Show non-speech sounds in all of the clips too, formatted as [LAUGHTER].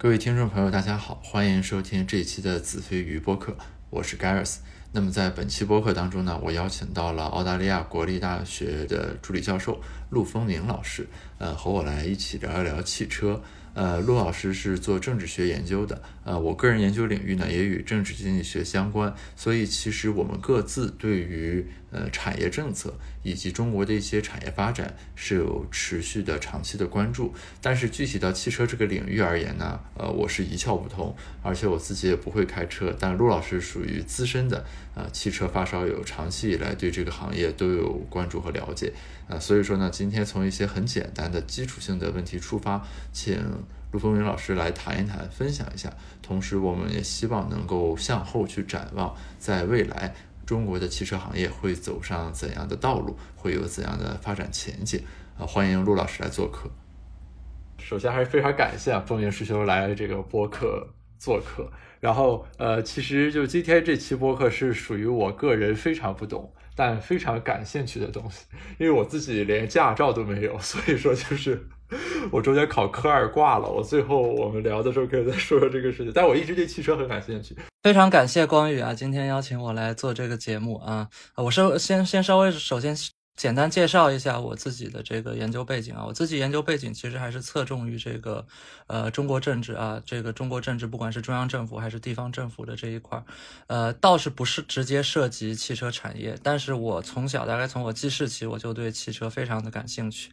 各位听众朋友，大家好，欢迎收听这一期的子非鱼播客，我是 Gareth。那么在本期播客当中呢，我邀请到了澳大利亚国立大学的助理教授陆风明老师，呃，和我来一起聊一聊汽车。呃，陆老师是做政治学研究的，呃，我个人研究领域呢也与政治经济学相关，所以其实我们各自对于呃产业政策以及中国的一些产业发展是有持续的长期的关注。但是具体到汽车这个领域而言呢，呃，我是一窍不通，而且我自己也不会开车。但陆老师属于资深的呃汽车发烧友，长期以来对这个行业都有关注和了解。啊，所以说呢，今天从一些很简单的基础性的问题出发，请陆风云老师来谈一谈，分享一下。同时，我们也希望能够向后去展望，在未来中国的汽车行业会走上怎样的道路，会有怎样的发展前景。啊，欢迎陆老师来做客。首先还是非常感谢啊，风云师兄来这个播客做客。然后，呃，其实就今天这期播客是属于我个人非常不懂。但非常感兴趣的东西，因为我自己连驾照都没有，所以说就是 [LAUGHS] 我中间考科二挂了。我最后我们聊的时候可以再说说这个事情。但我一直对汽车很感兴趣。非常感谢光宇啊，今天邀请我来做这个节目啊。我是先先稍微首先。简单介绍一下我自己的这个研究背景啊，我自己研究背景其实还是侧重于这个，呃，中国政治啊，这个中国政治不管是中央政府还是地方政府的这一块儿，呃，倒是不是直接涉及汽车产业，但是我从小大概从我记事起我就对汽车非常的感兴趣，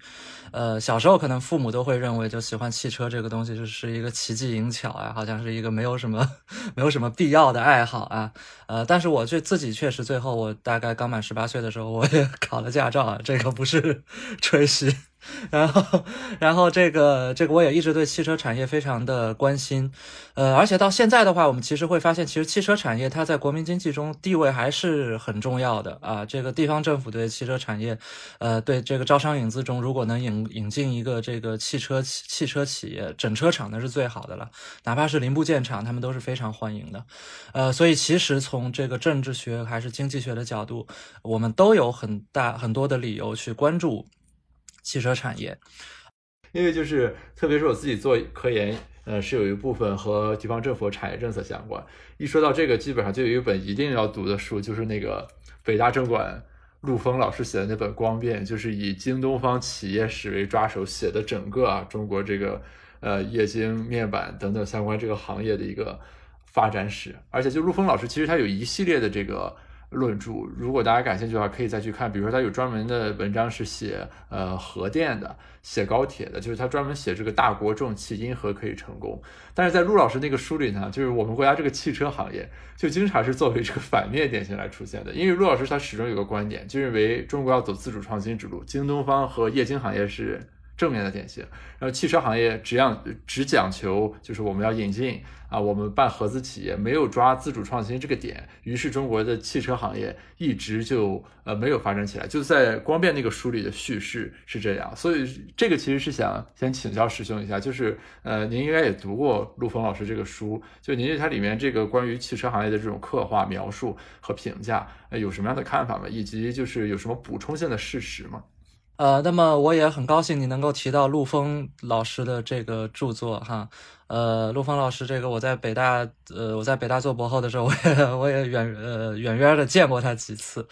呃，小时候可能父母都会认为就喜欢汽车这个东西就是一个奇技淫巧啊，好像是一个没有什么 [LAUGHS] 没有什么必要的爱好啊，呃，但是我这自己确实最后我大概刚满十八岁的时候我也考了驾照。这个不是 [LAUGHS] 吹嘘。[LAUGHS] 然后，然后这个这个我也一直对汽车产业非常的关心，呃，而且到现在的话，我们其实会发现，其实汽车产业它在国民经济中地位还是很重要的啊。这个地方政府对汽车产业，呃，对这个招商引资中，如果能引引进一个这个汽车汽车企业整车厂，那是最好的了。哪怕是零部件厂，他们都是非常欢迎的。呃，所以其实从这个政治学还是经济学的角度，我们都有很大很多的理由去关注。汽车产业，因为就是特别是我自己做科研，呃，是有一部分和地方政府产业政策相关。一说到这个，基本上就有一本一定要读的书，就是那个北大政管陆峰老师写的那本《光变》，就是以京东方企业史为抓手写的整个啊中国这个呃液晶面板等等相关这个行业的一个发展史。而且就陆峰老师其实他有一系列的这个。论著，如果大家感兴趣的话，可以再去看。比如说，他有专门的文章是写呃核电的，写高铁的，就是他专门写这个大国重器，因何可以成功。但是在陆老师那个书里呢，就是我们国家这个汽车行业就经常是作为这个反面典型来出现的。因为陆老师他始终有个观点，就认为中国要走自主创新之路，京东方和液晶行业是。正面的典型，然后汽车行业只讲只讲求就是我们要引进啊，我们办合资企业，没有抓自主创新这个点，于是中国的汽车行业一直就呃没有发展起来。就在光变那个书里的叙事是这样，所以这个其实是想先请教师兄一下，就是呃您应该也读过陆峰老师这个书，就您对它里面这个关于汽车行业的这种刻画描述和评价，呃有什么样的看法吗？以及就是有什么补充性的事实吗？呃，那么我也很高兴你能够提到陆峰老师的这个著作哈。呃，陆峰老师，这个我在北大，呃，我在北大做博后的时候，我也我也远呃远远的见过他几次。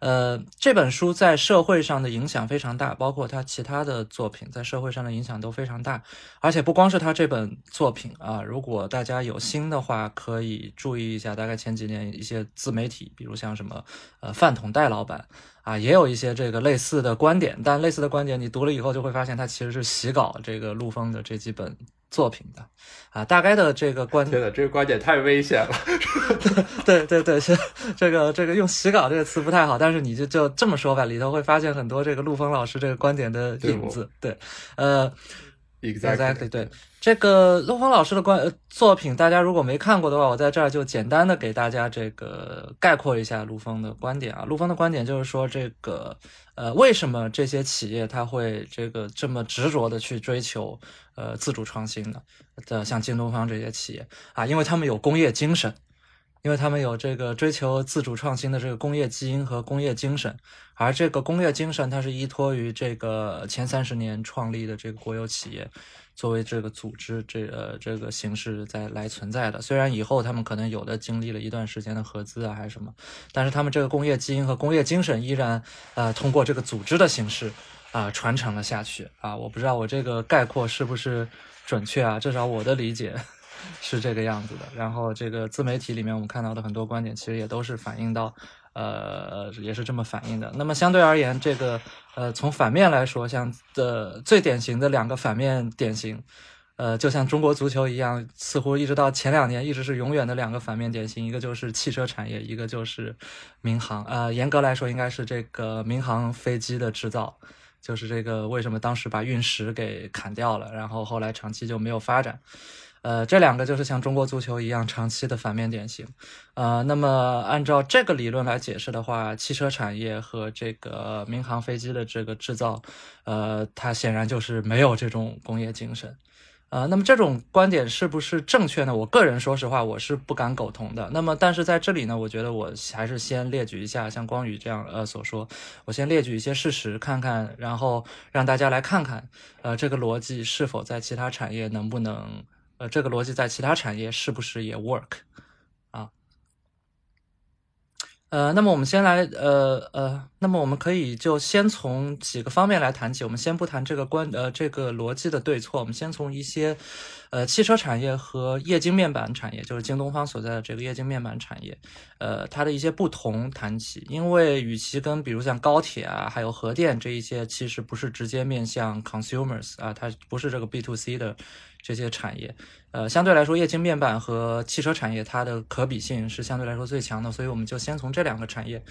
呃，这本书在社会上的影响非常大，包括他其他的作品在社会上的影响都非常大。而且不光是他这本作品啊，如果大家有心的话，可以注意一下，大概前几年一些自媒体，比如像什么呃饭桶戴老板啊，也有一些这个类似的观点。但类似的观点你读了以后，就会发现它其实是洗稿这个陆峰的这几本。作品的啊，大概的这个观点，这个观点太危险了。[LAUGHS] 对 [LAUGHS] 对对，是这个这个用“洗稿”这个词不太好，但是你就就这么说吧，里头会发现很多这个陆峰老师这个观点的影子。对，呃，exactly 对。这个陆峰老师的观作品，大家如果没看过的话，我在这儿就简单的给大家这个概括一下陆峰的观点啊。陆峰的观点就是说，这个呃，为什么这些企业他会这个这么执着的去追求呃自主创新呢？的像京东方这些企业啊，因为他们有工业精神因为他们有这个追求自主创新的这个工业基因和工业精神，而这个工业精神它是依托于这个前三十年创立的这个国有企业作为这个组织这呃这个形式在来存在的。虽然以后他们可能有的经历了一段时间的合资啊还是什么，但是他们这个工业基因和工业精神依然呃通过这个组织的形式啊传承了下去啊。我不知道我这个概括是不是准确啊，至少我的理解。是这个样子的，然后这个自媒体里面我们看到的很多观点，其实也都是反映到，呃，也是这么反映的。那么相对而言，这个呃，从反面来说，像的最典型的两个反面典型，呃，就像中国足球一样，似乎一直到前两年一直是永远的两个反面典型，一个就是汽车产业，一个就是民航。呃，严格来说，应该是这个民航飞机的制造，就是这个为什么当时把运十给砍掉了，然后后来长期就没有发展。呃，这两个就是像中国足球一样长期的反面典型，呃，那么按照这个理论来解释的话，汽车产业和这个民航飞机的这个制造，呃，它显然就是没有这种工业精神，呃，那么这种观点是不是正确呢？我个人说实话，我是不敢苟同的。那么，但是在这里呢，我觉得我还是先列举一下，像光宇这样呃所说，我先列举一些事实看看，然后让大家来看看，呃，这个逻辑是否在其他产业能不能。呃，这个逻辑在其他产业是不是也 work？呃，那么我们先来，呃呃，那么我们可以就先从几个方面来谈起。我们先不谈这个关，呃，这个逻辑的对错，我们先从一些。呃，汽车产业和液晶面板产业，就是京东方所在的这个液晶面板产业，呃，它的一些不同谈起。因为与其跟比如像高铁啊，还有核电这一些，其实不是直接面向 consumers 啊，它不是这个 B to C 的这些产业。呃，相对来说，液晶面板和汽车产业它的可比性是相对来说最强的，所以我们就先从这两个产业，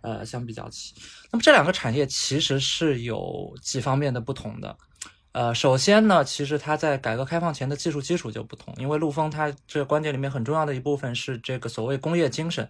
呃，相比较起。那么这两个产业其实是有几方面的不同的。呃，首先呢，其实它在改革开放前的技术基础就不同，因为陆丰它这个观点里面很重要的一部分是这个所谓工业精神，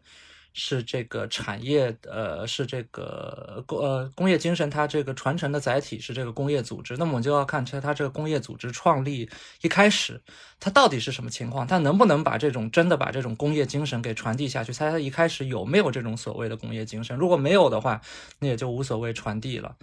是这个产业呃是这个工呃工业精神它这个传承的载体是这个工业组织，那么我们就要看它它这个工业组织创立一开始它到底是什么情况，它能不能把这种真的把这种工业精神给传递下去，它它一开始有没有这种所谓的工业精神，如果没有的话，那也就无所谓传递了。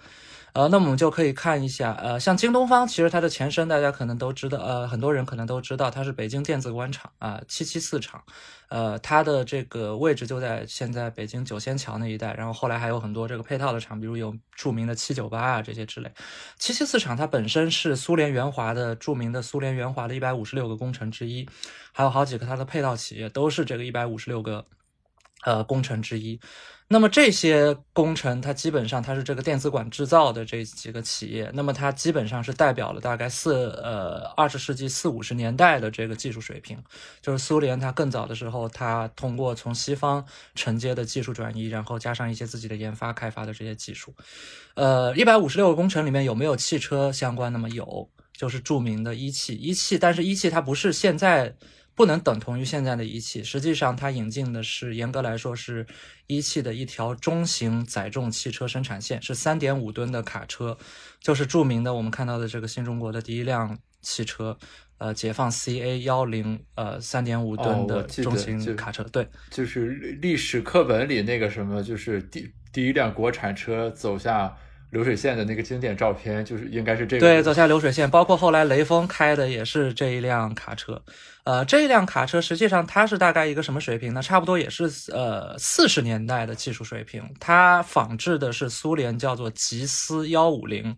呃，那我们就可以看一下，呃，像京东方，其实它的前身大家可能都知道，呃，很多人可能都知道，它是北京电子广场啊，七七四厂，呃，它的这个位置就在现在北京九仙桥那一带，然后后来还有很多这个配套的厂，比如有著名的七九八啊这些之类。七七四厂它本身是苏联援华的著名的苏联援华的一百五十六个工程之一，还有好几个它的配套企业都是这个一百五十六个呃工程之一。那么这些工程，它基本上它是这个电子管制造的这几个企业，那么它基本上是代表了大概四呃二十世纪四五十年代的这个技术水平，就是苏联它更早的时候，它通过从西方承接的技术转移，然后加上一些自己的研发开发的这些技术，呃，一百五十六个工程里面有没有汽车相关？那么有，就是著名的一汽，一汽，但是一汽它不是现在。不能等同于现在的一汽，实际上它引进的是严格来说是一汽的一条中型载重汽车生产线，是三点五吨的卡车，就是著名的我们看到的这个新中国的第一辆汽车，呃，解放 CA 幺零，呃，三点五吨的中型卡车，对，就是历史课本里那个什么，就是第第一辆国产车走下。流水线的那个经典照片，就是应该是这个。对，走下流水线，包括后来雷锋开的也是这一辆卡车。呃，这一辆卡车实际上它是大概一个什么水平呢？差不多也是呃四十年代的技术水平。它仿制的是苏联叫做吉斯幺五零，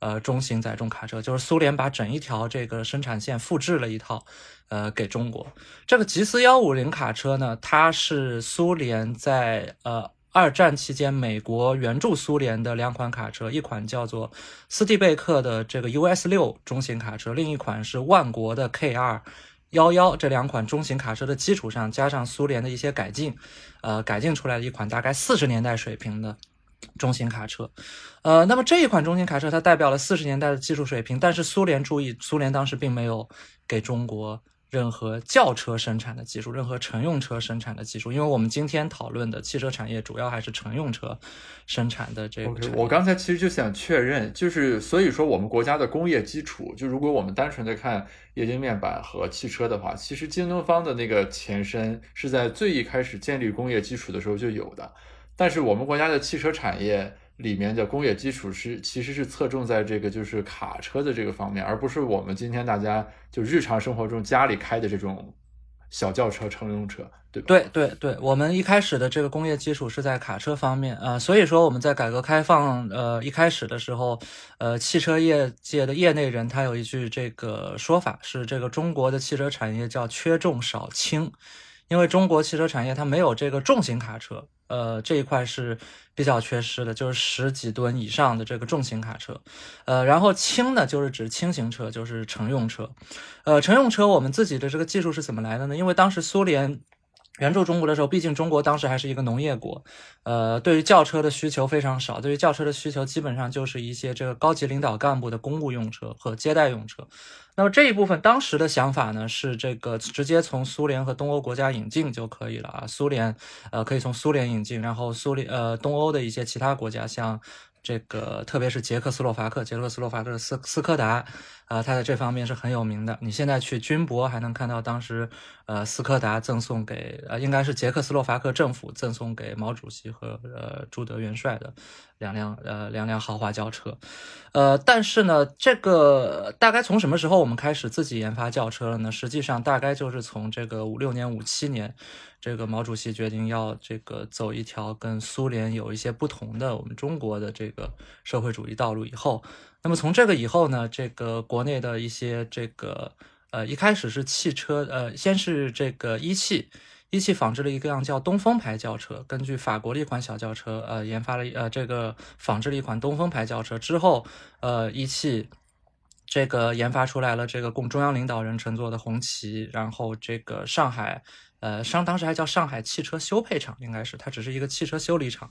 呃，中型载重卡车，就是苏联把整一条这个生产线复制了一套，呃，给中国。这个吉斯幺五零卡车呢，它是苏联在呃。二战期间，美国援助苏联的两款卡车，一款叫做斯蒂贝克的这个 US 六中型卡车，另一款是万国的 K 二幺幺。这两款中型卡车的基础上，加上苏联的一些改进，呃，改进出来的一款大概四十年代水平的中型卡车。呃，那么这一款中型卡车，它代表了四十年代的技术水平。但是苏联注意，苏联当时并没有给中国任何轿车生产的技术，任何乘用车生产的技术，因为我们今天讨论的汽车产业主要还是乘用车生产的这个。我刚才其实就想确认，就是所以说我们国家的工业基础，就如果我们单纯的看液晶面板和汽车的话，其实京东方的那个前身是在最一开始建立工业基础的时候就有的，但是我们国家的汽车产业。里面的工业基础是其实是侧重在这个就是卡车的这个方面，而不是我们今天大家就日常生活中家里开的这种小轿车、乘用车，对吧？对对对，我们一开始的这个工业基础是在卡车方面啊，所以说我们在改革开放呃一开始的时候，呃，汽车业界的业内人他有一句这个说法是这个中国的汽车产业叫缺重少轻，因为中国汽车产业它没有这个重型卡车。呃，这一块是比较缺失的，就是十几吨以上的这个重型卡车，呃，然后轻呢，就是指轻型车，就是乘用车，呃，乘用车我们自己的这个技术是怎么来的呢？因为当时苏联。援助中国的时候，毕竟中国当时还是一个农业国，呃，对于轿车的需求非常少。对于轿车的需求，基本上就是一些这个高级领导干部的公务用车和接待用车。那么这一部分当时的想法呢，是这个直接从苏联和东欧国家引进就可以了啊。苏联呃可以从苏联引进，然后苏联呃东欧的一些其他国家，像这个特别是捷克斯洛伐克，捷克斯洛伐克斯斯柯达。啊，他在这方面是很有名的。你现在去军博还能看到当时，呃，斯柯达赠送给呃，应该是捷克斯洛伐克政府赠送给毛主席和呃朱德元帅的两辆呃两辆豪华轿车。呃，但是呢，这个大概从什么时候我们开始自己研发轿车了呢？实际上大概就是从这个五六年、五七年，这个毛主席决定要这个走一条跟苏联有一些不同的我们中国的这个社会主义道路以后。那么从这个以后呢，这个国内的一些这个呃，一开始是汽车，呃，先是这个一汽，一汽仿制了一辆叫东风牌轿车，根据法国的一款小轿车，呃，研发了呃这个仿制了一款东风牌轿车之后，呃，一汽这个研发出来了这个供中央领导人乘坐的红旗，然后这个上海。呃，上当时还叫上海汽车修配厂，应该是它只是一个汽车修理厂，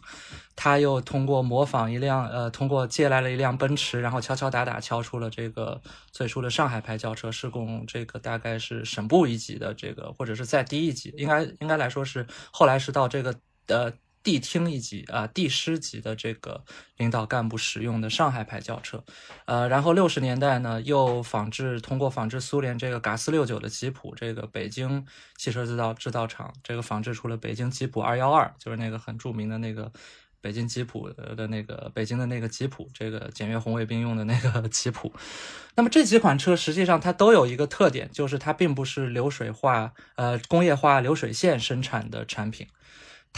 他又通过模仿一辆，呃，通过借来了一辆奔驰，然后敲敲打打敲出了这个最初的上海牌轿车，是供这个大概是省部一级的这个，或者是再低一级，应该应该来说是后来是到这个呃。地厅一级啊，地师级的这个领导干部使用的上海牌轿车，呃，然后六十年代呢，又仿制通过仿制苏联这个嘎斯六九的吉普，这个北京汽车制造制造厂这个仿制出了北京吉普二幺二，就是那个很著名的那个北京吉普的那个北京的那个吉普，这个检阅红卫兵用的那个吉普。[LAUGHS] 那么这几款车实际上它都有一个特点，就是它并不是流水化呃工业化流水线生产的产品。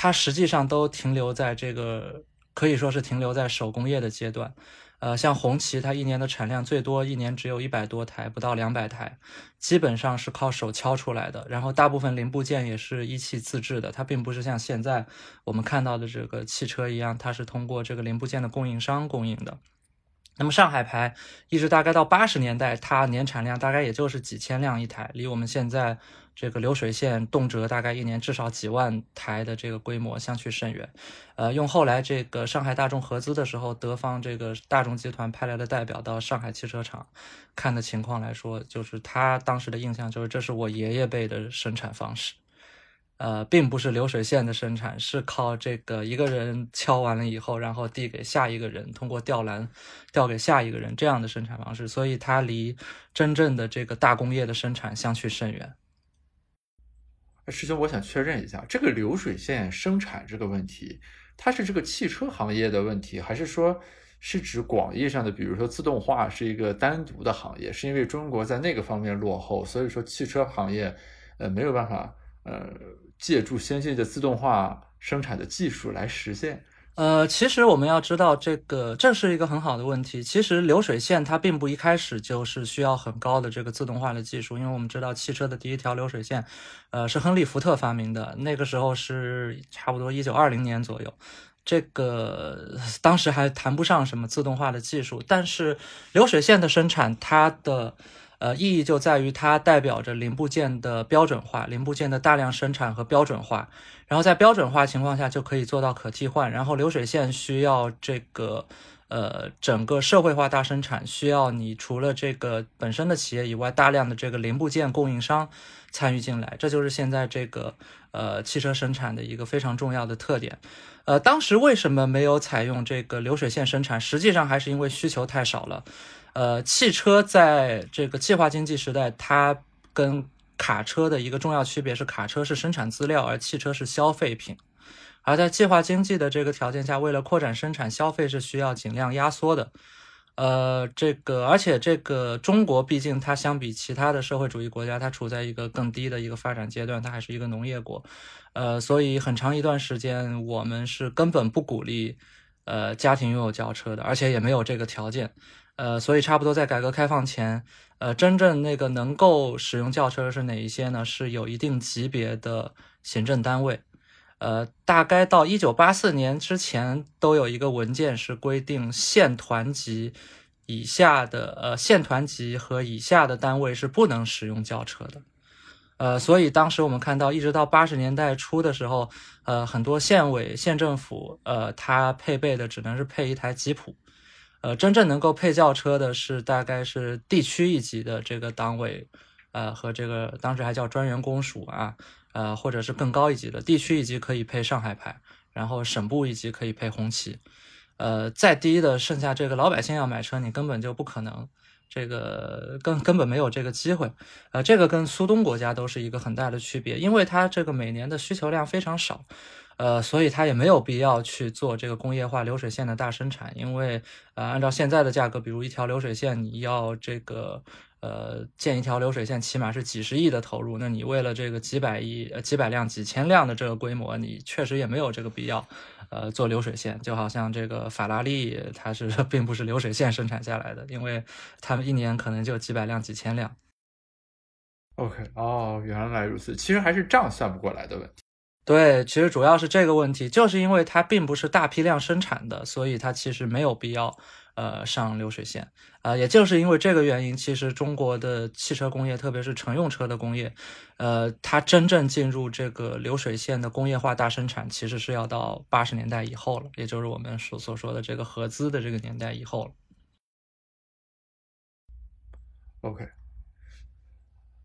它实际上都停留在这个可以说是停留在手工业的阶段，呃，像红旗，它一年的产量最多一年只有一百多台，不到两百台，基本上是靠手敲出来的。然后大部分零部件也是一汽自制的，它并不是像现在我们看到的这个汽车一样，它是通过这个零部件的供应商供应的。那么上海牌一直大概到八十年代，它年产量大概也就是几千辆一台，离我们现在。这个流水线动辄大概一年至少几万台的这个规模相去甚远，呃，用后来这个上海大众合资的时候，德方这个大众集团派来的代表到上海汽车厂看的情况来说，就是他当时的印象就是这是我爷爷辈的生产方式，呃，并不是流水线的生产，是靠这个一个人敲完了以后，然后递给下一个人，通过吊篮吊给下一个人这样的生产方式，所以它离真正的这个大工业的生产相去甚远。师兄，我想确认一下，这个流水线生产这个问题，它是这个汽车行业的问题，还是说是指广义上的，比如说自动化是一个单独的行业？是因为中国在那个方面落后，所以说汽车行业呃没有办法呃借助先进的自动化生产的技术来实现？呃，其实我们要知道，这个这是一个很好的问题。其实流水线它并不一开始就是需要很高的这个自动化的技术，因为我们知道汽车的第一条流水线，呃，是亨利·福特发明的，那个时候是差不多一九二零年左右，这个当时还谈不上什么自动化的技术。但是流水线的生产，它的呃意义就在于它代表着零部件的标准化，零部件的大量生产和标准化。然后在标准化情况下就可以做到可替换，然后流水线需要这个呃，整个社会化大生产需要你除了这个本身的企业以外，大量的这个零部件供应商参与进来，这就是现在这个呃汽车生产的一个非常重要的特点。呃，当时为什么没有采用这个流水线生产？实际上还是因为需求太少了。呃，汽车在这个计划经济时代，它跟卡车的一个重要区别是，卡车是生产资料，而汽车是消费品。而在计划经济的这个条件下，为了扩展生产，消费是需要尽量压缩的。呃，这个而且这个中国毕竟它相比其他的社会主义国家，它处在一个更低的一个发展阶段，它还是一个农业国。呃，所以很长一段时间，我们是根本不鼓励呃家庭拥有轿车的，而且也没有这个条件。呃，所以差不多在改革开放前，呃，真正那个能够使用轿车是哪一些呢？是有一定级别的行政单位。呃，大概到一九八四年之前，都有一个文件是规定县团级以下的，呃，县团级和以下的单位是不能使用轿车的。呃，所以当时我们看到，一直到八十年代初的时候，呃，很多县委、县政府，呃，它配备的只能是配一台吉普。呃，真正能够配轿车的是大概是地区一级的这个党委，呃，和这个当时还叫专员公署啊。呃，或者是更高一级的地区一级可以配上海牌，然后省部一级可以配红旗，呃，再低的剩下这个老百姓要买车，你根本就不可能，这个根根本没有这个机会，呃，这个跟苏东国家都是一个很大的区别，因为它这个每年的需求量非常少，呃，所以它也没有必要去做这个工业化流水线的大生产，因为呃，按照现在的价格，比如一条流水线你要这个。呃，建一条流水线起码是几十亿的投入，那你为了这个几百亿、呃几百辆、几千辆的这个规模，你确实也没有这个必要。呃，做流水线，就好像这个法拉利，它是 [LAUGHS] 并不是流水线生产下来的，因为他们一年可能就几百辆、几千辆。OK，哦，原来如此，其实还是账算不过来的问题。对，其实主要是这个问题，就是因为它并不是大批量生产的，所以它其实没有必要。呃，上流水线，呃，也就是因为这个原因，其实中国的汽车工业，特别是乘用车的工业，呃，它真正进入这个流水线的工业化大生产，其实是要到八十年代以后了，也就是我们所所说的这个合资的这个年代以后了。OK，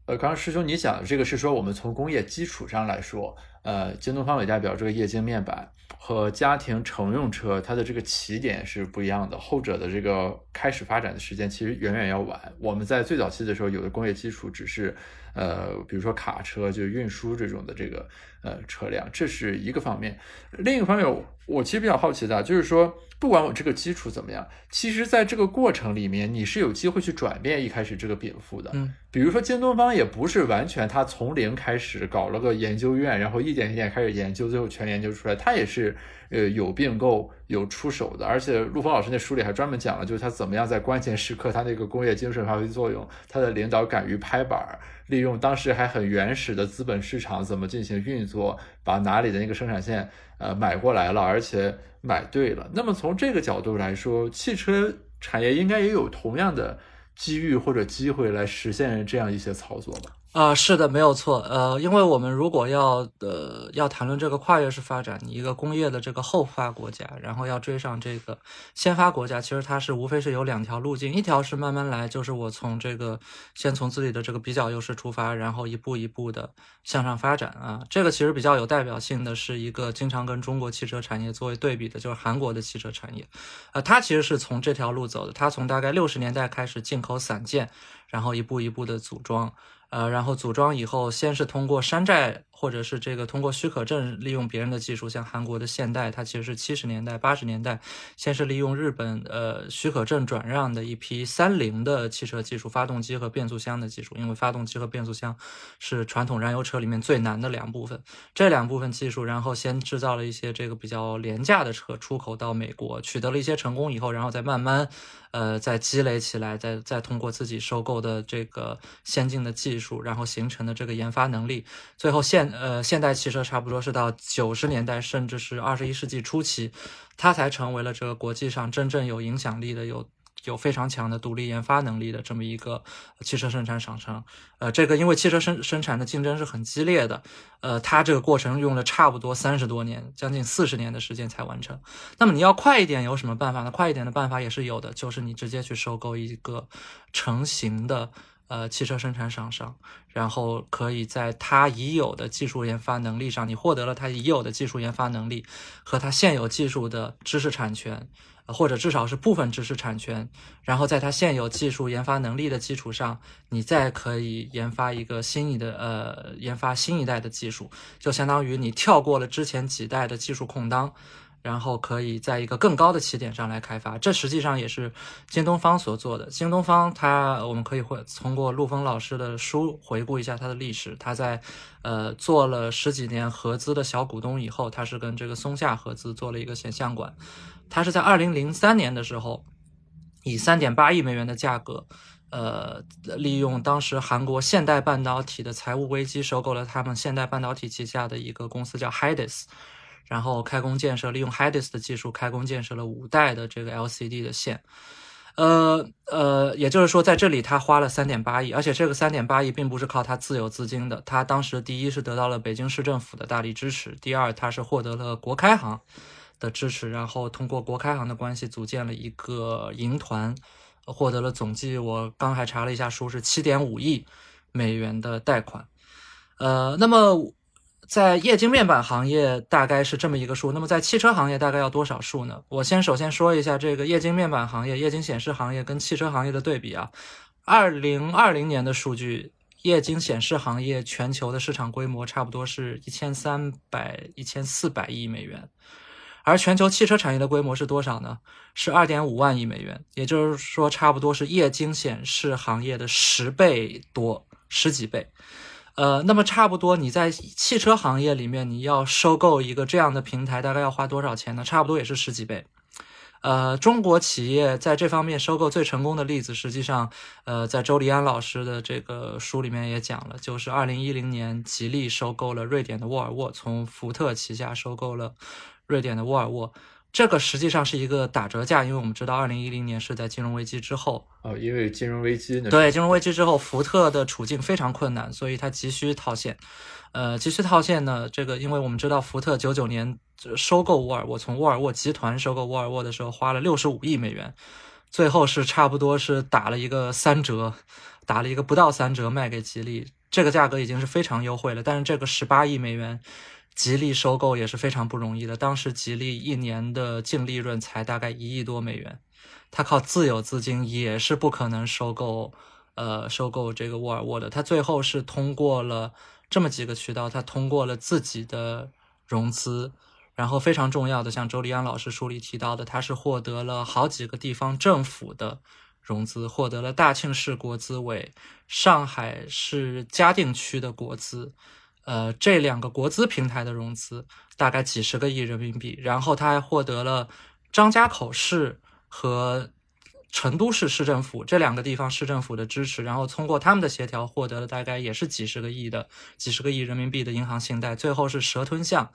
呃，刚刚师兄你讲的这个是说，我们从工业基础上来说，呃，京东方伟代表这个液晶面板。和家庭乘用车，它的这个起点是不一样的。后者的这个开始发展的时间其实远远要晚。我们在最早期的时候，有的工业基础只是，呃，比如说卡车，就是运输这种的这个呃车辆，这是一个方面。另一个方面，我其实比较好奇的，就是说，不管我这个基础怎么样，其实在这个过程里面，你是有机会去转变一开始这个禀赋的。嗯，比如说京东方也不是完全他从零开始搞了个研究院，然后一点一点开始研究，最后全研究出来，他也是。呃，有并购有出手的，而且陆峰老师那书里还专门讲了，就是他怎么样在关键时刻，他那个工业精神发挥作用，他的领导敢于拍板，利用当时还很原始的资本市场怎么进行运作，把哪里的那个生产线呃买过来了，而且买对了。那么从这个角度来说，汽车产业应该也有同样的机遇或者机会来实现这样一些操作吧。啊，是的，没有错。呃，因为我们如果要呃要谈论这个跨越式发展，你一个工业的这个后发国家，然后要追上这个先发国家，其实它是无非是有两条路径，一条是慢慢来，就是我从这个先从自己的这个比较优势出发，然后一步一步的向上发展啊。这个其实比较有代表性的是一个经常跟中国汽车产业作为对比的，就是韩国的汽车产业，呃，它其实是从这条路走的，它从大概六十年代开始进口散件，然后一步一步的组装。呃，然后组装以后，先是通过山寨。或者是这个通过许可证利用别人的技术，像韩国的现代，它其实是七十年代、八十年代，先是利用日本呃许可证转让的一批三菱的汽车技术，发动机和变速箱的技术，因为发动机和变速箱是传统燃油车里面最难的两部分，这两部分技术，然后先制造了一些这个比较廉价的车，出口到美国，取得了一些成功以后，然后再慢慢呃再积累起来，再再通过自己收购的这个先进的技术，然后形成的这个研发能力，最后现呃，现代汽车差不多是到九十年代，甚至是二十一世纪初期，它才成为了这个国际上真正有影响力的、有有非常强的独立研发能力的这么一个汽车生产厂商。呃，这个因为汽车生生产的竞争是很激烈的，呃，它这个过程用了差不多三十多年，将近四十年的时间才完成。那么你要快一点，有什么办法呢？快一点的办法也是有的，就是你直接去收购一个成型的。呃，汽车生产厂商，然后可以在它已有的技术研发能力上，你获得了它已有的技术研发能力和它现有技术的知识产权，或者至少是部分知识产权，然后在它现有技术研发能力的基础上，你再可以研发一个新一的呃，研发新一代的技术，就相当于你跳过了之前几代的技术空档。然后可以在一个更高的起点上来开发，这实际上也是京东方所做的。京东方，它我们可以会通过陆峰老师的书回顾一下它的历史。他在呃做了十几年合资的小股东以后，他是跟这个松下合资做了一个显像管。他是在二零零三年的时候，以三点八亿美元的价格，呃，利用当时韩国现代半导体的财务危机，收购了他们现代半导体旗下的一个公司叫 Hydis。然后开工建设，利用 Hydis 的技术开工建设了五代的这个 LCD 的线，呃呃，也就是说在这里他花了三点八亿，而且这个三点八亿并不是靠他自有资金的，他当时第一是得到了北京市政府的大力支持，第二他是获得了国开行的支持，然后通过国开行的关系组建了一个银团，获得了总计我刚还查了一下书是七点五亿美元的贷款，呃，那么。在液晶面板行业大概是这么一个数，那么在汽车行业大概要多少数呢？我先首先说一下这个液晶面板行业、液晶显示行业跟汽车行业的对比啊。二零二零年的数据，液晶显示行业全球的市场规模差不多是一千三百、一千四百亿美元，而全球汽车产业的规模是多少呢？是二点五万亿美元，也就是说差不多是液晶显示行业的十倍多、十几倍。呃，那么差不多你在汽车行业里面，你要收购一个这样的平台，大概要花多少钱呢？差不多也是十几倍。呃，中国企业在这方面收购最成功的例子，实际上，呃，在周黎安老师的这个书里面也讲了，就是二零一零年，吉利收购了瑞典的沃尔沃，从福特旗下收购了瑞典的沃尔沃。这个实际上是一个打折价，因为我们知道，二零一零年是在金融危机之后。哦，因为金融危机呢。对，金融危机之后，福特的处境非常困难，所以他急需套现。呃，急需套现呢，这个因为我们知道，福特九九年收购沃尔沃，从沃尔沃集团收购沃尔沃的时候，花了六十五亿美元，最后是差不多是打了一个三折，打了一个不到三折卖给吉利，这个价格已经是非常优惠了。但是这个十八亿美元。吉利收购也是非常不容易的。当时吉利一年的净利润才大概一亿多美元，他靠自有资金也是不可能收购，呃，收购这个沃尔沃的。他最后是通过了这么几个渠道，他通过了自己的融资，然后非常重要的，像周立安老师书里提到的，他是获得了好几个地方政府的融资，获得了大庆市国资委、上海市嘉定区的国资。呃，这两个国资平台的融资大概几十个亿人民币，然后他还获得了张家口市和成都市市政府这两个地方市政府的支持，然后通过他们的协调获得了大概也是几十个亿的几十个亿人民币的银行信贷，最后是蛇吞象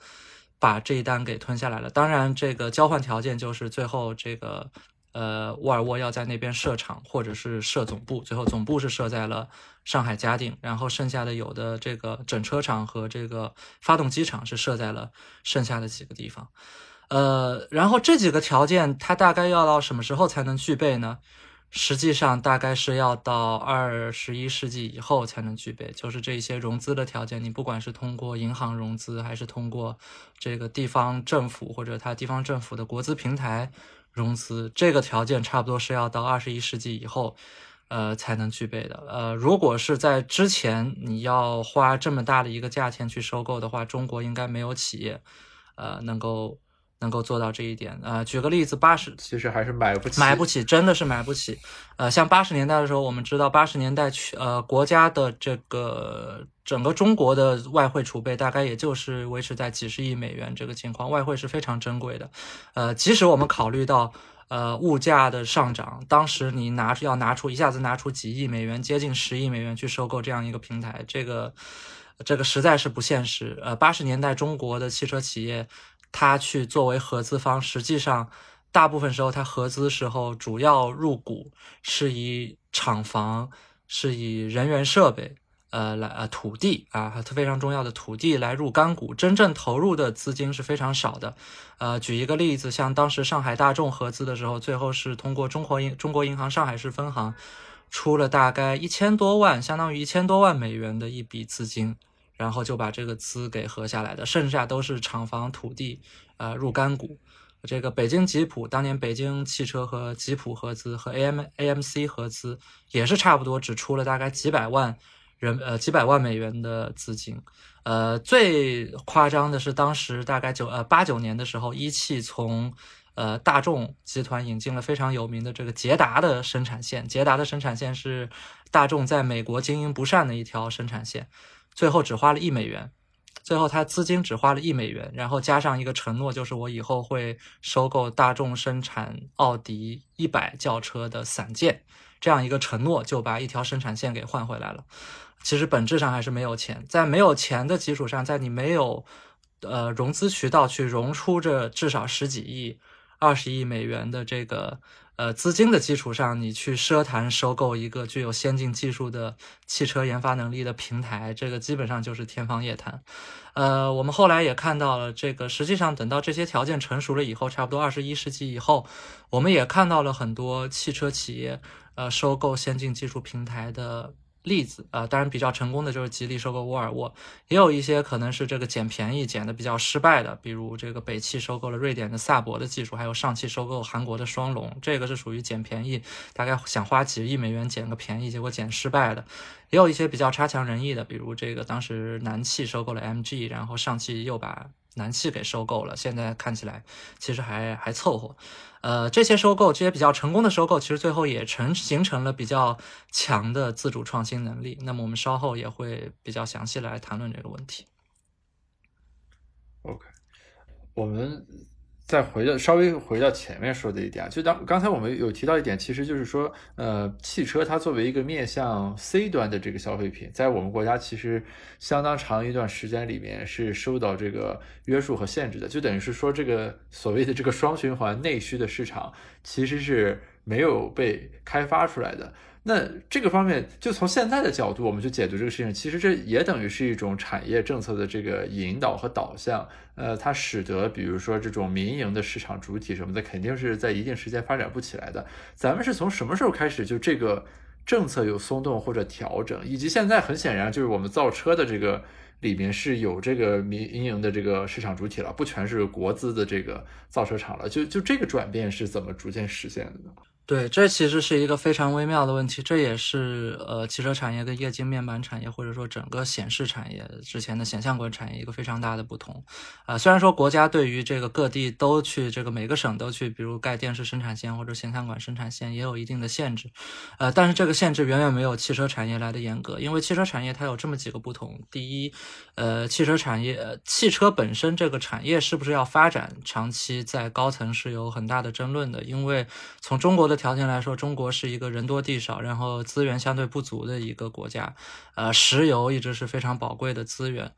把这一单给吞下来了。当然，这个交换条件就是最后这个。呃，沃尔沃要在那边设厂或者是设总部，最后总部是设在了上海嘉定，然后剩下的有的这个整车厂和这个发动机厂是设在了剩下的几个地方。呃，然后这几个条件它大概要到什么时候才能具备呢？实际上大概是要到二十一世纪以后才能具备，就是这些融资的条件，你不管是通过银行融资，还是通过这个地方政府或者它地方政府的国资平台。融资这个条件差不多是要到二十一世纪以后，呃才能具备的。呃，如果是在之前你要花这么大的一个价钱去收购的话，中国应该没有企业，呃，能够。能够做到这一点啊，举个例子，八十其实还是买不起，买不起，真的是买不起。呃，像八十年代的时候，我们知道八十年代去呃国家的这个整个中国的外汇储备大概也就是维持在几十亿美元这个情况，外汇是非常珍贵的。呃，即使我们考虑到呃物价的上涨，当时你拿出要拿出一下子拿出几亿美元，接近十亿美元去收购这样一个平台，这个这个实在是不现实。呃，八十年代中国的汽车企业。他去作为合资方，实际上大部分时候他合资时候主要入股是以厂房，是以人员设备。呃，来呃，土地啊，它非常重要的土地来入干股，真正投入的资金是非常少的。呃，举一个例子，像当时上海大众合资的时候，最后是通过中国银中国银行上海市分行出了大概一千多万，相当于一千多万美元的一笔资金，然后就把这个资给合下来的，剩下都是厂房土地呃入干股。这个北京吉普当年北京汽车和吉普合资和 A M A M C 合资也是差不多，只出了大概几百万。人呃几百万美元的资金，呃最夸张的是当时大概九呃八九年的时候，一汽从呃大众集团引进了非常有名的这个捷达的生产线，捷达的生产线是大众在美国经营不善的一条生产线，最后只花了一美元，最后他资金只花了一美元，然后加上一个承诺，就是我以后会收购大众生产奥迪一百轿车的散件，这样一个承诺就把一条生产线给换回来了。其实本质上还是没有钱，在没有钱的基础上，在你没有呃融资渠道去融出这至少十几亿、二十亿美元的这个呃资金的基础上，你去奢谈收购一个具有先进技术的汽车研发能力的平台，这个基本上就是天方夜谭。呃，我们后来也看到了，这个实际上等到这些条件成熟了以后，差不多二十一世纪以后，我们也看到了很多汽车企业呃收购先进技术平台的。例子啊，当然比较成功的就是吉利收购沃尔沃，也有一些可能是这个捡便宜捡的比较失败的，比如这个北汽收购了瑞典的萨博的技术，还有上汽收购韩国的双龙，这个是属于捡便宜，大概想花几亿美元捡个便宜，结果捡失败的。也有一些比较差强人意的，比如这个当时南汽收购了 MG，然后上汽又把南汽给收购了，现在看起来其实还还凑合。呃，这些收购，这些比较成功的收购，其实最后也成形成了比较强的自主创新能力。那么我们稍后也会比较详细来谈论这个问题。OK，我们。再回到稍微回到前面说的一点，就当刚才我们有提到一点，其实就是说，呃，汽车它作为一个面向 C 端的这个消费品，在我们国家其实相当长一段时间里面是受到这个约束和限制的，就等于是说，这个所谓的这个双循环内需的市场其实是没有被开发出来的。那这个方面，就从现在的角度，我们去解读这个事情，其实这也等于是一种产业政策的这个引导和导向。呃，它使得比如说这种民营的市场主体什么的，肯定是在一定时间发展不起来的。咱们是从什么时候开始就这个政策有松动或者调整？以及现在很显然就是我们造车的这个里面是有这个民营的这个市场主体了，不全是国资的这个造车厂了。就就这个转变是怎么逐渐实现的呢？对，这其实是一个非常微妙的问题，这也是呃汽车产业跟液晶面板产业或者说整个显示产业之前的显像管产业一个非常大的不同。啊，虽然说国家对于这个各地都去这个每个省都去，比如盖电视生产线或者显像管生产线，也有一定的限制，呃，但是这个限制远远没有汽车产业来的严格，因为汽车产业它有这么几个不同。第一，呃，汽车产业，汽车本身这个产业是不是要发展，长期在高层是有很大的争论的，因为从中国的条件来说，中国是一个人多地少，然后资源相对不足的一个国家。呃，石油一直是非常宝贵的资源。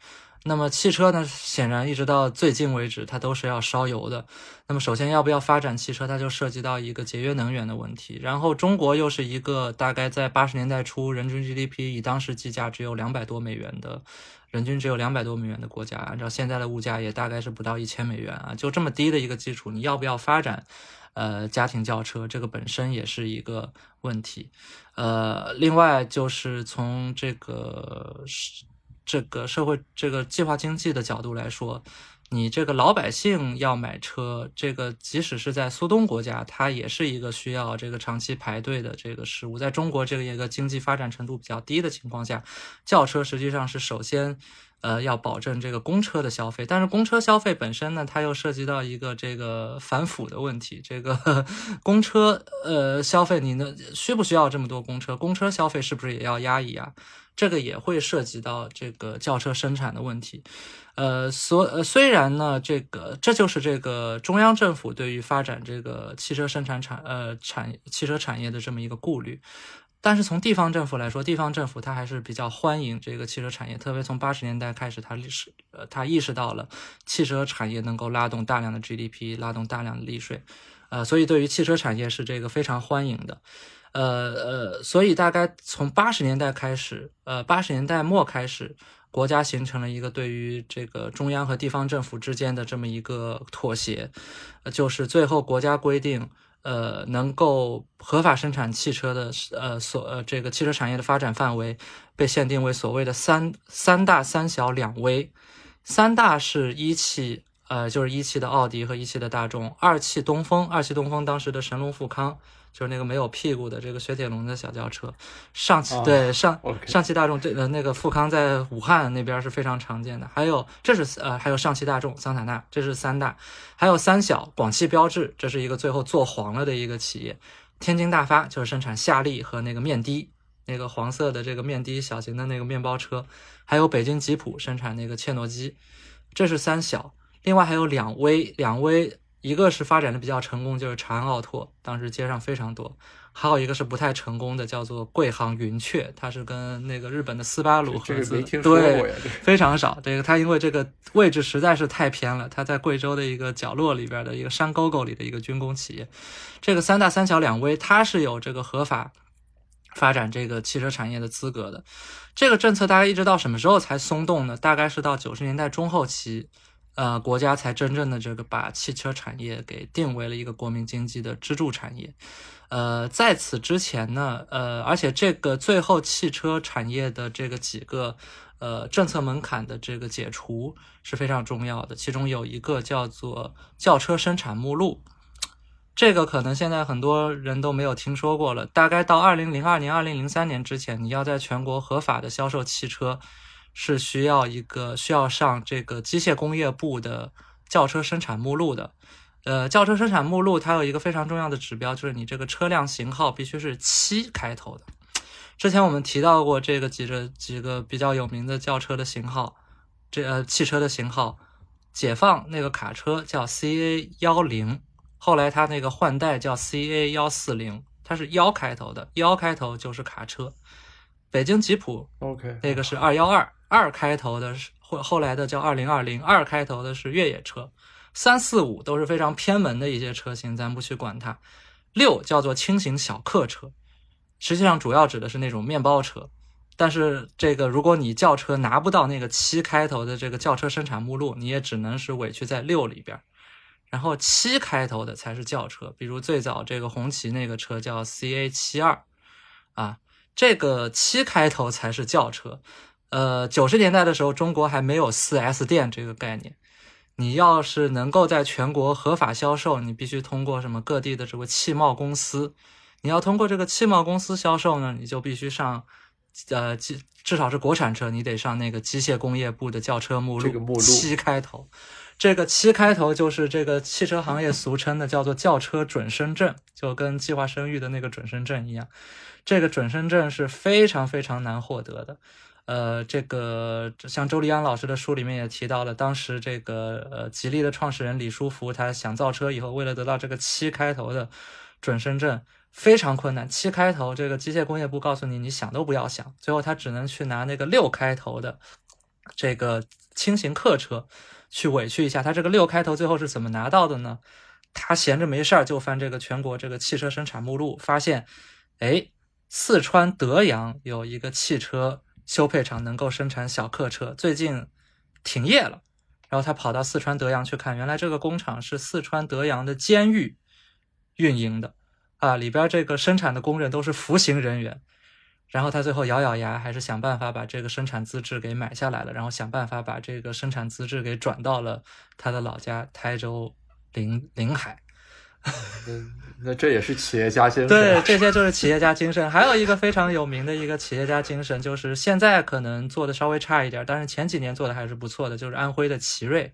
那么汽车呢？显然一直到最近为止，它都是要烧油的。那么首先要不要发展汽车，它就涉及到一个节约能源的问题。然后中国又是一个大概在八十年代初，人均 GDP 以当时计价只有两百多美元的，人均只有两百多美元的国家。按照现在的物价，也大概是不到一千美元啊。就这么低的一个基础，你要不要发展？呃，家庭轿车这个本身也是一个问题，呃，另外就是从这个这个社会这个计划经济的角度来说，你这个老百姓要买车，这个即使是在苏东国家，它也是一个需要这个长期排队的这个事物。在中国这个一个经济发展程度比较低的情况下，轿车实际上是首先。呃，要保证这个公车的消费，但是公车消费本身呢，它又涉及到一个这个反腐的问题。这个 [LAUGHS] 公车呃消费，你呢需不需要这么多公车？公车消费是不是也要压抑啊？这个也会涉及到这个轿车生产的问题。呃，所呃虽然呢，这个这就是这个中央政府对于发展这个汽车生产产呃产汽车产业的这么一个顾虑。但是从地方政府来说，地方政府它还是比较欢迎这个汽车产业，特别从八十年代开始，它历史呃，它意识到了汽车产业能够拉动大量的 GDP，拉动大量的利税，呃，所以对于汽车产业是这个非常欢迎的。呃呃，所以大概从八十年代开始，呃，八十年代末开始，国家形成了一个对于这个中央和地方政府之间的这么一个妥协，就是最后国家规定，呃，能够合法生产汽车的，呃，所呃这个汽车产业的发展范围被限定为所谓的三三大三小两微，三大是一汽，呃，就是一汽的奥迪和一汽的大众，二汽东风，二汽东风当时的神龙富康。就是那个没有屁股的这个雪铁龙的小轿车，上汽对上上汽大众对呃那个富康在武汉那边是非常常见的。还有这是呃还有上汽大众桑塔纳，这是三大，还有三小广汽标致，这是一个最后做黄了的一个企业。天津大发就是生产夏利和那个面的，那个黄色的这个面的小型的那个面包车，还有北京吉普生产那个切诺基，这是三小。另外还有两微两微。一个是发展的比较成功，就是长安奥拓，当时街上非常多；还有一个是不太成功的，叫做贵航云雀，它是跟那个日本的斯巴鲁合资，对，非常少。这个它因为这个位置实在是太偏了，它在贵州的一个角落里边的一个山沟沟里的一个军工企业。这个三大三小两微，它是有这个合法发展这个汽车产业的资格的。这个政策大概一直到什么时候才松动呢？大概是到九十年代中后期。呃，国家才真正的这个把汽车产业给定为了一个国民经济的支柱产业。呃，在此之前呢，呃，而且这个最后汽车产业的这个几个呃政策门槛的这个解除是非常重要的。其中有一个叫做轿车生产目录，这个可能现在很多人都没有听说过了。大概到二零零二年、二零零三年之前，你要在全国合法的销售汽车。是需要一个需要上这个机械工业部的轿车生产目录的，呃，轿车生产目录它有一个非常重要的指标，就是你这个车辆型号必须是七开头的。之前我们提到过这个几个几个比较有名的轿车的型号，这呃汽车的型号，解放那个卡车叫 CA 幺零，后来它那个换代叫 CA 幺四零，它是幺开头的，幺开头就是卡车。北京吉普，OK，那个是二幺二。二开头的是后后来的叫二零二零，二开头的是越野车，三四五都是非常偏门的一些车型，咱不去管它。六叫做轻型小客车，实际上主要指的是那种面包车。但是这个如果你轿车拿不到那个七开头的这个轿车生产目录，你也只能是委屈在六里边。然后七开头的才是轿车，比如最早这个红旗那个车叫 CA 七二，啊，这个七开头才是轿车。呃，九十年代的时候，中国还没有四 S 店这个概念。你要是能够在全国合法销售，你必须通过什么各地的这个汽贸公司。你要通过这个汽贸公司销售呢，你就必须上，呃，机至少是国产车，你得上那个机械工业部的轿车目录，七开头。这个七开头就是这个汽车行业俗称的叫做轿车准生证，就跟计划生育的那个准生证一样。这个准生证是非常非常难获得的。呃，这个像周立安老师的书里面也提到了，当时这个呃吉利的创始人李书福，他想造车以后，为了得到这个七开头的准生证，非常困难。七开头，这个机械工业部告诉你，你想都不要想。最后他只能去拿那个六开头的这个轻型客车去委屈一下。他这个六开头最后是怎么拿到的呢？他闲着没事儿就翻这个全国这个汽车生产目录，发现，哎，四川德阳有一个汽车。修配厂能够生产小客车，最近停业了。然后他跑到四川德阳去看，原来这个工厂是四川德阳的监狱运营的啊，里边这个生产的工人都是服刑人员。然后他最后咬咬牙，还是想办法把这个生产资质给买下来了，然后想办法把这个生产资质给转到了他的老家台州临临海。[LAUGHS] 那这也是企业家精神。对，这些就是企业家精神。还有一个非常有名的一个企业家精神，就是现在可能做的稍微差一点，但是前几年做的还是不错的，就是安徽的奇瑞。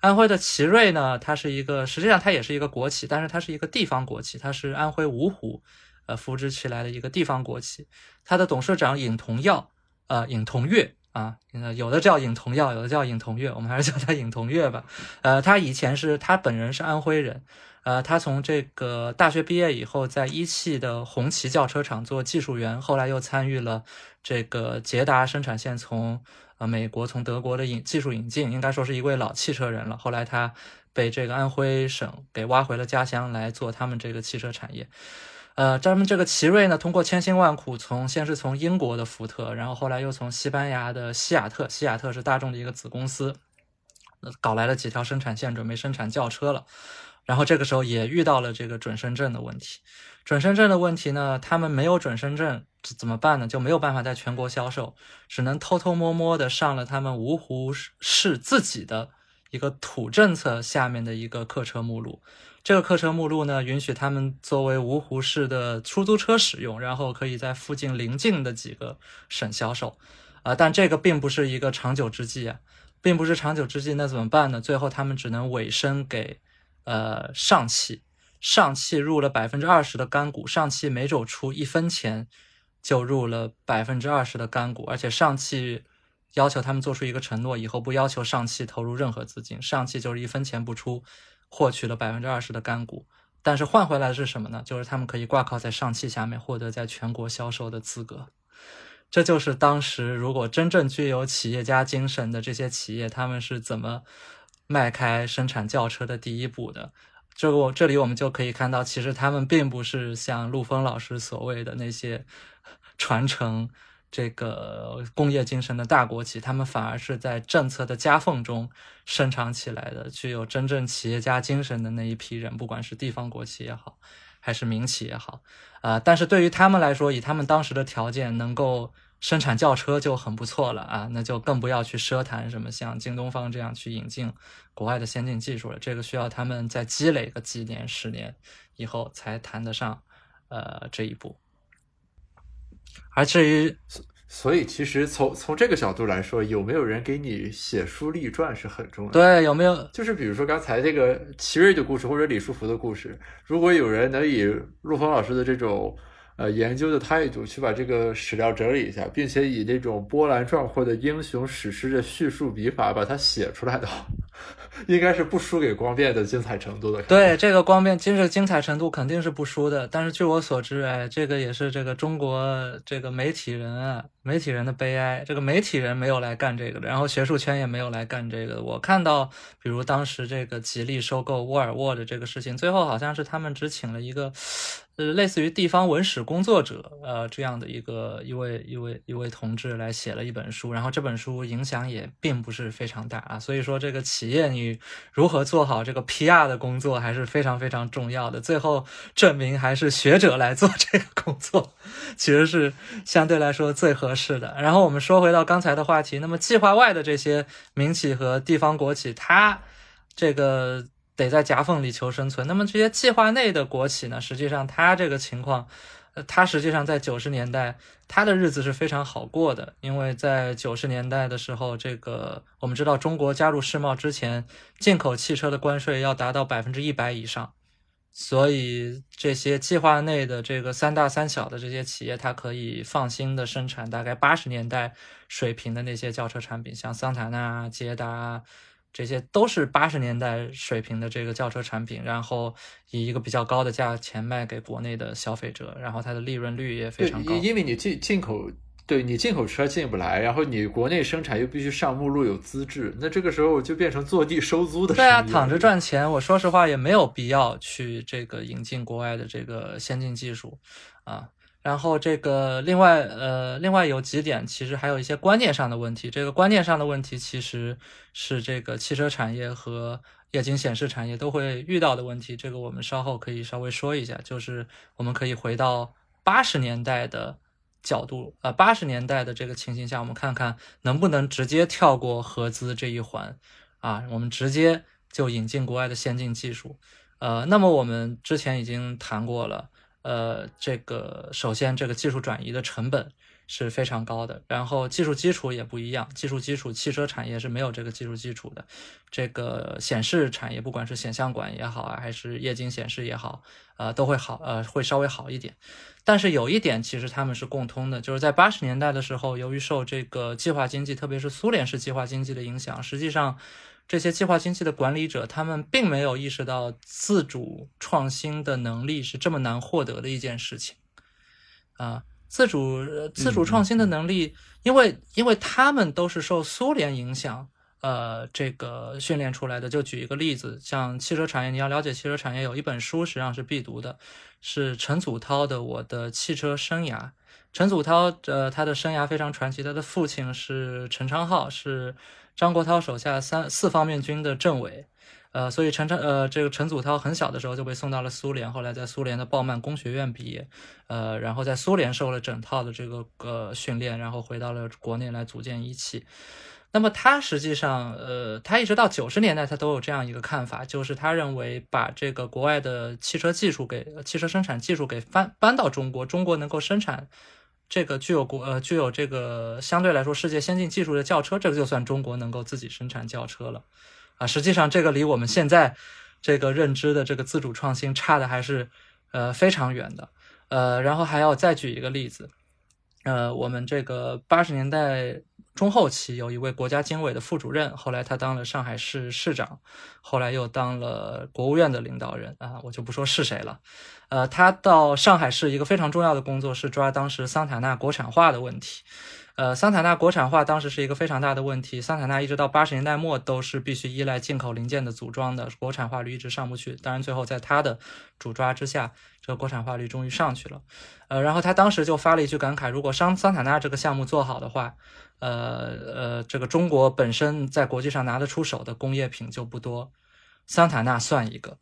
安徽的奇瑞呢，它是一个，实际上它也是一个国企，但是它是一个地方国企，它是安徽芜湖呃扶植起来的一个地方国企。它的董事长尹同耀，呃，尹同跃啊，有的叫尹同耀，有的叫尹同跃，我们还是叫他尹同跃吧。呃，他以前是他本人是安徽人。呃，他从这个大学毕业以后，在一汽的红旗轿车厂做技术员，后来又参与了这个捷达生产线从呃美国从德国的引技术引进，应该说是一位老汽车人了。后来他被这个安徽省给挖回了家乡来做他们这个汽车产业。呃，咱们这个奇瑞呢，通过千辛万苦，从先是从英国的福特，然后后来又从西班牙的西雅特，西雅特是大众的一个子公司，搞来了几条生产线，准备生产轿车了。然后这个时候也遇到了这个准生证的问题。准生证的问题呢，他们没有准生证怎么办呢？就没有办法在全国销售，只能偷偷摸摸的上了他们芜湖市自己的一个土政策下面的一个客车目录。这个客车目录呢，允许他们作为芜湖市的出租车使用，然后可以在附近邻近的几个省销售，啊，但这个并不是一个长久之计啊，并不是长久之计，那怎么办呢？最后他们只能委身给，呃，上汽，上汽入了百分之二十的干股，上汽每走出一分钱，就入了百分之二十的干股，而且上汽要求他们做出一个承诺，以后不要求上汽投入任何资金，上汽就是一分钱不出。获取了百分之二十的干股，但是换回来的是什么呢？就是他们可以挂靠在上汽下面，获得在全国销售的资格。这就是当时如果真正具有企业家精神的这些企业，他们是怎么迈开生产轿车的第一步的。这个这里我们就可以看到，其实他们并不是像陆峰老师所谓的那些传承。这个工业精神的大国企，他们反而是在政策的夹缝中生长起来的，具有真正企业家精神的那一批人，不管是地方国企也好，还是民企也好，啊，但是对于他们来说，以他们当时的条件，能够生产轿车就很不错了啊，那就更不要去奢谈什么像京东方这样去引进国外的先进技术了，这个需要他们再积累个几年、十年以后才谈得上，呃，这一步。而至于，所以其实从从这个角度来说，有没有人给你写书立传是很重要的。对，有没有？就是比如说刚才这个奇瑞的故事，或者李书福的故事，如果有人能以陆峰老师的这种呃研究的态度去把这个史料整理一下，并且以那种波澜壮阔的英雄史诗的叙述笔法把它写出来的。[LAUGHS] 应该是不输给光变的精彩程度的。对这个光变，其实精彩程度肯定是不输的。但是据我所知，哎，这个也是这个中国这个媒体人啊，媒体人的悲哀。这个媒体人没有来干这个的，然后学术圈也没有来干这个的。我看到，比如当时这个吉利收购沃尔沃的这个事情，最后好像是他们只请了一个。呃，类似于地方文史工作者，呃，这样的一个一位一位一位同志来写了一本书，然后这本书影响也并不是非常大啊。所以说，这个企业你如何做好这个 PR 的工作还是非常非常重要的。最后证明还是学者来做这个工作，其实是相对来说最合适的。然后我们说回到刚才的话题，那么计划外的这些民企和地方国企，它这个。得在夹缝里求生存。那么这些计划内的国企呢？实际上，它这个情况，呃，它实际上在九十年代，它的日子是非常好过的。因为在九十年代的时候，这个我们知道，中国加入世贸之前，进口汽车的关税要达到百分之一百以上，所以这些计划内的这个三大三小的这些企业，它可以放心的生产大概八十年代水平的那些轿车产品，像桑塔纳、捷达。这些都是八十年代水平的这个轿车产品，然后以一个比较高的价钱卖给国内的消费者，然后它的利润率也非常高。因为你进进口，对你进口车进不来，然后你国内生产又必须上目录有资质，那这个时候就变成坐地收租的。对啊，躺着赚钱。我说实话也没有必要去这个引进国外的这个先进技术啊。然后这个另外呃，另外有几点，其实还有一些观念上的问题。这个观念上的问题，其实是这个汽车产业和液晶显示产业都会遇到的问题。这个我们稍后可以稍微说一下。就是我们可以回到八十年代的角度，呃，八十年代的这个情形下，我们看看能不能直接跳过合资这一环啊，我们直接就引进国外的先进技术。呃，那么我们之前已经谈过了。呃，这个首先，这个技术转移的成本是非常高的，然后技术基础也不一样。技术基础，汽车产业是没有这个技术基础的。这个显示产业，不管是显像管也好啊，还是液晶显示也好，呃，都会好，呃，会稍微好一点。但是有一点，其实他们是共通的，就是在八十年代的时候，由于受这个计划经济，特别是苏联式计划经济的影响，实际上。这些计划经济的管理者，他们并没有意识到自主创新的能力是这么难获得的一件事情，啊，自主自主创新的能力，因为因为他们都是受苏联影响，呃，这个训练出来的。就举一个例子，像汽车产业，你要了解汽车产业，有一本书实际上是必读的，是陈祖涛的《我的汽车生涯》。陈祖涛，呃，他的生涯非常传奇，他的父亲是陈昌浩，是张国焘手下三四方面军的政委。呃，所以陈昌呃，这个陈祖涛很小的时候就被送到了苏联，后来在苏联的鲍曼工学院毕业，呃，然后在苏联受了整套的这个呃训练，然后回到了国内来组建一汽。那么他实际上，呃，他一直到九十年代，他都有这样一个看法，就是他认为把这个国外的汽车技术给汽车生产技术给搬搬到中国，中国能够生产这个具有国呃具有这个相对来说世界先进技术的轿车，这个就算中国能够自己生产轿车了。啊，实际上这个离我们现在这个认知的这个自主创新差的还是呃非常远的。呃，然后还要再举一个例子，呃，我们这个八十年代中后期有一位国家经委的副主任，后来他当了上海市市长，后来又当了国务院的领导人啊，我就不说是谁了。呃，他到上海市一个非常重要的工作是抓当时桑塔纳国产化的问题。呃，桑塔纳国产化当时是一个非常大的问题。桑塔纳一直到八十年代末都是必须依赖进口零件的组装的，国产化率一直上不去。当然，最后在他的主抓之下，这个国产化率终于上去了。呃，然后他当时就发了一句感慨：如果桑桑塔纳这个项目做好的话，呃呃，这个中国本身在国际上拿得出手的工业品就不多，桑塔纳算一个。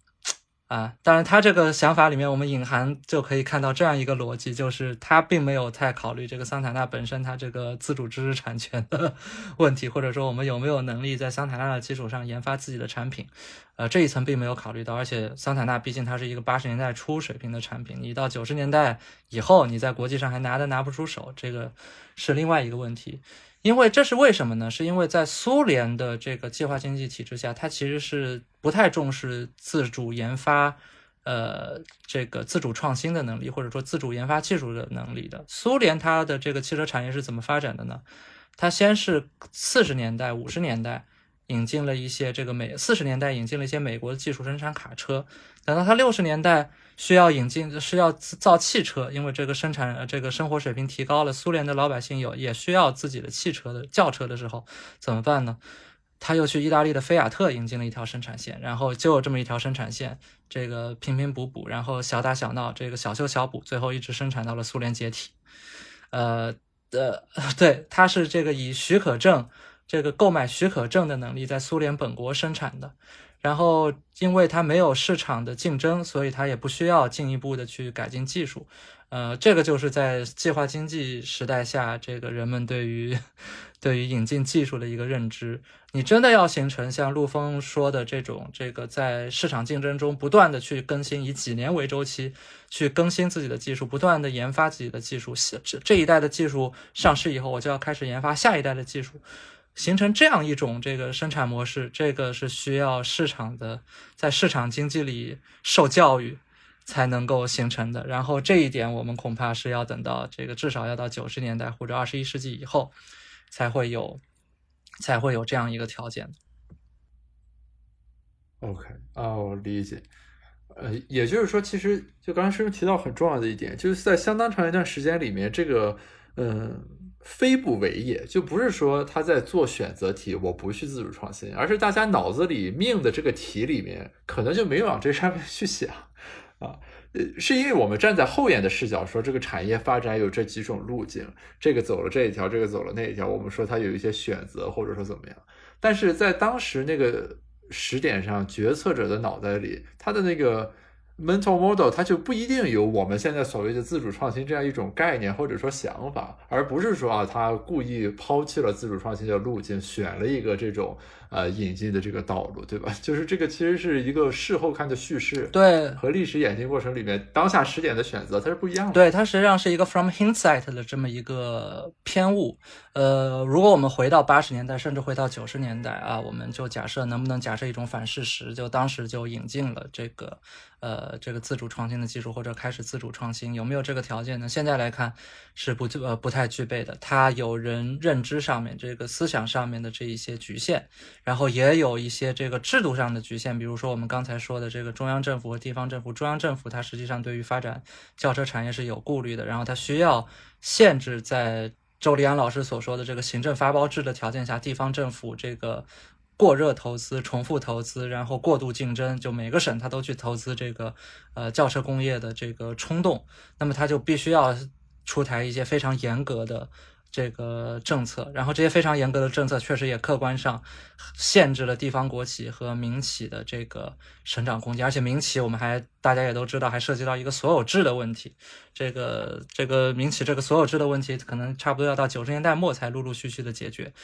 啊，当然，他这个想法里面，我们隐含就可以看到这样一个逻辑，就是他并没有太考虑这个桑塔纳本身它这个自主知识产权的 [LAUGHS] 问题，或者说我们有没有能力在桑塔纳的基础上研发自己的产品，呃，这一层并没有考虑到。而且桑塔纳毕竟它是一个八十年代初水平的产品，你到九十年代以后，你在国际上还拿得拿不出手，这个是另外一个问题。因为这是为什么呢？是因为在苏联的这个计划经济体制下，它其实是不太重视自主研发，呃，这个自主创新的能力，或者说自主研发技术的能力的。苏联它的这个汽车产业是怎么发展的呢？它先是四十年代、五十年代引进了一些这个美，四十年代引进了一些美国的技术生产卡车，等到它六十年代。需要引进，是要造汽车，因为这个生产，这个生活水平提高了，苏联的老百姓有也需要自己的汽车的轿车的时候，怎么办呢？他又去意大利的菲亚特引进了一条生产线，然后就这么一条生产线，这个拼拼补补，然后小打小闹，这个小修小补，最后一直生产到了苏联解体。呃的，[LAUGHS] 对，他是这个以许可证，这个购买许可证的能力在苏联本国生产的。然后，因为它没有市场的竞争，所以它也不需要进一步的去改进技术。呃，这个就是在计划经济时代下，这个人们对于对于引进技术的一个认知。你真的要形成像陆峰说的这种，这个在市场竞争中不断的去更新，以几年为周期去更新自己的技术，不断的研发自己的技术。这这一代的技术上市以后，我就要开始研发下一代的技术。形成这样一种这个生产模式，这个是需要市场的，在市场经济里受教育才能够形成的。然后这一点，我们恐怕是要等到这个至少要到九十年代或者二十一世纪以后，才会有，才会有这样一个条件。OK，哦，理解。呃，也就是说，其实就刚才师傅提到很重要的一点，就是在相当长一段时间里面，这个，嗯。非不为也，就不是说他在做选择题，我不去自主创新，而是大家脑子里命的这个题里面，可能就没往这上面去想啊。呃，是因为我们站在后眼的视角说，这个产业发展有这几种路径，这个走了这一条，这个走了那一条，我们说它有一些选择，或者说怎么样。但是在当时那个时点上，决策者的脑袋里，他的那个。Mental model 它就不一定有我们现在所谓的自主创新这样一种概念或者说想法，而不是说啊，他故意抛弃了自主创新的路径，选了一个这种。呃，引进的这个道路，对吧？[LAUGHS] 就是这个其实是一个事后看的叙事，对，和历史演进过程里面当下时点的选择它是不一样的。对，它实际上是一个 from hindsight 的这么一个偏误。呃，如果我们回到八十年代，甚至回到九十年代啊，我们就假设能不能假设一种反事实，就当时就引进了这个呃这个自主创新的技术，或者开始自主创新，有没有这个条件呢？现在来看是不呃不太具备的。它有人认知上面这个思想上面的这一些局限，然后也有一些这个制度上的局限，比如说我们刚才说的这个中央政府和地方政府，中央政府它实际上对于发展轿车产业是有顾虑的，然后它需要限制在周立安老师所说的这个行政发包制的条件下，地方政府这个。过热投资、重复投资，然后过度竞争，就每个省它都去投资这个呃轿车工业的这个冲动，那么它就必须要出台一些非常严格的这个政策，然后这些非常严格的政策确实也客观上限制了地方国企和民企的这个成长空间，而且民企我们还大家也都知道，还涉及到一个所有制的问题，这个这个民企这个所有制的问题，可能差不多要到九十年代末才陆陆续续的解决，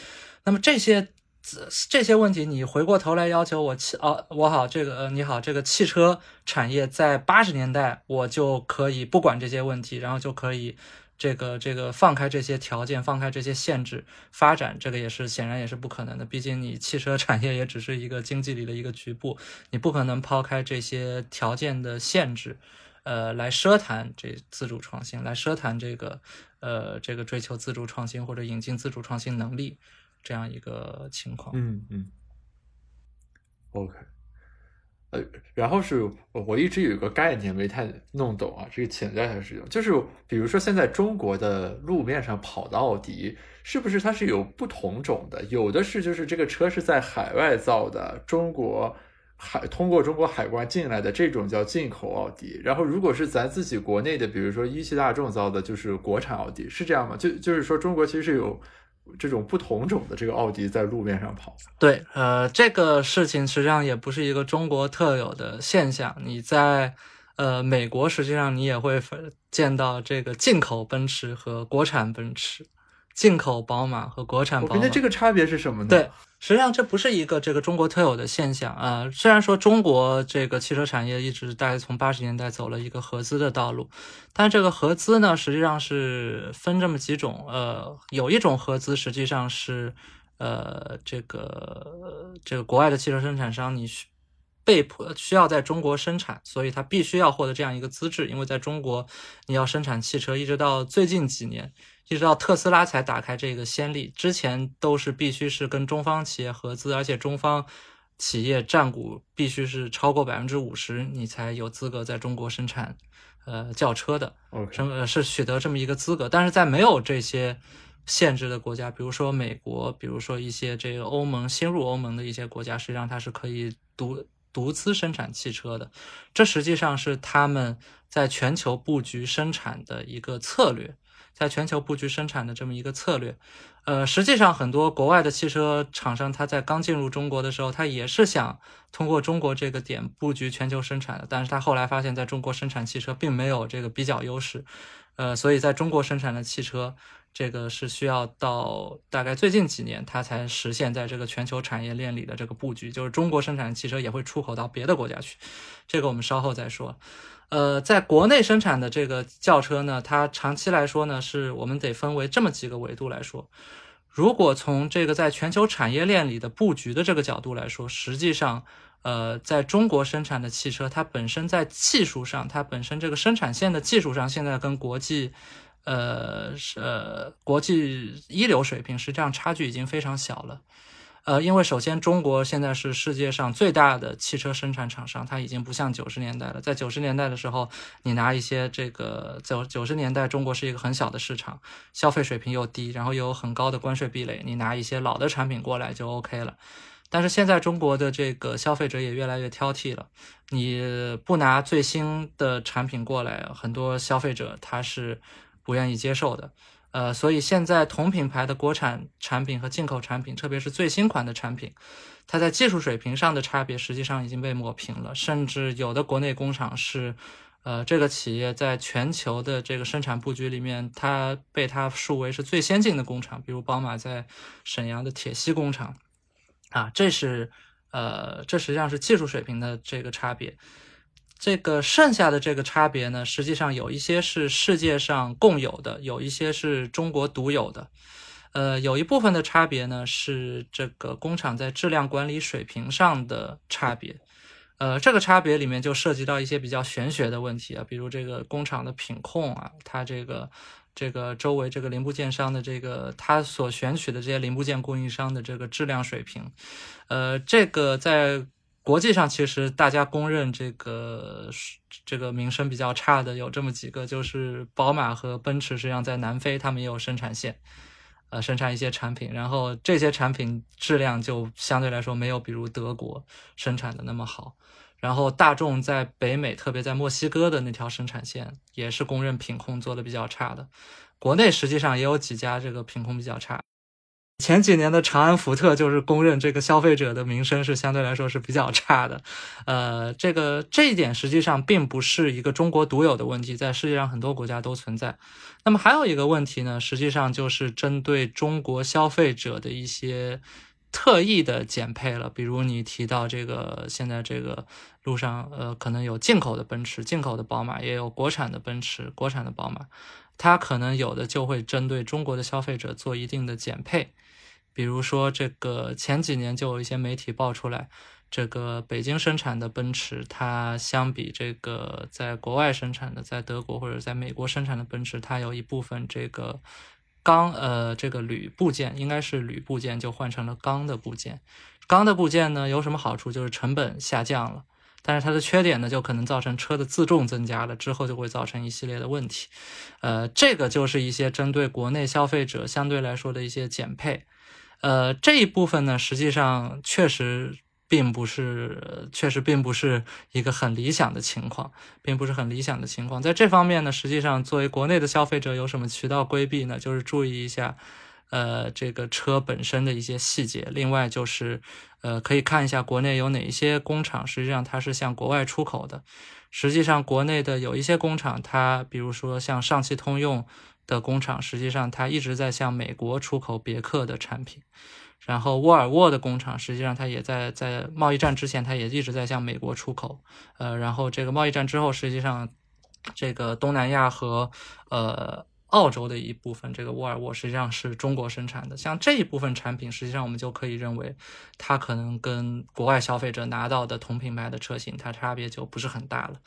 那么这些。这这些问题，你回过头来要求我汽哦，我好，这个呃，你好，这个汽车产业在八十年代我就可以不管这些问题，然后就可以这个这个放开这些条件，放开这些限制发展，这个也是显然也是不可能的。毕竟你汽车产业也只是一个经济里的一个局部，你不可能抛开这些条件的限制，呃，来奢谈这自主创新，来奢谈这个呃这个追求自主创新或者引进自主创新能力。这样一个情况，嗯嗯，OK，呃，然后是我一直有一个概念没太弄懂啊，这个潜在的事情，就是比如说现在中国的路面上跑的奥迪，是不是它是有不同种的？有的是就是这个车是在海外造的，中国海通过中国海关进来的这种叫进口奥迪，然后如果是咱自己国内的，比如说一汽大众造的，就是国产奥迪，是这样吗？就就是说中国其实是有。这种不同种的这个奥迪在路面上跑，对，呃，这个事情实际上也不是一个中国特有的现象。你在呃美国，实际上你也会见到这个进口奔驰和国产奔驰。进口宝马和国产宝马，那这个差别是什么呢？对，实际上这不是一个这个中国特有的现象啊。虽然说中国这个汽车产业一直大概从八十年代走了一个合资的道路，但这个合资呢，实际上是分这么几种。呃，有一种合资实际上是，呃，这个这个国外的汽车生产商你需被迫需要在中国生产，所以他必须要获得这样一个资质，因为在中国你要生产汽车，一直到最近几年。一直到特斯拉才打开这个先例，之前都是必须是跟中方企业合资，而且中方企业占股必须是超过百分之五十，你才有资格在中国生产呃轿车的，什么是取得这么一个资格。但是在没有这些限制的国家，比如说美国，比如说一些这个欧盟新入欧盟的一些国家，实际上它是可以独独资生产汽车的，这实际上是他们在全球布局生产的一个策略。在全球布局生产的这么一个策略，呃，实际上很多国外的汽车厂商，他在刚进入中国的时候，他也是想通过中国这个点布局全球生产的，但是他后来发现，在中国生产汽车并没有这个比较优势，呃，所以在中国生产的汽车，这个是需要到大概最近几年，它才实现在这个全球产业链里的这个布局，就是中国生产的汽车也会出口到别的国家去，这个我们稍后再说。呃，在国内生产的这个轿车呢，它长期来说呢，是我们得分为这么几个维度来说。如果从这个在全球产业链里的布局的这个角度来说，实际上，呃，在中国生产的汽车，它本身在技术上，它本身这个生产线的技术上，现在跟国际，呃是，呃，国际一流水平，实际上差距已经非常小了。呃，因为首先中国现在是世界上最大的汽车生产厂商，它已经不像九十年代了。在九十年代的时候，你拿一些这个九九十年代中国是一个很小的市场，消费水平又低，然后又有很高的关税壁垒，你拿一些老的产品过来就 OK 了。但是现在中国的这个消费者也越来越挑剔了，你不拿最新的产品过来，很多消费者他是不愿意接受的。呃，所以现在同品牌的国产产品和进口产品，特别是最新款的产品，它在技术水平上的差别实际上已经被抹平了。甚至有的国内工厂是，呃，这个企业在全球的这个生产布局里面，它被它树为是最先进的工厂，比如宝马在沈阳的铁西工厂，啊，这是，呃，这实际上是技术水平的这个差别。这个剩下的这个差别呢，实际上有一些是世界上共有的，有一些是中国独有的。呃，有一部分的差别呢是这个工厂在质量管理水平上的差别。呃，这个差别里面就涉及到一些比较玄学的问题啊，比如这个工厂的品控啊，它这个这个周围这个零部件商的这个它所选取的这些零部件供应商的这个质量水平，呃，这个在国际上其实大家公认这个这个名声比较差的有这么几个，就是宝马和奔驰，实际上在南非他们也有生产线。呃，生产一些产品，然后这些产品质量就相对来说没有比如德国生产的那么好。然后大众在北美，特别在墨西哥的那条生产线也是公认品控做的比较差的。国内实际上也有几家这个品控比较差。前几年的长安福特就是公认这个消费者的名声是相对来说是比较差的，呃，这个这一点实际上并不是一个中国独有的问题，在世界上很多国家都存在。那么还有一个问题呢，实际上就是针对中国消费者的一些特意的减配了，比如你提到这个现在这个路上，呃，可能有进口的奔驰、进口的宝马，也有国产的奔驰、国产的宝马，它可能有的就会针对中国的消费者做一定的减配。比如说，这个前几年就有一些媒体爆出来，这个北京生产的奔驰，它相比这个在国外生产的，在德国或者在美国生产的奔驰，它有一部分这个钢呃这个铝部件，应该是铝部件，就换成了钢的部件。钢的部件呢有什么好处？就是成本下降了，但是它的缺点呢，就可能造成车的自重增加了，之后就会造成一系列的问题。呃，这个就是一些针对国内消费者相对来说的一些减配。呃，这一部分呢，实际上确实并不是，确实并不是一个很理想的情况，并不是很理想的情况。在这方面呢，实际上作为国内的消费者，有什么渠道规避呢？就是注意一下，呃，这个车本身的一些细节。另外就是，呃，可以看一下国内有哪一些工厂，实际上它是向国外出口的。实际上，国内的有一些工厂，它比如说像上汽通用。的工厂实际上，它一直在向美国出口别克的产品，然后沃尔沃的工厂实际上它也在在贸易战之前，它也一直在向美国出口，呃，然后这个贸易战之后，实际上这个东南亚和呃澳洲的一部分，这个沃尔沃实际上是中国生产的，像这一部分产品，实际上我们就可以认为，它可能跟国外消费者拿到的同品牌的车型，它差别就不是很大了。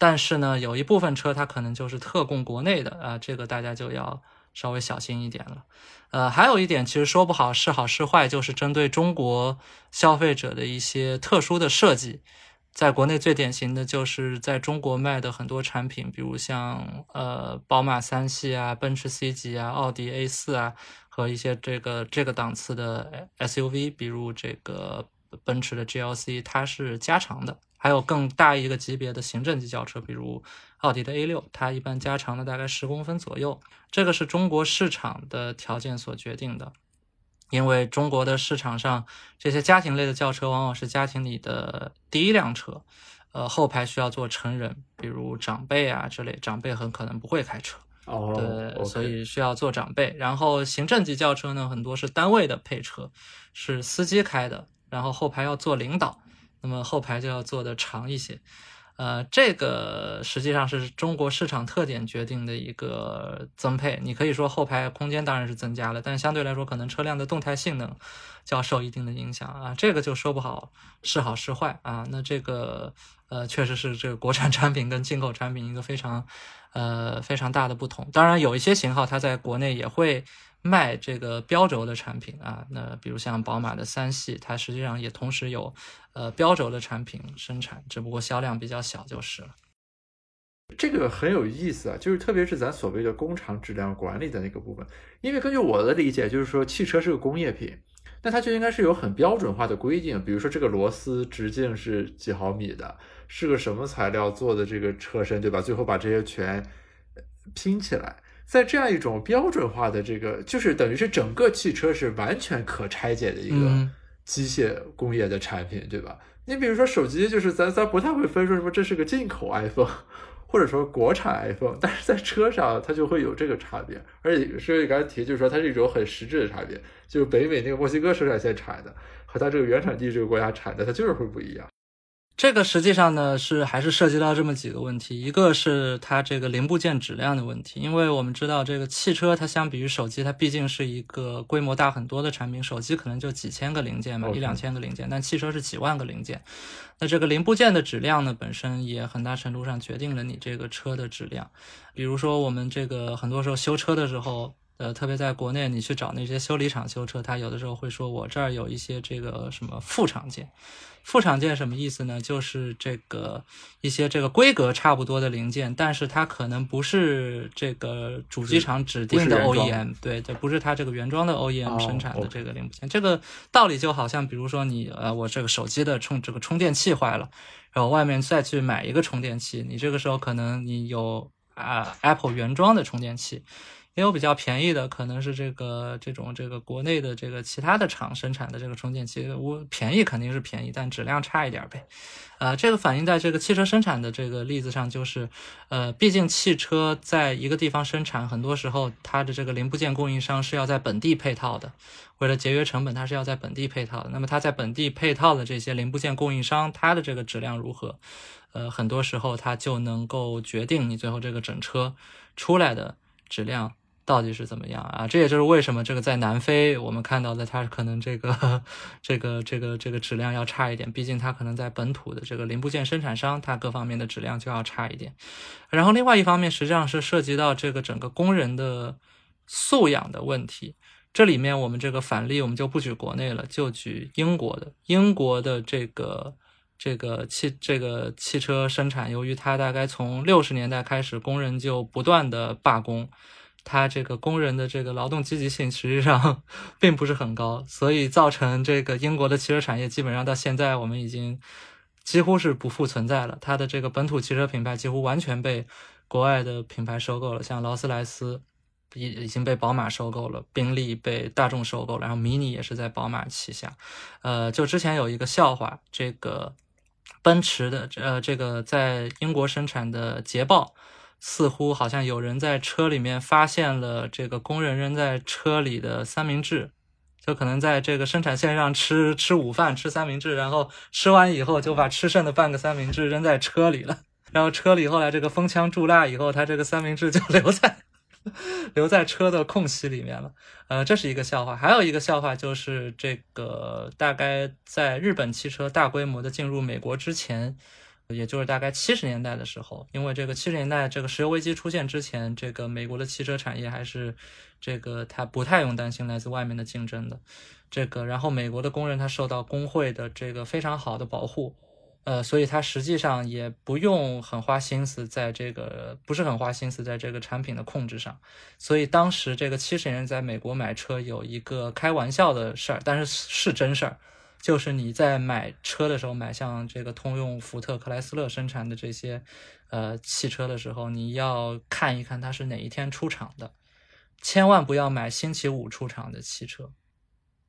但是呢，有一部分车它可能就是特供国内的啊，这个大家就要稍微小心一点了。呃，还有一点其实说不好是好是坏，就是针对中国消费者的一些特殊的设计，在国内最典型的就是在中国卖的很多产品，比如像呃宝马三系啊、奔驰 C 级啊、奥迪 A 四啊和一些这个这个档次的 SUV，比如这个奔驰的 GLC，它是加长的。还有更大一个级别的行政级轿车，比如奥迪的 A 六，它一般加长了大概十公分左右。这个是中国市场的条件所决定的，因为中国的市场上这些家庭类的轿车往往是家庭里的第一辆车，呃，后排需要坐成人，比如长辈啊之类，长辈很可能不会开车，哦，对，所以需要做长辈。然后行政级轿车呢，很多是单位的配车，是司机开的，然后后排要坐领导。那么后排就要做的长一些，呃，这个实际上是中国市场特点决定的一个增配。你可以说后排空间当然是增加了，但相对来说可能车辆的动态性能就要受一定的影响啊，这个就说不好是好是坏啊。那这个呃，确实是这个国产产品跟进口产品一个非常呃非常大的不同。当然有一些型号它在国内也会。卖这个标轴的产品啊，那比如像宝马的三系，它实际上也同时有呃标轴的产品生产，只不过销量比较小就是了。这个很有意思啊，就是特别是咱所谓的工厂质量管理的那个部分，因为根据我的理解，就是说汽车是个工业品，那它就应该是有很标准化的规定，比如说这个螺丝直径是几毫米的，是个什么材料做的这个车身，对吧？最后把这些全拼起来。在这样一种标准化的这个，就是等于是整个汽车是完全可拆解的一个机械工业的产品，对吧？你比如说手机，就是咱咱不太会分说什么这是个进口 iPhone，[LAUGHS] 或者说国产 iPhone，但是在车上它就会有这个差别，而且所以刚才提就是说它是一种很实质的差别，就是北美那个墨西哥生产线产的和它这个原产地这个国家产的，它就是会不一样。这个实际上呢是还是涉及到这么几个问题，一个是它这个零部件质量的问题，因为我们知道这个汽车它相比于手机，它毕竟是一个规模大很多的产品，手机可能就几千个零件嘛，一两千个零件，但汽车是几万个零件，那这个零部件的质量呢本身也很大程度上决定了你这个车的质量，比如说我们这个很多时候修车的时候。呃，特别在国内，你去找那些修理厂修车，他有的时候会说，我这儿有一些这个什么副厂件。副厂件什么意思呢？就是这个一些这个规格差不多的零件，但是它可能不是这个主机厂指定的 OEM，对，这不是它这个原装的 OEM 生产的这个零部件。这个道理就好像，比如说你呃，我这个手机的充这个充电器坏了，然后外面再去买一个充电器，你这个时候可能你有啊 Apple 原装的充电器。也有比较便宜的，可能是这个这种这个国内的这个其他的厂生产的这个充电器，我便宜肯定是便宜，但质量差一点呗。呃，这个反映在这个汽车生产的这个例子上，就是，呃，毕竟汽车在一个地方生产，很多时候它的这个零部件供应商是要在本地配套的，为了节约成本，它是要在本地配套的。那么它在本地配套的这些零部件供应商，它的这个质量如何？呃，很多时候它就能够决定你最后这个整车出来的质量。到底是怎么样啊？这也就是为什么这个在南非我们看到的，它可能这个这个这个这个质量要差一点，毕竟它可能在本土的这个零部件生产商，它各方面的质量就要差一点。然后另外一方面，实际上是涉及到这个整个工人的素养的问题。这里面我们这个反例我们就不举国内了，就举英国的。英国的这个这个汽这个汽车生产，由于它大概从六十年代开始，工人就不断的罢工。它这个工人的这个劳动积极性实际上 [LAUGHS] 并不是很高，所以造成这个英国的汽车产业基本上到现在我们已经几乎是不复存在了。它的这个本土汽车品牌几乎完全被国外的品牌收购了，像劳斯莱斯已已经被宝马收购了，宾利被大众收购了，然后迷你也是在宝马旗下。呃，就之前有一个笑话，这个奔驰的呃这个在英国生产的捷豹。似乎好像有人在车里面发现了这个工人扔在车里的三明治，就可能在这个生产线上吃吃午饭吃三明治，然后吃完以后就把吃剩的半个三明治扔在车里了，然后车里后来这个封枪蛀蜡以后，他这个三明治就留在 [LAUGHS] 留在车的空隙里面了。呃，这是一个笑话，还有一个笑话就是这个大概在日本汽车大规模的进入美国之前。也就是大概七十年代的时候，因为这个七十年代这个石油危机出现之前，这个美国的汽车产业还是这个它不太用担心来自外面的竞争的，这个然后美国的工人他受到工会的这个非常好的保护，呃，所以他实际上也不用很花心思在这个不是很花心思在这个产品的控制上，所以当时这个七十年在美国买车有一个开玩笑的事儿，但是是真事儿。就是你在买车的时候，买像这个通用、福特、克莱斯勒生产的这些，呃，汽车的时候，你要看一看它是哪一天出厂的，千万不要买星期五出厂的汽车，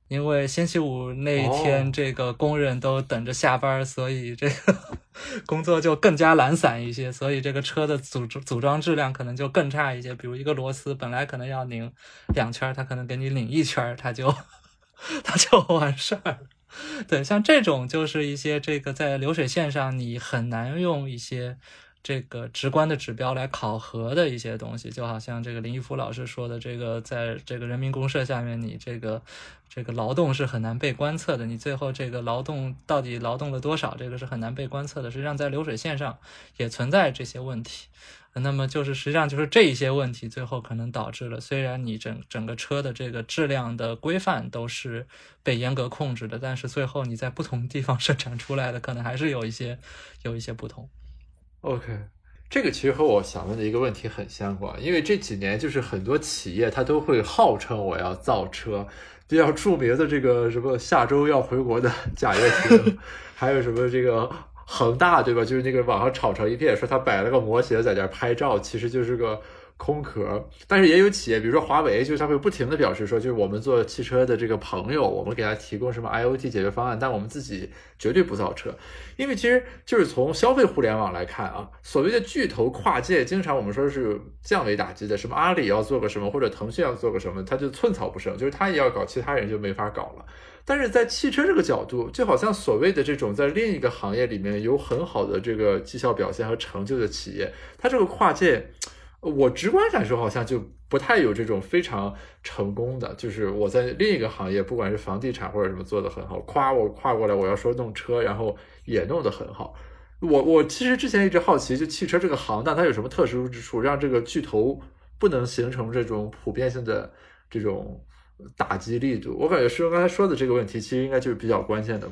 因为星期五那一天这个工人都等着下班，所以这个 [LAUGHS] 工作就更加懒散一些，所以这个车的组组装质量可能就更差一些。比如一个螺丝本来可能要拧两圈，它可能给你拧一圈，它就 [LAUGHS] 它就完事儿了。[LAUGHS] 对，像这种就是一些这个在流水线上你很难用一些这个直观的指标来考核的一些东西，就好像这个林毅夫老师说的，这个在这个人民公社下面，你这个这个劳动是很难被观测的，你最后这个劳动到底劳动了多少，这个是很难被观测的。实际上，在流水线上也存在这些问题。那么就是实际上就是这一些问题，最后可能导致了，虽然你整整个车的这个质量的规范都是被严格控制的，但是最后你在不同地方 [LAUGHS] 生产出来的，可能还是有一些有一些不同。OK，这个其实和我想问的一个问题很相关，因为这几年就是很多企业它都会号称我要造车，比较著名的这个什么下周要回国的贾跃亭，还有什么这个。恒大对吧？就是那个网上吵成一片，说他摆了个模型在那拍照，其实就是个空壳，但是也有企业，比如说华为，就是它会不停的表示说，就是我们做汽车的这个朋友，我们给他提供什么 IoT 解决方案，但我们自己绝对不造车，因为其实就是从消费互联网来看啊，所谓的巨头跨界，经常我们说是降维打击的，什么阿里要做个什么，或者腾讯要做个什么，他就寸草不生，就是他也要搞，其他人就没法搞了。但是在汽车这个角度，就好像所谓的这种在另一个行业里面有很好的这个绩效表现和成就的企业，它这个跨界。我直观感受好像就不太有这种非常成功的，就是我在另一个行业，不管是房地产或者什么做的很好，夸我跨过来，我要说弄车，然后也弄得很好。我我其实之前一直好奇，就汽车这个行当它有什么特殊之处，让这个巨头不能形成这种普遍性的这种打击力度？我感觉师兄刚才说的这个问题，其实应该就是比较关键的。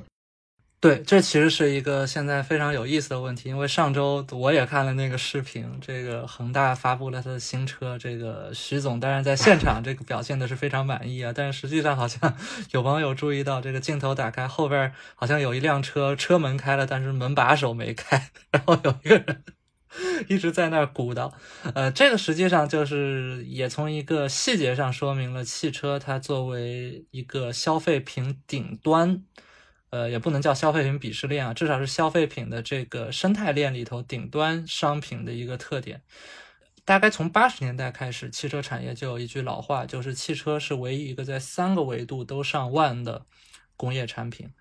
对，这其实是一个现在非常有意思的问题，因为上周我也看了那个视频，这个恒大发布了他的新车，这个徐总当然在现场 [LAUGHS] 这个表现的是非常满意啊，但是实际上好像 [LAUGHS] 有网友注意到，这个镜头打开后边好像有一辆车车门开了，但是门把手没开，然后有一个人 [LAUGHS] 一直在那儿鼓捣，呃，这个实际上就是也从一个细节上说明了汽车它作为一个消费品顶端。呃，也不能叫消费品鄙视链啊，至少是消费品的这个生态链里头顶端商品的一个特点。大概从八十年代开始，汽车产业就有一句老话，就是汽车是唯一一个在三个维度都上万的工业产品。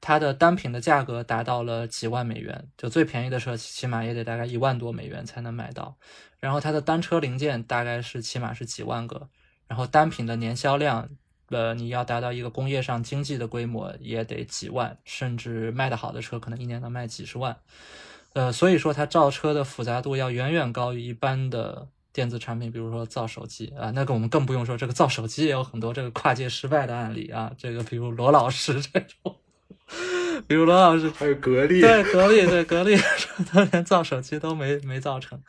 它的单品的价格达到了几万美元，就最便宜的车起码也得大概一万多美元才能买到。然后它的单车零件大概是起码是几万个，然后单品的年销量。呃，你要达到一个工业上经济的规模，也得几万，甚至卖得好的车可能一年能卖几十万。呃，所以说它造车的复杂度要远远高于一般的电子产品，比如说造手机啊，那个我们更不用说，这个造手机也有很多这个跨界失败的案例啊，这个比如罗老师这种，[LAUGHS] 比如罗老师还有格力，对格力，对格力，他连造手机都没没造成。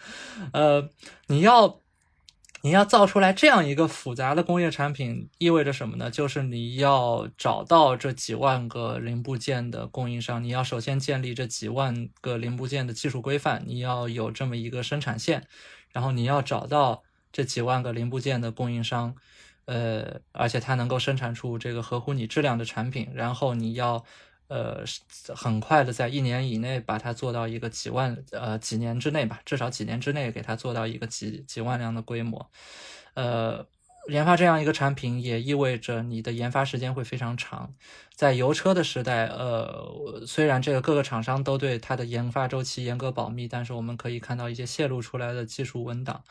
呃，你要。你要造出来这样一个复杂的工业产品，意味着什么呢？就是你要找到这几万个零部件的供应商，你要首先建立这几万个零部件的技术规范，你要有这么一个生产线，然后你要找到这几万个零部件的供应商，呃，而且它能够生产出这个合乎你质量的产品，然后你要。呃，很快的，在一年以内把它做到一个几万，呃，几年之内吧，至少几年之内给它做到一个几几万辆的规模。呃，研发这样一个产品也意味着你的研发时间会非常长。在油车的时代，呃，虽然这个各个厂商都对它的研发周期严格保密，但是我们可以看到一些泄露出来的技术文档，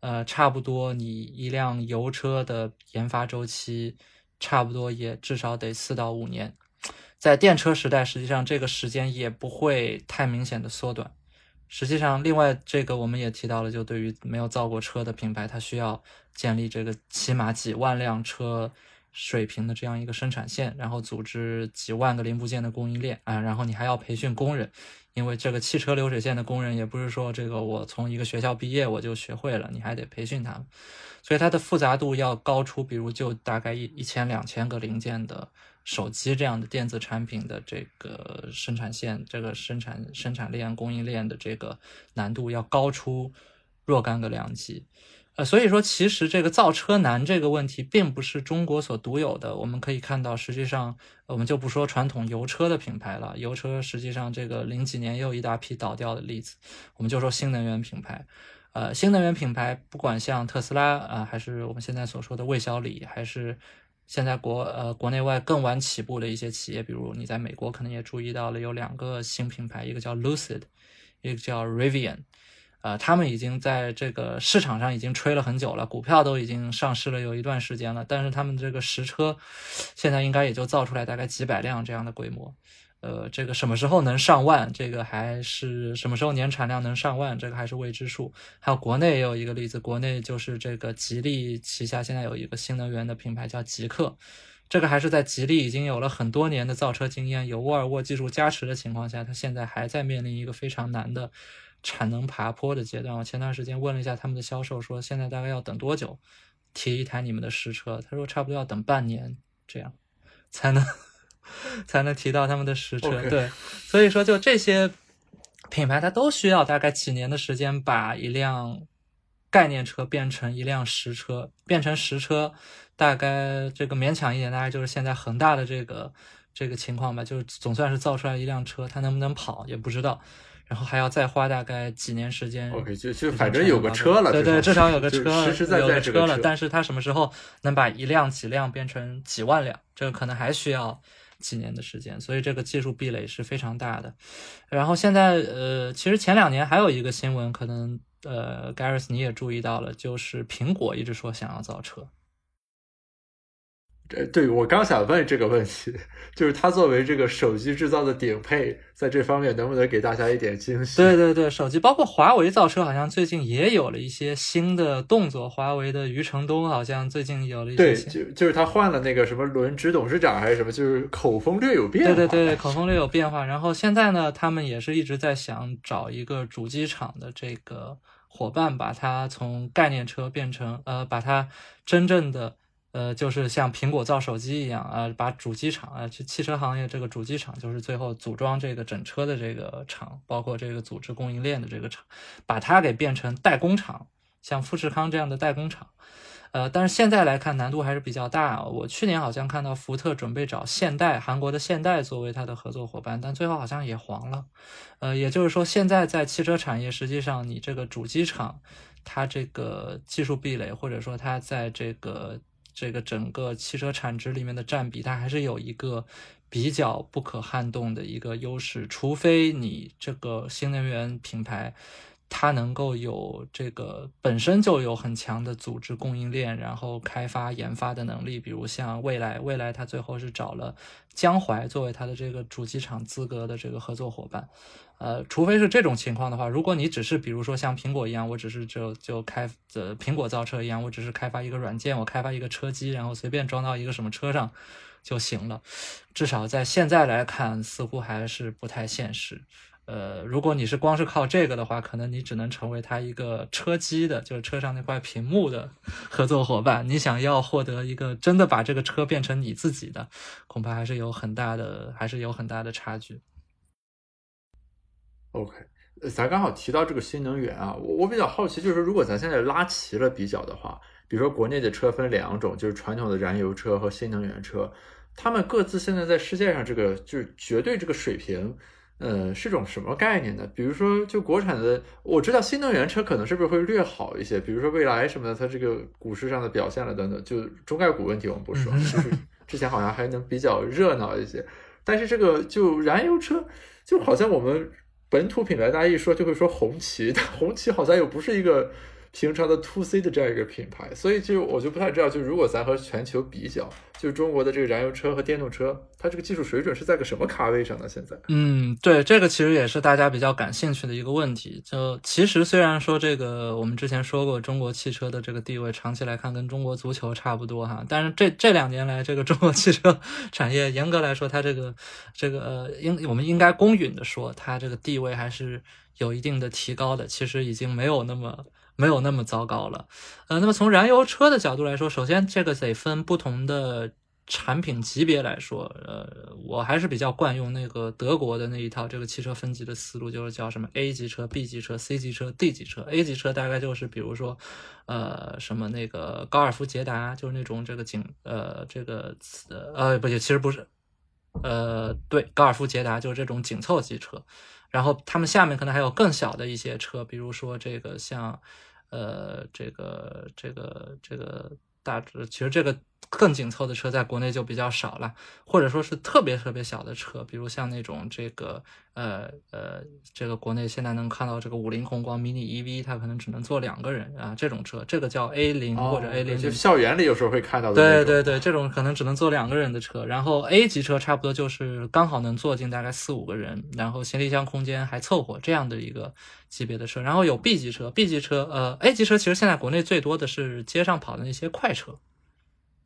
呃，差不多你一辆油车的研发周期，差不多也至少得四到五年。在电车时代，实际上这个时间也不会太明显的缩短。实际上，另外这个我们也提到了，就对于没有造过车的品牌，它需要建立这个起码几万辆车水平的这样一个生产线，然后组织几万个零部件的供应链啊，然后你还要培训工人，因为这个汽车流水线的工人也不是说这个我从一个学校毕业我就学会了，你还得培训他们，所以它的复杂度要高出，比如就大概一一千两千个零件的。手机这样的电子产品的这个生产线、这个生产生产链、供应链的这个难度要高出若干个量级，呃，所以说其实这个造车难这个问题并不是中国所独有的。我们可以看到，实际上我们就不说传统油车的品牌了，油车实际上这个零几年又一大批倒掉的例子。我们就说新能源品牌，呃，新能源品牌不管像特斯拉啊，还是我们现在所说的魏小李，还是。现在国呃国内外更晚起步的一些企业，比如你在美国可能也注意到了有两个新品牌，一个叫 Lucid，一个叫 Rivian，呃，他们已经在这个市场上已经吹了很久了，股票都已经上市了有一段时间了，但是他们这个实车现在应该也就造出来大概几百辆这样的规模。呃，这个什么时候能上万？这个还是什么时候年产量能上万？这个还是未知数。还有国内也有一个例子，国内就是这个吉利旗下现在有一个新能源的品牌叫极客，这个还是在吉利已经有了很多年的造车经验、有沃尔沃技术加持的情况下，它现在还在面临一个非常难的产能爬坡的阶段。我前段时间问了一下他们的销售，说现在大概要等多久提一台你们的实车？他说差不多要等半年这样才能。[LAUGHS] 才能提到他们的实车，对，所以说就这些品牌，它都需要大概几年的时间把一辆概念车变成一辆实车，变成实车，大概这个勉强一点，大概就是现在恒大的这个这个情况吧，就是总算是造出来一辆车，它能不能跑也不知道，然后还要再花大概几年时间。OK，就就反正有个车了，对对，至少有个 [LAUGHS] 就车，实实在有个车了。但是它什么时候能把一辆几辆变成几万辆，这个可能还需要几年的时间，所以这个技术壁垒是非常大的。然后现在呃，其实前两年还有一个新闻，可能呃，Garris 你也注意到了，就是苹果一直说想要造车。呃，对我刚想问这个问题，就是它作为这个手机制造的顶配，在这方面能不能给大家一点惊喜？对对对，手机包括华为造车，好像最近也有了一些新的动作。华为的余承东好像最近有了一些对，就就是他换了那个什么轮值董事长还是什么，就是口风略有变化。对对对，口风略有变化。然后现在呢，他们也是一直在想找一个主机厂的这个伙伴，把它从概念车变成呃，把它真正的呃，就是像苹果造手机一样啊、把主机厂啊，去汽车行业这个主机厂，就是最后组装这个整车的这个厂，包括这个组织供应链的这个厂，把它给变成代工厂，像富士康这样的代工厂。呃，但是现在来看难度还是比较大。我去年好像看到福特准备找现代，韩国的现代作为它的合作伙伴，但最后好像也黄了。呃，也就是说，现在在汽车产业，实际上你这个主机厂，它这个技术壁垒，或者说它在这个这个整个汽车产值里面的占比，它还是有一个比较不可撼动的一个优势，除非你这个新能源品牌。它能够有这个本身就有很强的组织供应链，然后开发研发的能力，比如像未来，未来它最后是找了江淮作为它的这个主机厂资格的这个合作伙伴。呃，除非是这种情况的话，如果你只是比如说像苹果一样，我只是就就开呃苹果造车一样，我只是开发一个软件，我开发一个车机，然后随便装到一个什么车上就行了。至少在现在来看，似乎还是不太现实。呃，如果你是光是靠这个的话，可能你只能成为它一个车机的，就是车上那块屏幕的 [LAUGHS] 合作伙伴。你想要获得一个真的把这个车变成你自己的，恐怕还是有很大的，还是有很大的差距。OK，咱刚好提到这个新能源啊，我我比较好奇，就是如果咱现在拉齐了比较的话，比如说国内的车分两种，就是传统的燃油车和新能源车，他们各自现在在世界上这个就是绝对这个水平。呃，是种什么概念呢？比如说，就国产的，我知道新能源车可能是不是会略好一些？比如说未来什么的，它这个股市上的表现了等等，就中概股问题我们不说，[LAUGHS] 就是之前好像还能比较热闹一些。但是这个就燃油车，就好像我们本土品牌，大家一说就会说红旗，但红旗好像又不是一个平常的 to C 的这样一个品牌，所以就我就不太知道，就如果咱和全球比较，就中国的这个燃油车和电动车，它这个技术水准是在个什么咖位上呢？现在？嗯，对，这个其实也是大家比较感兴趣的一个问题。就其实虽然说这个我们之前说过，中国汽车的这个地位长期来看跟中国足球差不多哈，但是这这两年来，这个中国汽车产业严格来说，它这个这个呃，应我们应该公允的说，它这个地位还是有一定的提高的。其实已经没有那么。没有那么糟糕了，呃，那么从燃油车的角度来说，首先这个得分不同的产品级别来说，呃，我还是比较惯用那个德国的那一套这个汽车分级的思路，就是叫什么 A 级车、B 级车、C 级车、D 级车。A 级车大概就是比如说，呃，什么那个高尔夫捷达，就是那种这个紧呃这个呃不对，其实不是，呃对，高尔夫捷达就是这种紧凑级车。然后他们下面可能还有更小的一些车，比如说这个像，呃，这个这个这个大致，其实这个更紧凑的车在国内就比较少了，或者说是特别特别小的车，比如像那种这个呃呃，这个国内现在能看到这个五菱宏光 mini EV，它可能只能坐两个人啊，这种车，这个叫 A 零或者 A 零、哦，就校园里有时候会看到的。对对对，这种可能只能坐两个人的车，然后 A 级车差不多就是刚好能坐进大概四五个人，然后行李箱空间还凑合这样的一个级别的车，然后有 B 级车，B 级车呃 A 级车其实现在国内最多的是街上跑的那些快车。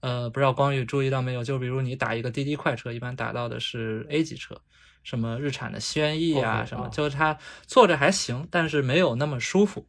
呃，不知道光宇注意到没有？就比如你打一个滴滴快车，一般打到的是 A 级车，什么日产的轩逸啊什么，哦就是它坐着还行，但是没有那么舒服。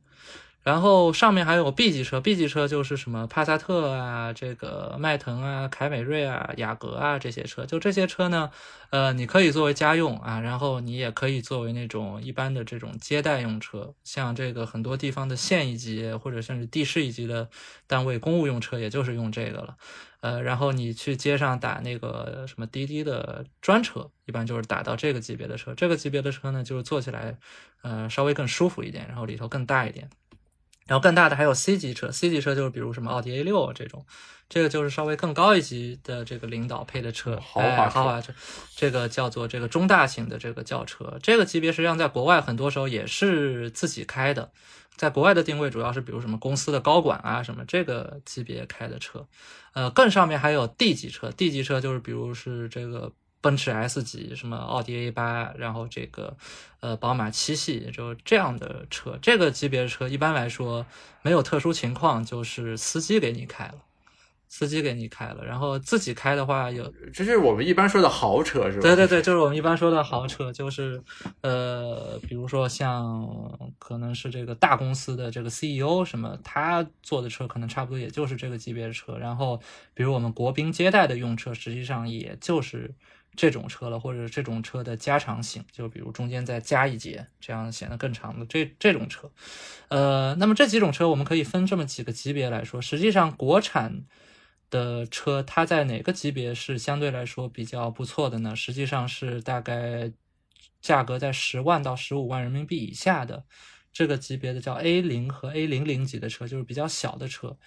然后上面还有 B 级车，B 级车就是什么帕萨特啊、这个迈腾啊、凯美瑞啊、雅阁啊这些车。就这些车呢，呃，你可以作为家用啊，然后你也可以作为那种一般的这种接待用车，像这个很多地方的县一级或者甚至地市一级的单位公务用车，也就是用这个了。呃，然后你去街上打那个什么滴滴的专车，一般就是打到这个级别的车。这个级别的车呢，就是坐起来，呃，稍微更舒服一点，然后里头更大一点。然后更大的还有 C 级车，C 级车就是比如什么奥迪 A 六这种，这个就是稍微更高一级的这个领导配的车，豪华豪华车，这个叫做这个中大型的这个轿车，这个级别实际上在国外很多时候也是自己开的，在国外的定位主要是比如什么公司的高管啊什么这个级别开的车，呃，更上面还有 D 级车，D 级车就是比如是这个。奔驰 S 级，什么奥迪 A 八，然后这个，呃，宝马七系，就这样的车，这个级别的车，一般来说没有特殊情况，就是司机给你开了，司机给你开了，然后自己开的话有，这是我们一般说的豪车是吧？对对对，就是我们一般说的豪车，就是呃，比如说像可能是这个大公司的这个 CEO 什么，他坐的车可能差不多也就是这个级别的车，然后比如我们国宾接待的用车，实际上也就是。这种车了，或者这种车的加长型，就比如中间再加一节，这样显得更长的这这种车，呃，那么这几种车我们可以分这么几个级别来说。实际上，国产的车它在哪个级别是相对来说比较不错的呢？实际上是大概价格在十万到十五万人民币以下的这个级别的叫 A 零和 A 零零级的车，就是比较小的车。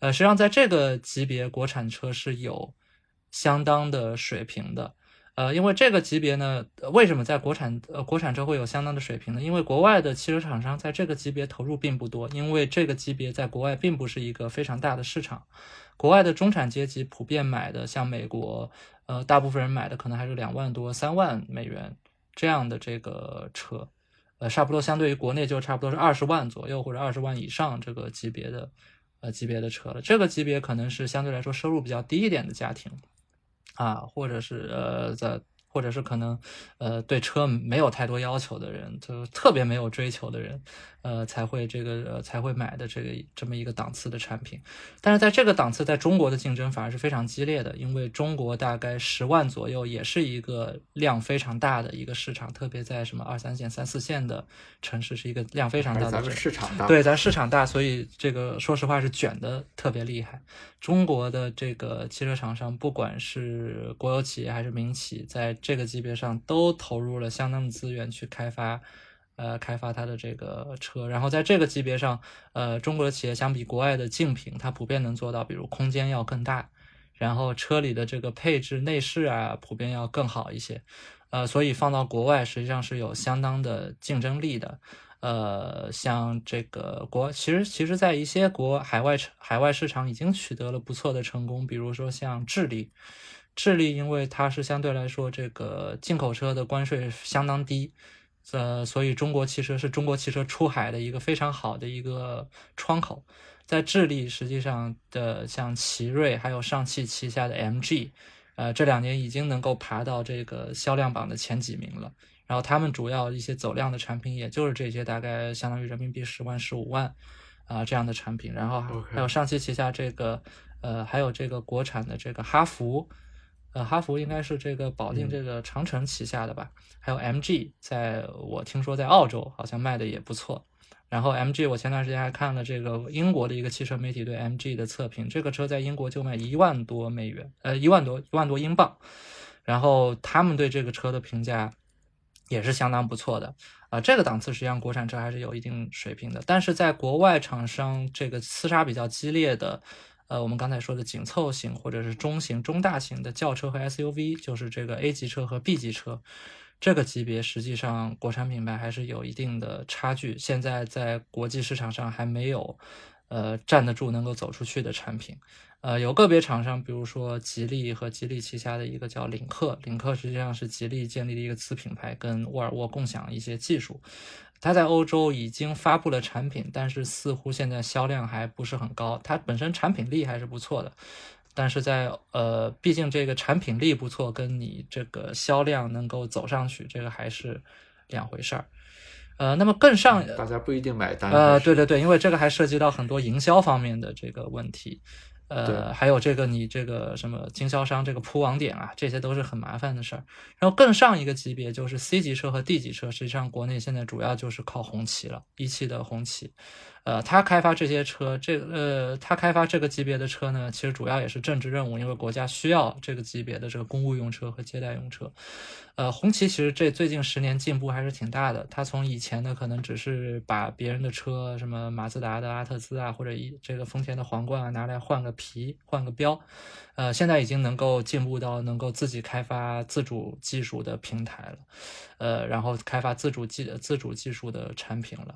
呃，实际上在这个级别，国产车是有相当的水平的。呃，因为这个级别呢，为什么在国产呃国产车会有相当的水平呢？因为国外的汽车厂商在这个级别投入并不多，因为这个级别在国外并不是一个非常大的市场。国外的中产阶级普遍买的，像美国，呃，大部分人买的可能还是两万多、三万美元这样的这个车，呃，差不多相对于国内就差不多是二十万左右或者二十万以上这个级别的呃级别的车了。这个级别可能是相对来说收入比较低一点的家庭。啊，或者是呃，在。或者是可能，呃，对车没有太多要求的人，就特别没有追求的人，呃，才会这个呃才会买的这个这么一个档次的产品。但是在这个档次，在中国的竞争反而是非常激烈的，因为中国大概十万左右，也是一个量非常大的一个市场，特别在什么二三线、三四线的城市，是一个量非常大的市场。对，咱市场大，所以这个说实话是卷的特别厉害。中国的这个汽车厂商，不管是国有企业还是民企，在这个级别上都投入了相当的资源去开发，呃，开发它的这个车。然后在这个级别上，呃，中国的企业相比国外的竞品，它普遍能做到，比如空间要更大，然后车里的这个配置、内饰啊，普遍要更好一些。呃，所以放到国外实际上是有相当的竞争力的。呃，像这个国，其实其实，在一些国海外海外市场已经取得了不错的成功，比如说像智利，智利因为它是相对来说这个进口车的关税相当低，呃，所以中国汽车是中国汽车出海的一个非常好的一个窗口。在智利，实际上的像奇瑞还有上汽旗下的 MG，呃，这两年已经能够爬到这个销量榜的前几名了。然后他们主要一些走量的产品，也就是这些，大概相当于人民币十万、十五万啊这样的产品。然后还有上汽旗下这个，呃，还有这个国产的这个哈弗，呃，哈弗应该是这个保定这个长城旗下的吧？还有 MG，在我听说在澳洲好像卖的也不错。然后 MG，我前段时间还看了这个英国的一个汽车媒体对 MG 的测评，这个车在英国就卖一万多美元，呃，一万多一万多英镑。然后他们对这个车的评价。也是相当不错的啊，这个档次实际上国产车还是有一定水平的，但是在国外厂商这个厮杀比较激烈的，呃，我们刚才说的紧凑型或者是中型、中大型的轿车和 SUV，就是这个 A 级车和 B 级车，这个级别实际上国产品牌还是有一定的差距，现在在国际市场上还没有，呃，站得住能够走出去的产品。呃，有个别厂商，比如说吉利和吉利旗下的一个叫领克，领克实际上是吉利建立的一个子品牌，跟沃尔沃共享一些技术。它在欧洲已经发布了产品，但是似乎现在销量还不是很高。它本身产品力还是不错的，但是在呃，毕竟这个产品力不错，跟你这个销量能够走上去，这个还是两回事儿。呃，那么更上，大家不一定买单。呃，对对对，因为这个还涉及到很多营销方面的这个问题。呃，还有这个你这个什么经销商这个铺网点啊，这些都是很麻烦的事儿。然后更上一个级别就是 C 级车和 D 级车，实际上国内现在主要就是靠红旗了，一汽的红旗。呃，他开发这些车，这呃，他开发这个级别的车呢，其实主要也是政治任务，因为国家需要这个级别的这个公务用车和接待用车。呃，红旗其实这最近十年进步还是挺大的，它从以前的可能只是把别人的车，什么马自达的阿特兹啊，或者一这个丰田的皇冠啊，拿来换个皮、换个标。呃，现在已经能够进步到能够自己开发自主技术的平台了，呃，然后开发自主技自主技术的产品了，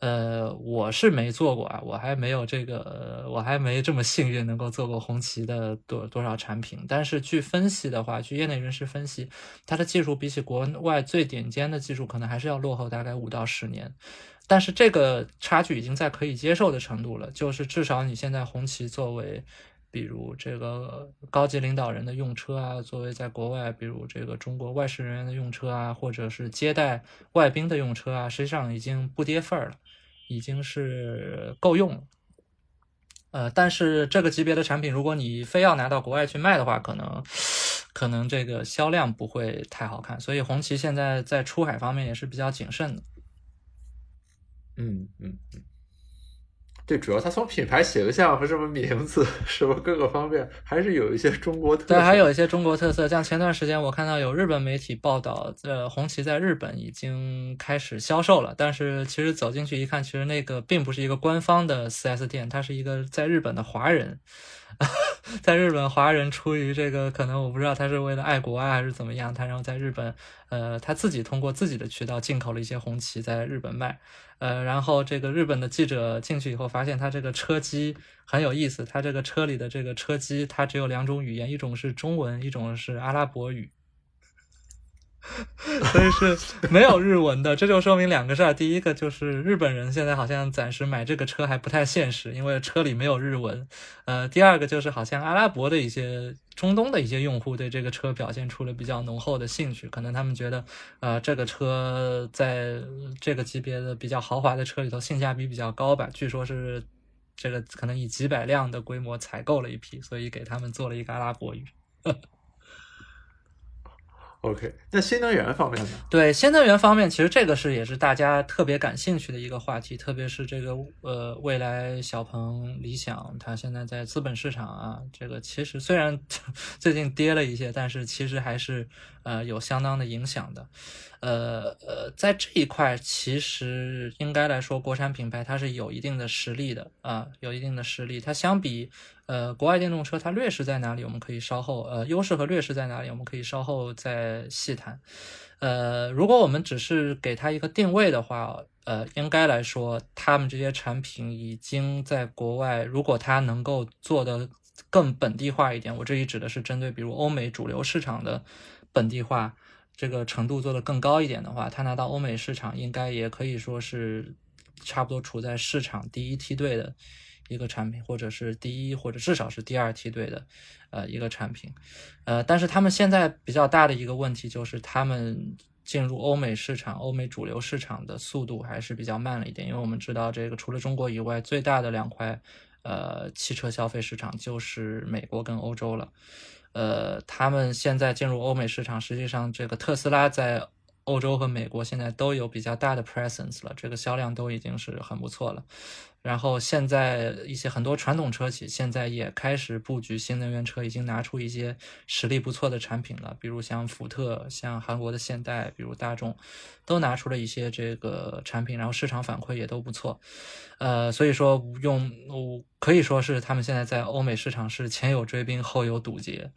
呃，我是没做过啊，我还没有这个，我还没这么幸运能够做过红旗的多多少产品。但是据分析的话，据业内人士分析，它的技术比起国外最顶尖的技术，可能还是要落后大概五到十年。但是这个差距已经在可以接受的程度了，就是至少你现在红旗作为。比如这个高级领导人的用车啊，作为在国外，比如这个中国外事人员的用车啊，或者是接待外宾的用车啊，实际上已经不跌份儿了，已经是够用了。呃，但是这个级别的产品，如果你非要拿到国外去卖的话，可能可能这个销量不会太好看。所以红旗现在在出海方面也是比较谨慎的。嗯嗯嗯。对，主要它从品牌形象和什么名字，什么各个方面，还是有一些中国特。对，还有一些中国特色。像前段时间我看到有日本媒体报道，呃，红旗在日本已经开始销售了。但是其实走进去一看，其实那个并不是一个官方的 4S 店，它是一个在日本的华人。[LAUGHS] 在日本，华人出于这个可能，我不知道他是为了爱国啊，还是怎么样，他然后在日本，呃，他自己通过自己的渠道进口了一些红旗，在日本卖，呃，然后这个日本的记者进去以后，发现他这个车机很有意思，他这个车里的这个车机，它只有两种语言，一种是中文，一种是阿拉伯语。[LAUGHS] 所以是没有日文的，这就说明两个事儿。第一个就是日本人现在好像暂时买这个车还不太现实，因为车里没有日文。呃，第二个就是好像阿拉伯的一些、中东的一些用户对这个车表现出了比较浓厚的兴趣，可能他们觉得，呃，这个车在这个级别的比较豪华的车里头性价比比较高吧。据说是这个可能以几百辆的规模采购了一批，所以给他们做了一个阿拉伯语。OK，那新能源方面呢？对新能源方面，其实这个是也是大家特别感兴趣的一个话题，特别是这个呃，未来小鹏、理想，它现在在资本市场啊，这个其实虽然 [LAUGHS] 最近跌了一些，但是其实还是呃有相当的影响的。呃呃，在这一块，其实应该来说，国产品牌它是有一定的实力的啊，有一定的实力。它相比呃国外电动车，它劣势在哪里？我们可以稍后呃优势和劣势在哪里？我们可以稍后再细谈。呃，如果我们只是给它一个定位的话，呃，应该来说，他们这些产品已经在国外，如果它能够做的更本地化一点，我这里指的是针对比如欧美主流市场的本地化。这个程度做得更高一点的话，它拿到欧美市场应该也可以说是差不多处在市场第一梯队的一个产品，或者是第一或者至少是第二梯队的呃一个产品。呃，但是他们现在比较大的一个问题就是，他们进入欧美市场、欧美主流市场的速度还是比较慢了一点。因为我们知道，这个除了中国以外，最大的两块呃汽车消费市场就是美国跟欧洲了。呃，他们现在进入欧美市场，实际上这个特斯拉在欧洲和美国现在都有比较大的 presence 了，这个销量都已经是很不错了。然后现在一些很多传统车企现在也开始布局新能源车，已经拿出一些实力不错的产品了，比如像福特、像韩国的现代，比如大众，都拿出了一些这个产品，然后市场反馈也都不错。呃，所以说用我可以说是他们现在在欧美市场是前有追兵，后有堵截。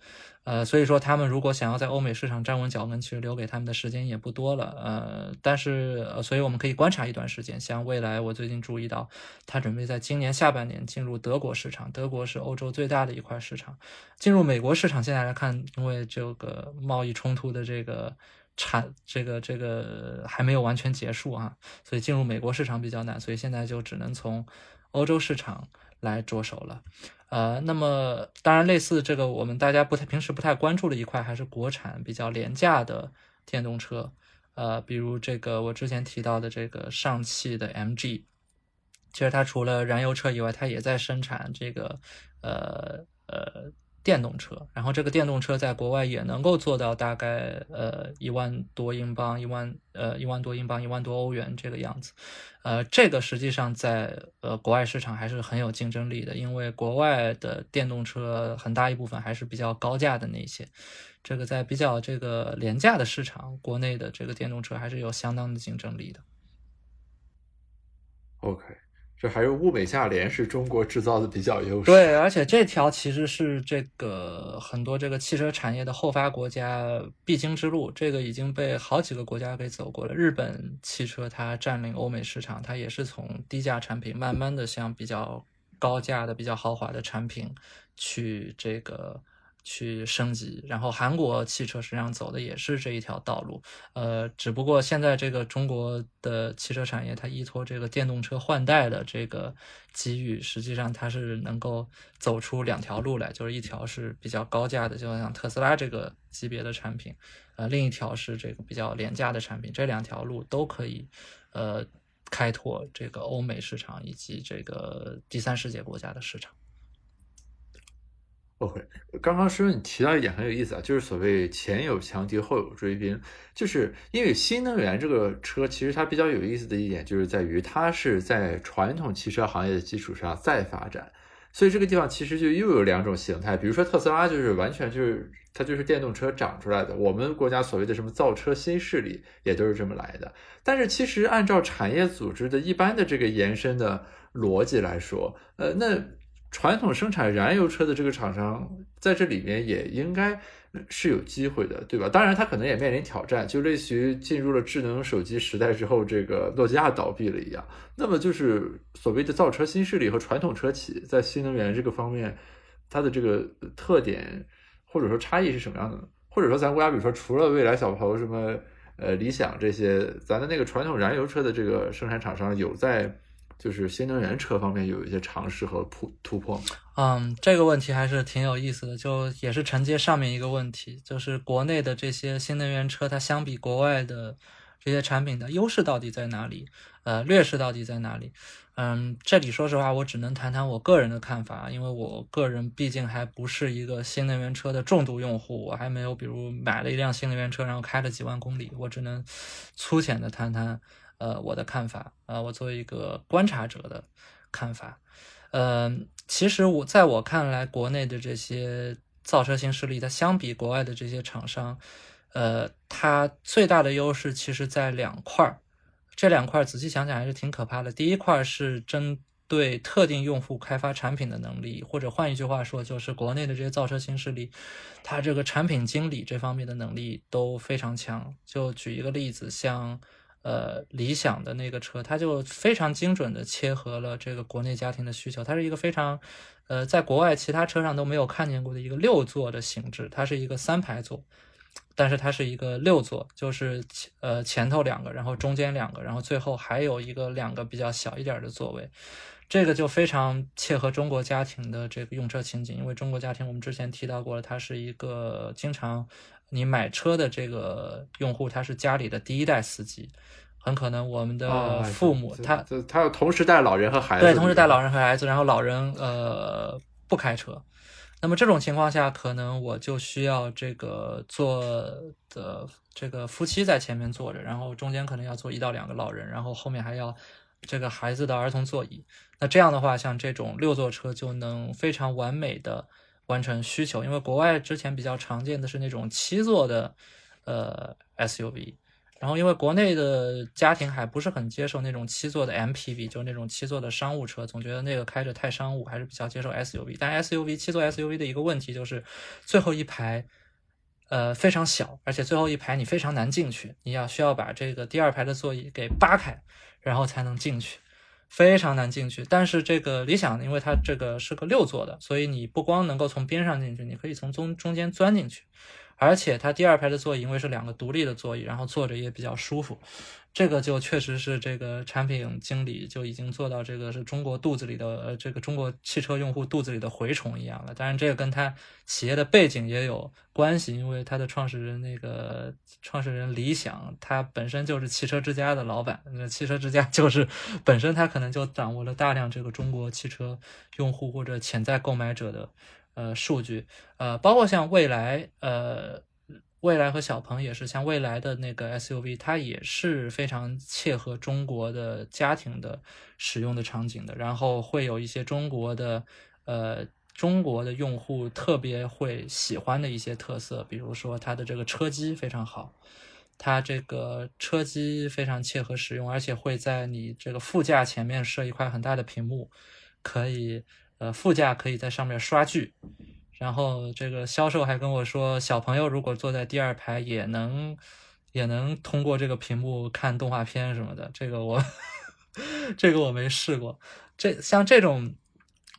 呃，所以说他们如果想要在欧美市场站稳脚跟，其实留给他们的时间也不多了。呃，但是，所以我们可以观察一段时间。像未来，我最近注意到，他准备在今年下半年进入德国市场。德国是欧洲最大的一块市场。进入美国市场，现在来看，因为这个贸易冲突的这个产，这个这个还没有完全结束啊，所以进入美国市场比较难。所以现在就只能从欧洲市场来着手了。呃，那么当然，类似这个我们大家不太平时不太关注的一块，还是国产比较廉价的电动车。呃，比如这个我之前提到的这个上汽的 MG，其实它除了燃油车以外，它也在生产这个呃呃。电动车，然后这个电动车在国外也能够做到大概呃一万多英镑，一万呃一万多英镑，一万多欧元这个样子，呃，这个实际上在呃国外市场还是很有竞争力的，因为国外的电动车很大一部分还是比较高价的那些，这个在比较这个廉价的市场，国内的这个电动车还是有相当的竞争力的。OK。这还是物美价廉，是中国制造的比较优势。对，而且这条其实是这个很多这个汽车产业的后发国家必经之路。这个已经被好几个国家给走过了。日本汽车它占领欧美市场，它也是从低价产品慢慢的向比较高价的、比较豪华的产品去这个。去升级，然后韩国汽车实际上走的也是这一条道路，呃，只不过现在这个中国的汽车产业它依托这个电动车换代的这个机遇，实际上它是能够走出两条路来，就是一条是比较高价的，就像特斯拉这个级别的产品，呃，另一条是这个比较廉价的产品，这两条路都可以，呃，开拓这个欧美市场以及这个第三世界国家的市场。OK，刚刚师傅你提到一点很有意思啊，就是所谓前有强敌后有追兵，就是因为新能源这个车其实它比较有意思的一点就是在于它是在传统汽车行业的基础上再发展，所以这个地方其实就又有两种形态，比如说特斯拉就是完全就是它就是电动车长出来的，我们国家所谓的什么造车新势力也都是这么来的，但是其实按照产业组织的一般的这个延伸的逻辑来说，呃，那。传统生产燃油车的这个厂商在这里面也应该是有机会的，对吧？当然，它可能也面临挑战，就类似于进入了智能手机时代之后，这个诺基亚倒闭了一样。那么，就是所谓的造车新势力和传统车企在新能源这个方面，它的这个特点或者说差异是什么样的呢？或者说，咱国家比如说，除了未来、小鹏、什么呃理想这些，咱的那个传统燃油车的这个生产厂商有在。就是新能源车方面有一些尝试和突突破吗。嗯，这个问题还是挺有意思的，就也是承接上面一个问题，就是国内的这些新能源车，它相比国外的这些产品的优势到底在哪里？呃，劣势到底在哪里？嗯，这里说实话，我只能谈谈我个人的看法，因为我个人毕竟还不是一个新能源车的重度用户，我还没有比如买了一辆新能源车，然后开了几万公里，我只能粗浅的谈谈。呃，我的看法，呃，我作为一个观察者的看法，呃，其实我在我看来，国内的这些造车新势力，它相比国外的这些厂商，呃，它最大的优势其实在两块儿，这两块儿仔细想想还是挺可怕的。第一块是针对特定用户开发产品的能力，或者换一句话说，就是国内的这些造车新势力，它这个产品经理这方面的能力都非常强。就举一个例子，像。呃，理想的那个车，它就非常精准的切合了这个国内家庭的需求。它是一个非常，呃，在国外其他车上都没有看见过的一个六座的形制。它是一个三排座，但是它是一个六座，就是呃前头两个，然后中间两个，然后最后还有一个两个比较小一点的座位。这个就非常切合中国家庭的这个用车情景，因为中国家庭我们之前提到过了，它是一个经常。你买车的这个用户，他是家里的第一代司机，很可能我们的父母他他要同时带老人和孩子，对，同时带老人和孩子，然后老人呃不开车，那么这种情况下，可能我就需要这个坐的这个夫妻在前面坐着，然后中间可能要坐一到两个老人，然后后面还要这个孩子的儿童座椅。那这样的话，像这种六座车就能非常完美的。完成需求，因为国外之前比较常见的是那种七座的，呃 SUV，然后因为国内的家庭还不是很接受那种七座的 MPV，就是那种七座的商务车，总觉得那个开着太商务，还是比较接受 SUV。但 SUV 七座 SUV 的一个问题就是最后一排，呃非常小，而且最后一排你非常难进去，你要需要把这个第二排的座椅给扒开，然后才能进去。非常难进去，但是这个理想，因为它这个是个六座的，所以你不光能够从边上进去，你可以从中中间钻进去，而且它第二排的座椅因为是两个独立的座椅，然后坐着也比较舒服。这个就确实是这个产品经理就已经做到这个是中国肚子里的呃这个中国汽车用户肚子里的蛔虫一样了。当然，这个跟他企业的背景也有关系，因为他的创始人那个创始人李想，他本身就是汽车之家的老板。那汽车之家 [LAUGHS] 就是本身他可能就掌握了大量这个中国汽车用户或者潜在购买者的呃数据，呃，包括像未来呃。蔚来和小鹏也是，像蔚来的那个 SUV，它也是非常切合中国的家庭的使用的场景的。然后会有一些中国的，呃，中国的用户特别会喜欢的一些特色，比如说它的这个车机非常好，它这个车机非常切合使用，而且会在你这个副驾前面设一块很大的屏幕，可以，呃，副驾可以在上面刷剧。然后这个销售还跟我说，小朋友如果坐在第二排也能，也能通过这个屏幕看动画片什么的。这个我，[LAUGHS] 这个我没试过。这像这种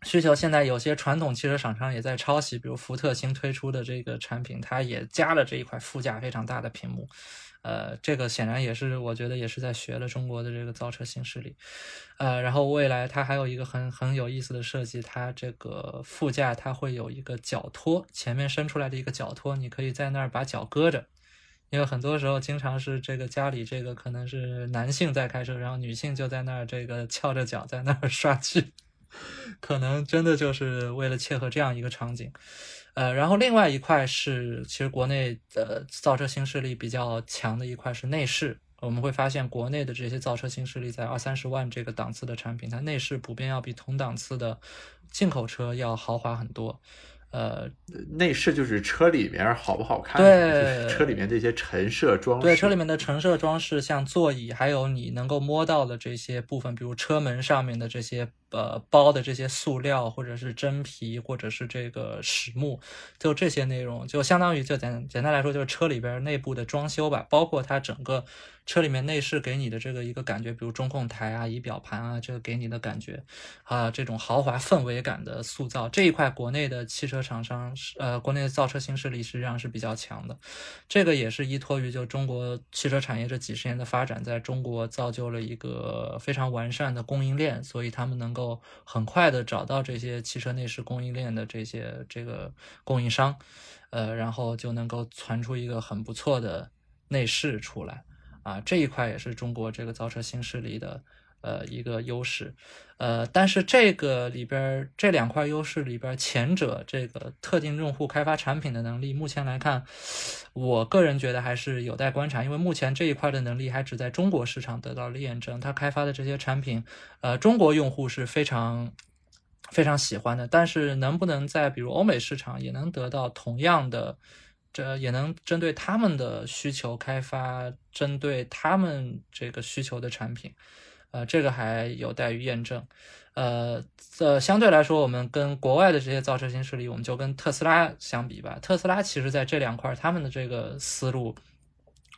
需求，现在有些传统汽车厂商也在抄袭，比如福特新推出的这个产品，它也加了这一块副驾非常大的屏幕。呃，这个显然也是，我觉得也是在学了中国的这个造车新势力。呃，然后未来它还有一个很很有意思的设计，它这个副驾它会有一个脚托，前面伸出来的一个脚托，你可以在那儿把脚搁着。因为很多时候经常是这个家里这个可能是男性在开车，然后女性就在那儿这个翘着脚在那儿刷剧，可能真的就是为了切合这样一个场景。呃，然后另外一块是，其实国内的造车新势力比较强的一块是内饰。我们会发现，国内的这些造车新势力在二三十万这个档次的产品，它内饰普遍要比同档次的进口车要豪华很多。呃，内饰就是车里面好不好看？对，车里面这些陈设装饰。对，车里面的陈设装饰，像座椅，还有你能够摸到的这些部分，比如车门上面的这些。呃，包的这些塑料，或者是真皮，或者是这个实木，就这些内容，就相当于就简简单来说，就是车里边内部的装修吧，包括它整个车里面内饰给你的这个一个感觉，比如中控台啊、仪表盘啊，这个给你的感觉啊，这种豪华氛围感的塑造，这一块国内的汽车厂商是呃，国内的造车新势力实际上是比较强的，这个也是依托于就中国汽车产业这几十年的发展，在中国造就了一个非常完善的供应链，所以他们能。够很快的找到这些汽车内饰供应链的这些这个供应商，呃，然后就能够传出一个很不错的内饰出来啊，这一块也是中国这个造车新势力的。呃，一个优势，呃，但是这个里边这两块优势里边，前者这个特定用户开发产品的能力，目前来看，我个人觉得还是有待观察，因为目前这一块的能力还只在中国市场得到了验证。他开发的这些产品，呃，中国用户是非常非常喜欢的，但是能不能在比如欧美市场也能得到同样的，这也能针对他们的需求开发，针对他们这个需求的产品？呃，这个还有待于验证。呃，呃，相对来说，我们跟国外的这些造车新势力，我们就跟特斯拉相比吧。特斯拉其实在这两块，他们的这个思路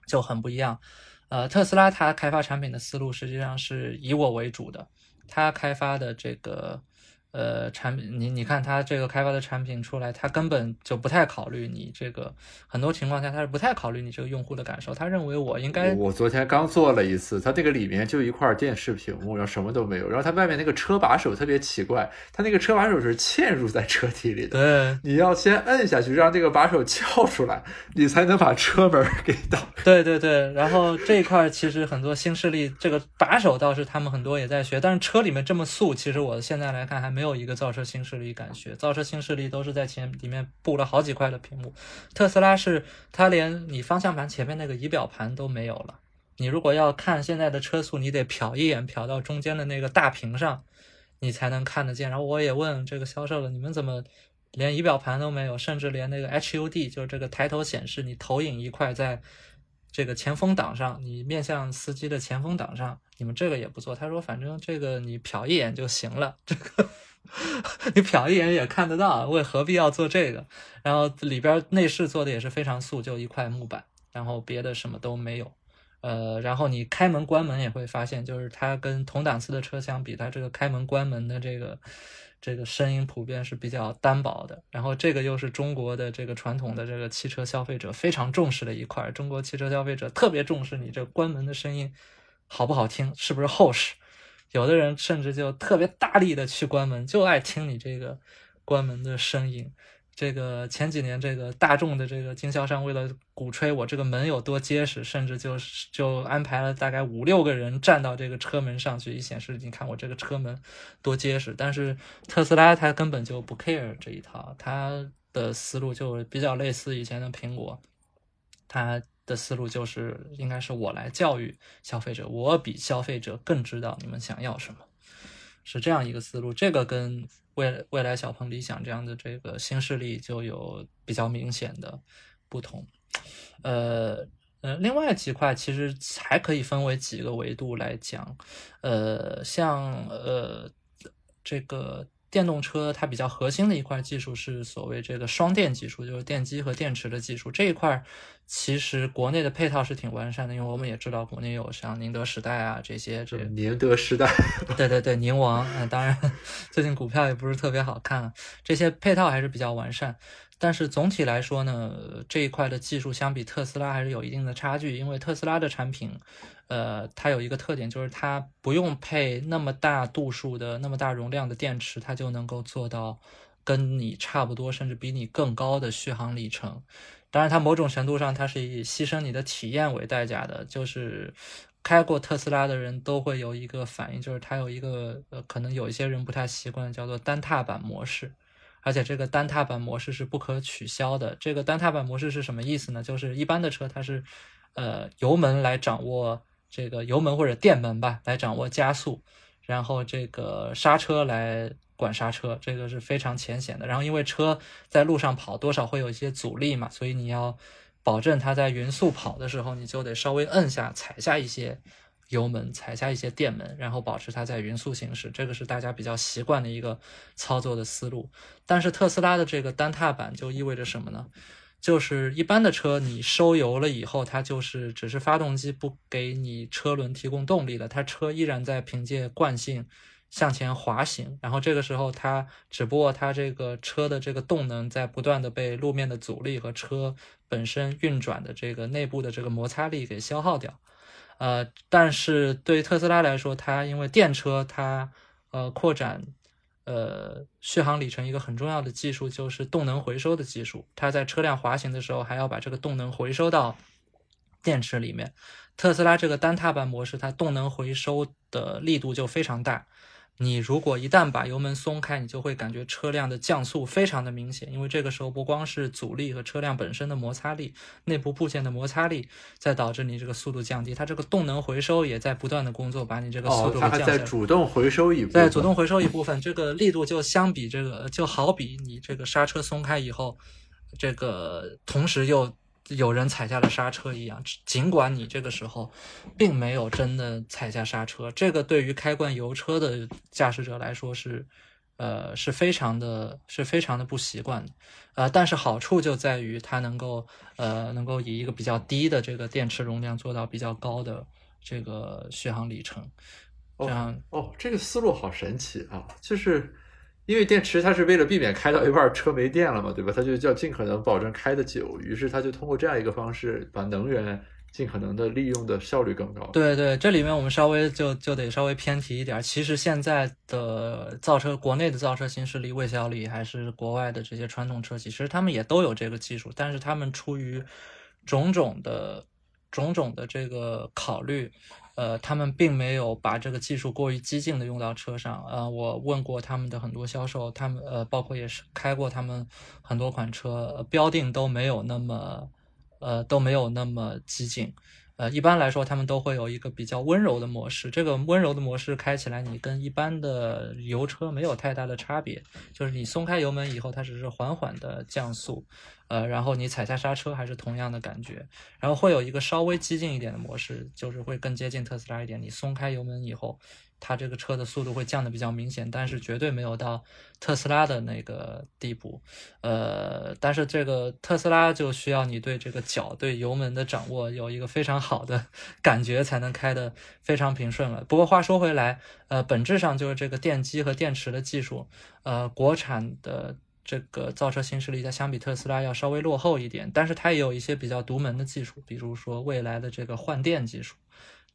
就很不一样。呃，特斯拉它开发产品的思路实际上是以我为主的，它开发的这个。呃，产品你你看它这个开发的产品出来，它根本就不太考虑你这个，很多情况下它是不太考虑你这个用户的感受。他认为我应该，我昨天刚做了一次，它那个里面就一块电视屏幕，然后什么都没有，然后它外面那个车把手特别奇怪，它那个车把手是嵌入在车体里的，对，你要先摁下去，让这个把手翘出来，你才能把车门给打开。对对对，然后这一块其实很多新势力这个把手倒是他们很多也在学，但是车里面这么素，其实我现在来看还没没有一个造车新势力敢学，造车新势力都是在前里面布了好几块的屏幕。特斯拉是它连你方向盘前面那个仪表盘都没有了。你如果要看现在的车速，你得瞟一眼，瞟到中间的那个大屏上，你才能看得见。然后我也问这个销售了，你们怎么连仪表盘都没有，甚至连那个 HUD 就是这个抬头显示，你投影一块在这个前风挡上，你面向司机的前风挡上。你们这个也不做，他说反正这个你瞟一眼就行了，这个 [LAUGHS] 你瞟一眼也看得到，为何必要做这个？然后里边内饰做的也是非常素，就一块木板，然后别的什么都没有。呃，然后你开门关门也会发现，就是它跟同档次的车相比，它这个开门关门的这个这个声音普遍是比较单薄的。然后这个又是中国的这个传统的这个汽车消费者非常重视的一块，中国汽车消费者特别重视你这关门的声音好不好听，是不是厚实。有的人甚至就特别大力的去关门，就爱听你这个关门的声音。这个前几年，这个大众的这个经销商为了鼓吹我这个门有多结实，甚至就是就安排了大概五六个人站到这个车门上去，以显示你看我这个车门多结实。但是特斯拉它根本就不 care 这一套，它的思路就比较类似以前的苹果，它的思路就是应该是我来教育消费者，我比消费者更知道你们想要什么，是这样一个思路。这个跟未未来小鹏、理想这样的这个新势力就有比较明显的不同，呃呃，另外几块其实还可以分为几个维度来讲，呃，像呃这个电动车它比较核心的一块技术是所谓这个双电技术，就是电机和电池的技术这一块。其实国内的配套是挺完善的，因为我们也知道国内有像宁德时代啊这些，这宁德时代，[LAUGHS] 对对对，宁王，嗯，当然 [LAUGHS] 最近股票也不是特别好看，这些配套还是比较完善。但是总体来说呢，这一块的技术相比特斯拉还是有一定的差距，因为特斯拉的产品，呃，它有一个特点就是它不用配那么大度数的、那么大容量的电池，它就能够做到跟你差不多，甚至比你更高的续航里程。当然，它某种程度上，它是以牺牲你的体验为代价的。就是开过特斯拉的人都会有一个反应，就是它有一个呃，可能有一些人不太习惯，叫做单踏板模式。而且这个单踏板模式是不可取消的。这个单踏板模式是什么意思呢？就是一般的车它是呃油门来掌握这个油门或者电门吧，来掌握加速，然后这个刹车来。管刹车这个是非常浅显的，然后因为车在路上跑多少会有一些阻力嘛，所以你要保证它在匀速跑的时候，你就得稍微摁下踩下一些油门，踩下一些电门，然后保持它在匀速行驶。这个是大家比较习惯的一个操作的思路。但是特斯拉的这个单踏板就意味着什么呢？就是一般的车你收油了以后，它就是只是发动机不给你车轮提供动力了，它车依然在凭借惯性。向前滑行，然后这个时候它只不过它这个车的这个动能在不断的被路面的阻力和车本身运转的这个内部的这个摩擦力给消耗掉，呃，但是对特斯拉来说，它因为电车它呃扩展呃续航里程一个很重要的技术就是动能回收的技术，它在车辆滑行的时候还要把这个动能回收到电池里面。特斯拉这个单踏板模式，它动能回收的力度就非常大。你如果一旦把油门松开，你就会感觉车辆的降速非常的明显，因为这个时候不光是阻力和车辆本身的摩擦力，内部部件的摩擦力在导致你这个速度降低，它这个动能回收也在不断的工作，把你这个速度降下来。哦，它在主动回收一部分。在主动回收一部分，这个力度就相比这个，就好比你这个刹车松开以后，这个同时又。有人踩下了刹车一样，尽管你这个时候并没有真的踩下刹车，这个对于开惯油车的驾驶者来说是，呃，是非常的，是非常的不习惯的，呃，但是好处就在于它能够，呃，能够以一个比较低的这个电池容量做到比较高的这个续航里程，这样哦，这个思路好神奇啊，就是。因为电池它是为了避免开到一半车没电了嘛，对吧？它就要尽可能保证开的久，于是它就通过这样一个方式，把能源尽可能的利用的效率更高。对对，这里面我们稍微就就得稍微偏题一点。其实现在的造车，国内的造车新势力，魏小李还是国外的这些传统车企，其实他们也都有这个技术，但是他们出于种种的种种的这个考虑。呃，他们并没有把这个技术过于激进的用到车上。呃，我问过他们的很多销售，他们呃，包括也是开过他们很多款车，标定都没有那么，呃，都没有那么激进。呃，一般来说，他们都会有一个比较温柔的模式。这个温柔的模式开起来，你跟一般的油车没有太大的差别，就是你松开油门以后，它只是缓缓的降速。呃，然后你踩下刹车还是同样的感觉，然后会有一个稍微激进一点的模式，就是会更接近特斯拉一点。你松开油门以后，它这个车的速度会降的比较明显，但是绝对没有到特斯拉的那个地步。呃，但是这个特斯拉就需要你对这个脚对油门的掌握有一个非常好的 [LAUGHS] 感觉，才能开得非常平顺了。不过话说回来，呃，本质上就是这个电机和电池的技术，呃，国产的。这个造车新势力它相比特斯拉要稍微落后一点，但是它也有一些比较独门的技术，比如说未来的这个换电技术，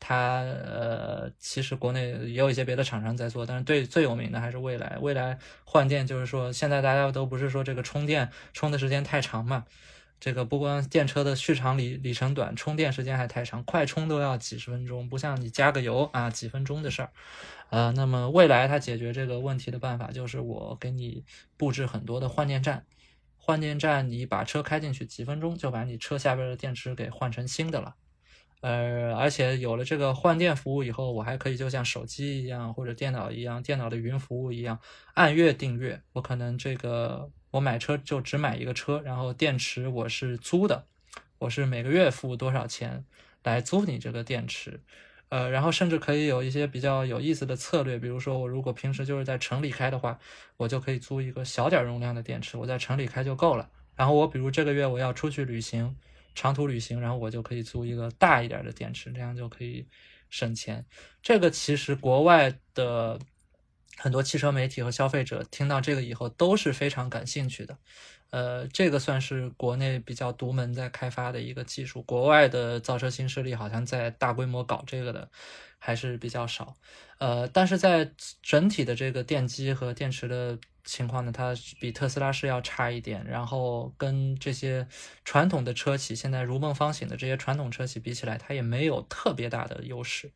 它呃其实国内也有一些别的厂商在做，但是最最有名的还是未来。未来换电就是说现在大家都不是说这个充电充的时间太长嘛。这个不光电车的续航里里程短，充电时间还太长，快充都要几十分钟，不像你加个油啊，几分钟的事儿。呃，那么未来它解决这个问题的办法就是我给你布置很多的换电站，换电站你把车开进去，几分钟就把你车下边的电池给换成新的了。呃，而且有了这个换电服务以后，我还可以就像手机一样或者电脑一样，电脑的云服务一样，按月订阅。我可能这个。我买车就只买一个车，然后电池我是租的，我是每个月付多少钱来租你这个电池，呃，然后甚至可以有一些比较有意思的策略，比如说我如果平时就是在城里开的话，我就可以租一个小点容量的电池，我在城里开就够了。然后我比如这个月我要出去旅行，长途旅行，然后我就可以租一个大一点的电池，这样就可以省钱。这个其实国外的。很多汽车媒体和消费者听到这个以后都是非常感兴趣的，呃，这个算是国内比较独门在开发的一个技术，国外的造车新势力好像在大规模搞这个的还是比较少，呃，但是在整体的这个电机和电池的情况呢，它比特斯拉是要差一点，然后跟这些传统的车企现在如梦方醒的这些传统车企比起来，它也没有特别大的优势。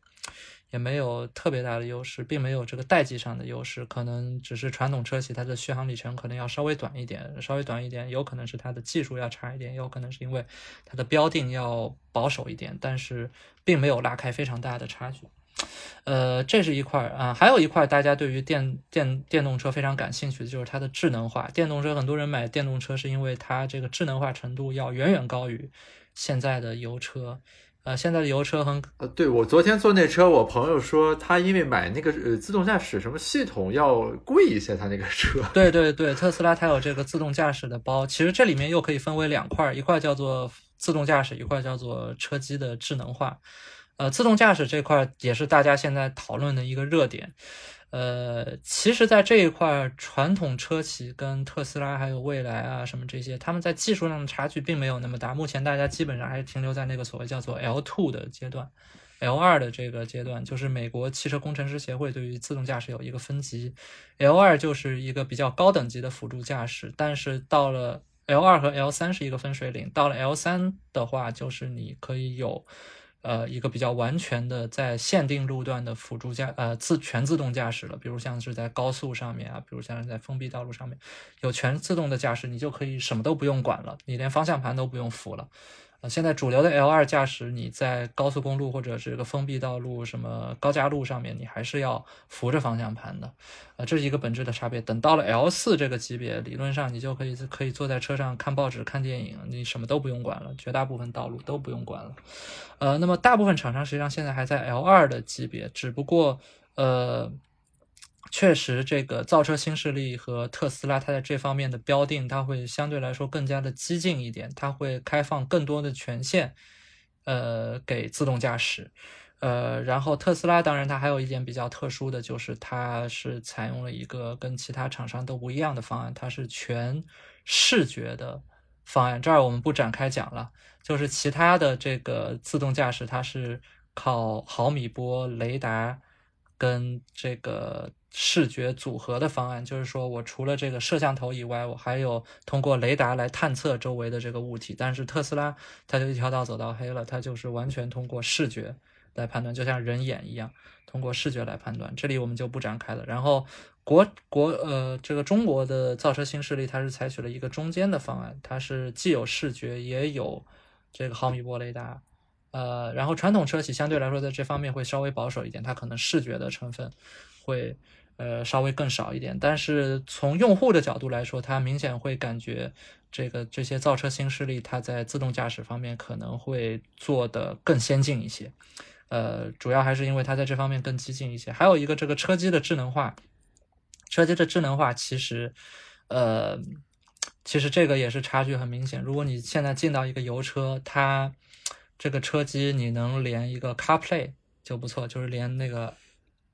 也没有特别大的优势，并没有这个代际上的优势，可能只是传统车企它的续航里程可能要稍微短一点，稍微短一点，有可能是它的技术要差一点，也有可能是因为它的标定要保守一点，但是并没有拉开非常大的差距。呃，这是一块儿啊，还有一块大家对于电电电动车非常感兴趣的就是它的智能化。电动车很多人买电动车是因为它这个智能化程度要远远高于现在的油车。呃，现在的油车很呃，对我昨天坐那车，我朋友说他因为买那个呃自动驾驶什么系统要贵一些，他那个车。对对对，特斯拉它有这个自动驾驶的包，其实这里面又可以分为两块，一块叫做自动驾驶，一块叫做车机的智能化。呃，自动驾驶这块也是大家现在讨论的一个热点。呃，其实，在这一块，传统车企跟特斯拉还有蔚来啊什么这些，他们在技术上的差距并没有那么大。目前大家基本上还是停留在那个所谓叫做 L two 的阶段，L 二的这个阶段，就是美国汽车工程师协会对于自动驾驶有一个分级，L 二就是一个比较高等级的辅助驾驶，但是到了 L 二和 L 三是一个分水岭，到了 L 三的话，就是你可以有。呃，一个比较完全的在限定路段的辅助驾呃自全自动驾驶了，比如像是在高速上面啊，比如像是在封闭道路上面，有全自动的驾驶，你就可以什么都不用管了，你连方向盘都不用扶了。呃，现在主流的 L 二驾驶，你在高速公路或者是个封闭道路、什么高架路上面，你还是要扶着方向盘的。呃，这是一个本质的差别。等到了 L 四这个级别，理论上你就可以可以坐在车上看报纸、看电影，你什么都不用管了，绝大部分道路都不用管了。呃，那么大部分厂商实际上现在还在 L 二的级别，只不过呃。确实，这个造车新势力和特斯拉，它在这方面的标定，它会相对来说更加的激进一点，它会开放更多的权限，呃，给自动驾驶，呃，然后特斯拉当然它还有一点比较特殊的就是，它是采用了一个跟其他厂商都不一样的方案，它是全视觉的方案，这儿我们不展开讲了，就是其他的这个自动驾驶，它是靠毫米波雷达跟这个。视觉组合的方案就是说，我除了这个摄像头以外，我还有通过雷达来探测周围的这个物体。但是特斯拉它就一条道走到黑了，它就是完全通过视觉来判断，就像人眼一样，通过视觉来判断。这里我们就不展开了。然后国国呃，这个中国的造车新势力，它是采取了一个中间的方案，它是既有视觉也有这个毫米波雷达。呃，然后传统车企相对来说在这方面会稍微保守一点，它可能视觉的成分会。呃，稍微更少一点，但是从用户的角度来说，他明显会感觉这个这些造车新势力，它在自动驾驶方面可能会做得更先进一些。呃，主要还是因为它在这方面更激进一些。还有一个这个车机的智能化，车机的智能化其实，呃，其实这个也是差距很明显。如果你现在进到一个油车，它这个车机你能连一个 CarPlay 就不错，就是连那个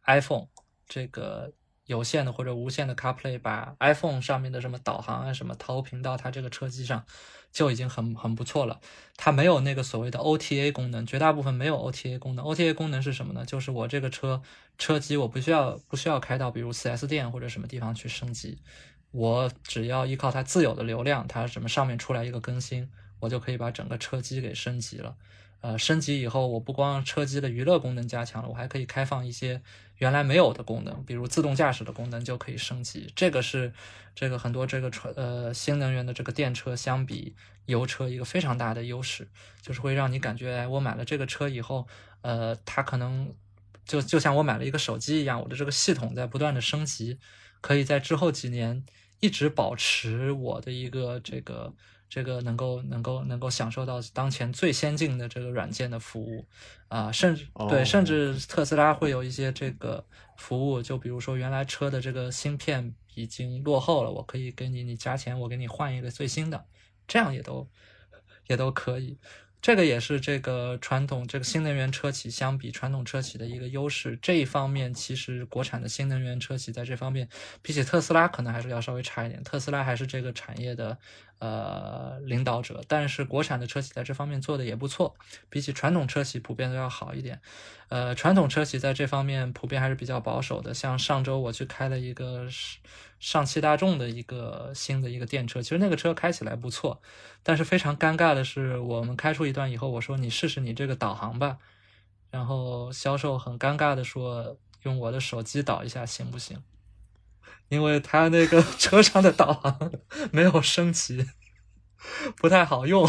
iPhone 这个。有线的或者无线的 CarPlay，把 iPhone 上面的什么导航啊、什么投屏到它这个车机上，就已经很很不错了。它没有那个所谓的 OTA 功能，绝大部分没有 OTA 功能。OTA 功能是什么呢？就是我这个车车机我不需要不需要开到比如 4S 店或者什么地方去升级，我只要依靠它自有的流量，它什么上面出来一个更新，我就可以把整个车机给升级了。呃，升级以后，我不光车机的娱乐功能加强了，我还可以开放一些原来没有的功能，比如自动驾驶的功能就可以升级。这个是这个很多这个车呃新能源的这个电车相比油车一个非常大的优势，就是会让你感觉哎我买了这个车以后，呃，它可能就就像我买了一个手机一样，我的这个系统在不断的升级，可以在之后几年一直保持我的一个这个。这个能够能够能够享受到当前最先进的这个软件的服务，啊，甚至对，甚至特斯拉会有一些这个服务，就比如说原来车的这个芯片已经落后了，我可以给你，你加钱，我给你换一个最新的，这样也都也都可以。这个也是这个传统这个新能源车企相比传统车企的一个优势。这一方面，其实国产的新能源车企在这方面比起特斯拉可能还是要稍微差一点。特斯拉还是这个产业的呃领导者，但是国产的车企在这方面做的也不错，比起传统车企普遍都要好一点。呃，传统车企在这方面普遍还是比较保守的。像上周我去开了一个。上汽大众的一个新的一个电车，其实那个车开起来不错，但是非常尴尬的是，我们开出一段以后，我说你试试你这个导航吧，然后销售很尴尬的说用我的手机导一下行不行？因为他那个 [LAUGHS] 车上的导航没有升级，不太好用。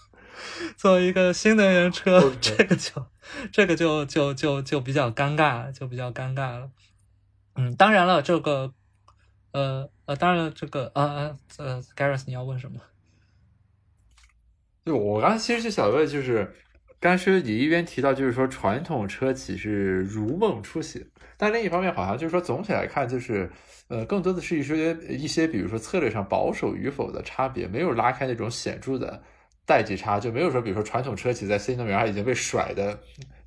[LAUGHS] 作为一个新能源车，这个就这个就就就就比较尴尬，就比较尴尬了。嗯，当然了，这个。呃呃，当然了这个啊啊呃，Gareth，你要问什么？就我刚才其实就想问，就是但是你一边提到，就是说传统车企是如梦初醒，但另一方面好像就是说总体来看，就是呃，更多的是一些一些，比如说策略上保守与否的差别，没有拉开那种显著的代际差，就没有说，比如说传统车企在新能源上已经被甩的。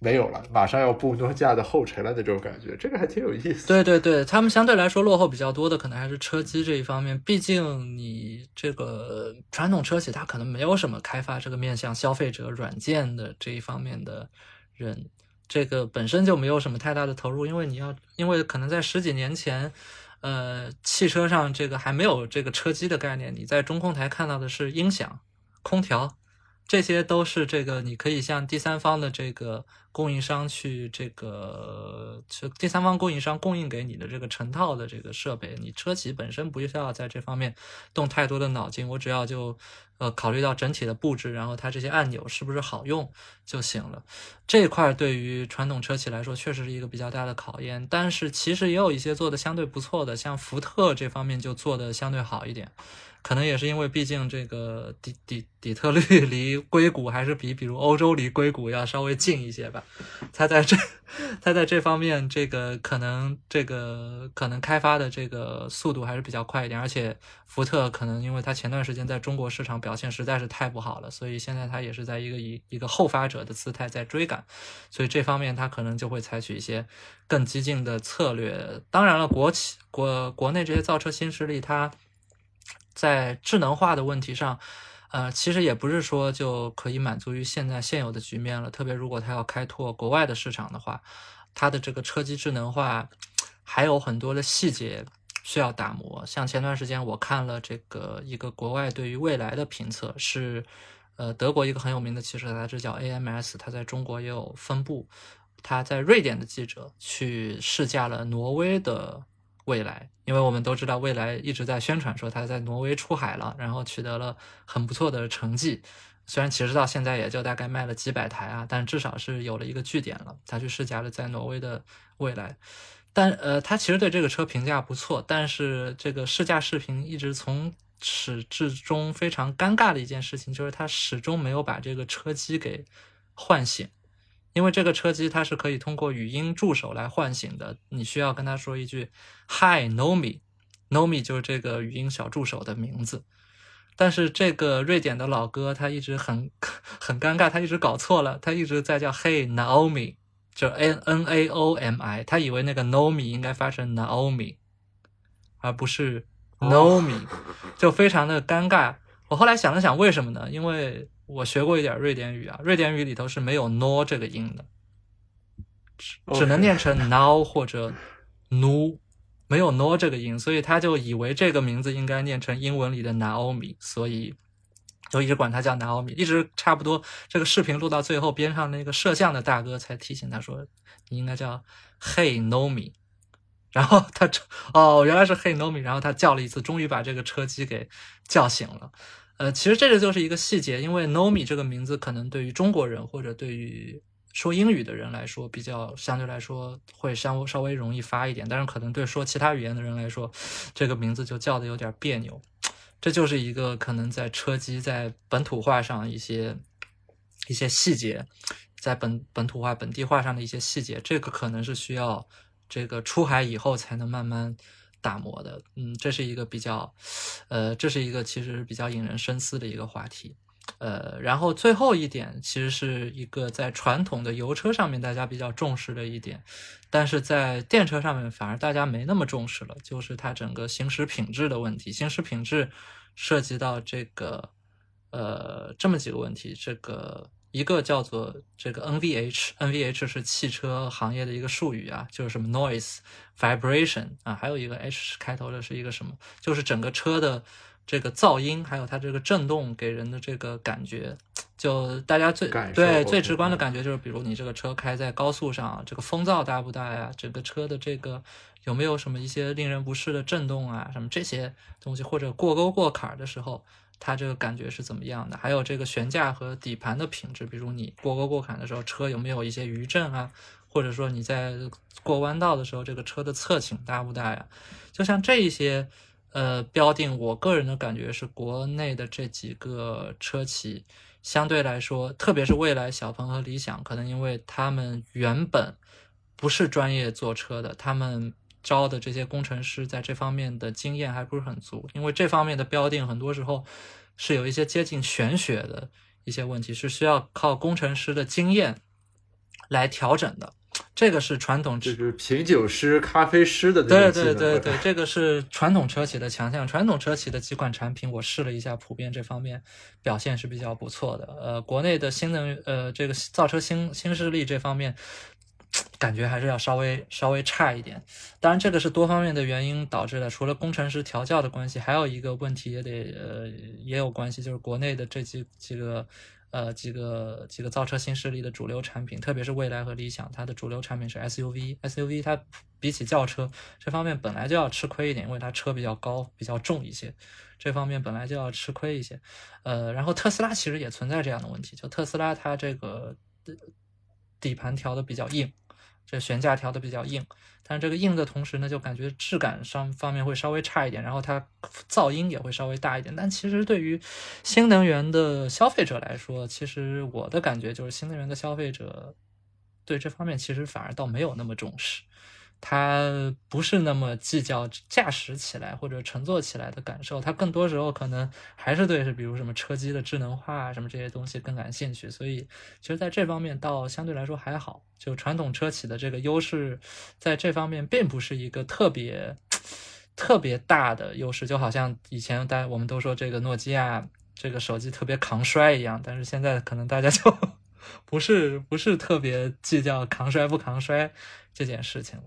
没有了，马上要步诺基亚的后尘了的这种感觉，这个还挺有意思。对对对，他们相对来说落后比较多的，可能还是车机这一方面。毕竟你这个传统车企，它可能没有什么开发这个面向消费者软件的这一方面的人，这个本身就没有什么太大的投入。因为你要，因为可能在十几年前，呃，汽车上这个还没有这个车机的概念，你在中控台看到的是音响、空调。这些都是这个，你可以向第三方的这个供应商去这个，就第三方供应商供应给你的这个成套的这个设备，你车企本身不需要在这方面动太多的脑筋，我只要就呃考虑到整体的布置，然后它这些按钮是不是好用就行了。这一块对于传统车企来说确实是一个比较大的考验，但是其实也有一些做的相对不错的，像福特这方面就做的相对好一点。可能也是因为，毕竟这个底底底特律 [LAUGHS] 离硅谷还是比比如欧洲离硅谷要稍微近一些吧。它在这，它在这方面，这个可能这个可能开发的这个速度还是比较快一点。而且福特可能因为它前段时间在中国市场表现实在是太不好了，所以现在它也是在一个以一个后发者的姿态在追赶。所以这方面它可能就会采取一些更激进的策略。当然了，国企国国内这些造车新势力，它。在智能化的问题上，呃，其实也不是说就可以满足于现在现有的局面了。特别如果它要开拓国外的市场的话，它的这个车机智能化还有很多的细节需要打磨。像前段时间我看了这个一个国外对于未来的评测，是呃德国一个很有名的汽车杂志叫 AMS，它在中国也有分布。他在瑞典的记者去试驾了挪威的。未来，因为我们都知道，未来一直在宣传说他在挪威出海了，然后取得了很不错的成绩。虽然其实到现在也就大概卖了几百台啊，但至少是有了一个据点了。他去试驾了在挪威的未来，但呃，他其实对这个车评价不错，但是这个试驾视频一直从始至终非常尴尬的一件事情，就是他始终没有把这个车机给唤醒。因为这个车机它是可以通过语音助手来唤醒的，你需要跟他说一句 “Hi Nomi”，Nomi 就是这个语音小助手的名字。但是这个瑞典的老哥他一直很 [LAUGHS] 很尴尬，他一直搞错了，他一直在叫 “Hey Naomi”，就 N N A O M I，他以为那个 Nomi 应该发成 Naomi，而不是 Nomi，就非常的尴尬。我后来想了想，为什么呢？因为我学过一点瑞典语啊，瑞典语里头是没有 no 这个音的，只只能念成 now 或者 nu，没有 no 这个音，所以他就以为这个名字应该念成英文里的 Naomi，所以就一直管他叫 Naomi，一直差不多这个视频录到最后，边上那个摄像的大哥才提醒他说，你应该叫 Hey Nomi，然后他哦原来是 Hey Nomi，然后他叫了一次，终于把这个车机给叫醒了。呃，其实这个就是一个细节，因为 Nomi 这个名字可能对于中国人或者对于说英语的人来说，比较相对来说会稍稍微容易发一点，但是可能对说其他语言的人来说，这个名字就叫的有点别扭。这就是一个可能在车机在本土化上一些一些细节，在本本土化本地化上的一些细节，这个可能是需要这个出海以后才能慢慢。打磨的，嗯，这是一个比较，呃，这是一个其实比较引人深思的一个话题，呃，然后最后一点其实是一个在传统的油车上面大家比较重视的一点，但是在电车上面反而大家没那么重视了，就是它整个行驶品质的问题。行驶品质涉及到这个，呃，这么几个问题，这个。一个叫做这个 NVH，NVH 是汽车行业的一个术语啊，就是什么 noise vibration 啊，还有一个 H 开头的是一个什么，就是整个车的这个噪音，还有它这个震动给人的这个感觉，就大家最对最直观的感觉就是，比如你这个车开在高速上，这个风噪大不大呀？整个车的这个有没有什么一些令人不适的震动啊？什么这些东西，或者过沟过坎的时候。它这个感觉是怎么样的？还有这个悬架和底盘的品质，比如你过沟过坎的时候，车有没有一些余震啊？或者说你在过弯道的时候，这个车的侧倾大不大呀？就像这一些呃标定，我个人的感觉是，国内的这几个车企相对来说，特别是蔚来、小鹏和理想，可能因为他们原本不是专业做车的，他们。招的这些工程师在这方面的经验还不是很足，因为这方面的标定很多时候是有一些接近玄学的一些问题，是需要靠工程师的经验来调整的。这个是传统，就是品酒师、咖啡师的对对对对，这个是传统车企的强项。传统车企的几款产品我试了一下，普遍这方面表现是比较不错的。呃，国内的新能源呃这个造车新新势力这方面。感觉还是要稍微稍微差一点，当然这个是多方面的原因导致的，除了工程师调教的关系，还有一个问题也得呃也有关系，就是国内的这几几个呃几个几个造车新势力的主流产品，特别是蔚来和理想，它的主流产品是 SUV，SUV 它比起轿车这方面本来就要吃亏一点，因为它车比较高比较重一些，这方面本来就要吃亏一些，呃，然后特斯拉其实也存在这样的问题，就特斯拉它这个底盘调的比较硬。这悬架调的比较硬，但这个硬的同时呢，就感觉质感上方面会稍微差一点，然后它噪音也会稍微大一点。但其实对于新能源的消费者来说，其实我的感觉就是新能源的消费者对这方面其实反而倒没有那么重视。他不是那么计较驾驶起来或者乘坐起来的感受，他更多时候可能还是对是比如什么车机的智能化什么这些东西更感兴趣，所以其实在这方面倒相对来说还好。就传统车企的这个优势，在这方面并不是一个特别特别大的优势，就好像以前大家我们都说这个诺基亚这个手机特别抗摔一样，但是现在可能大家就 [LAUGHS] 不是不是特别计较抗摔不抗摔这件事情了。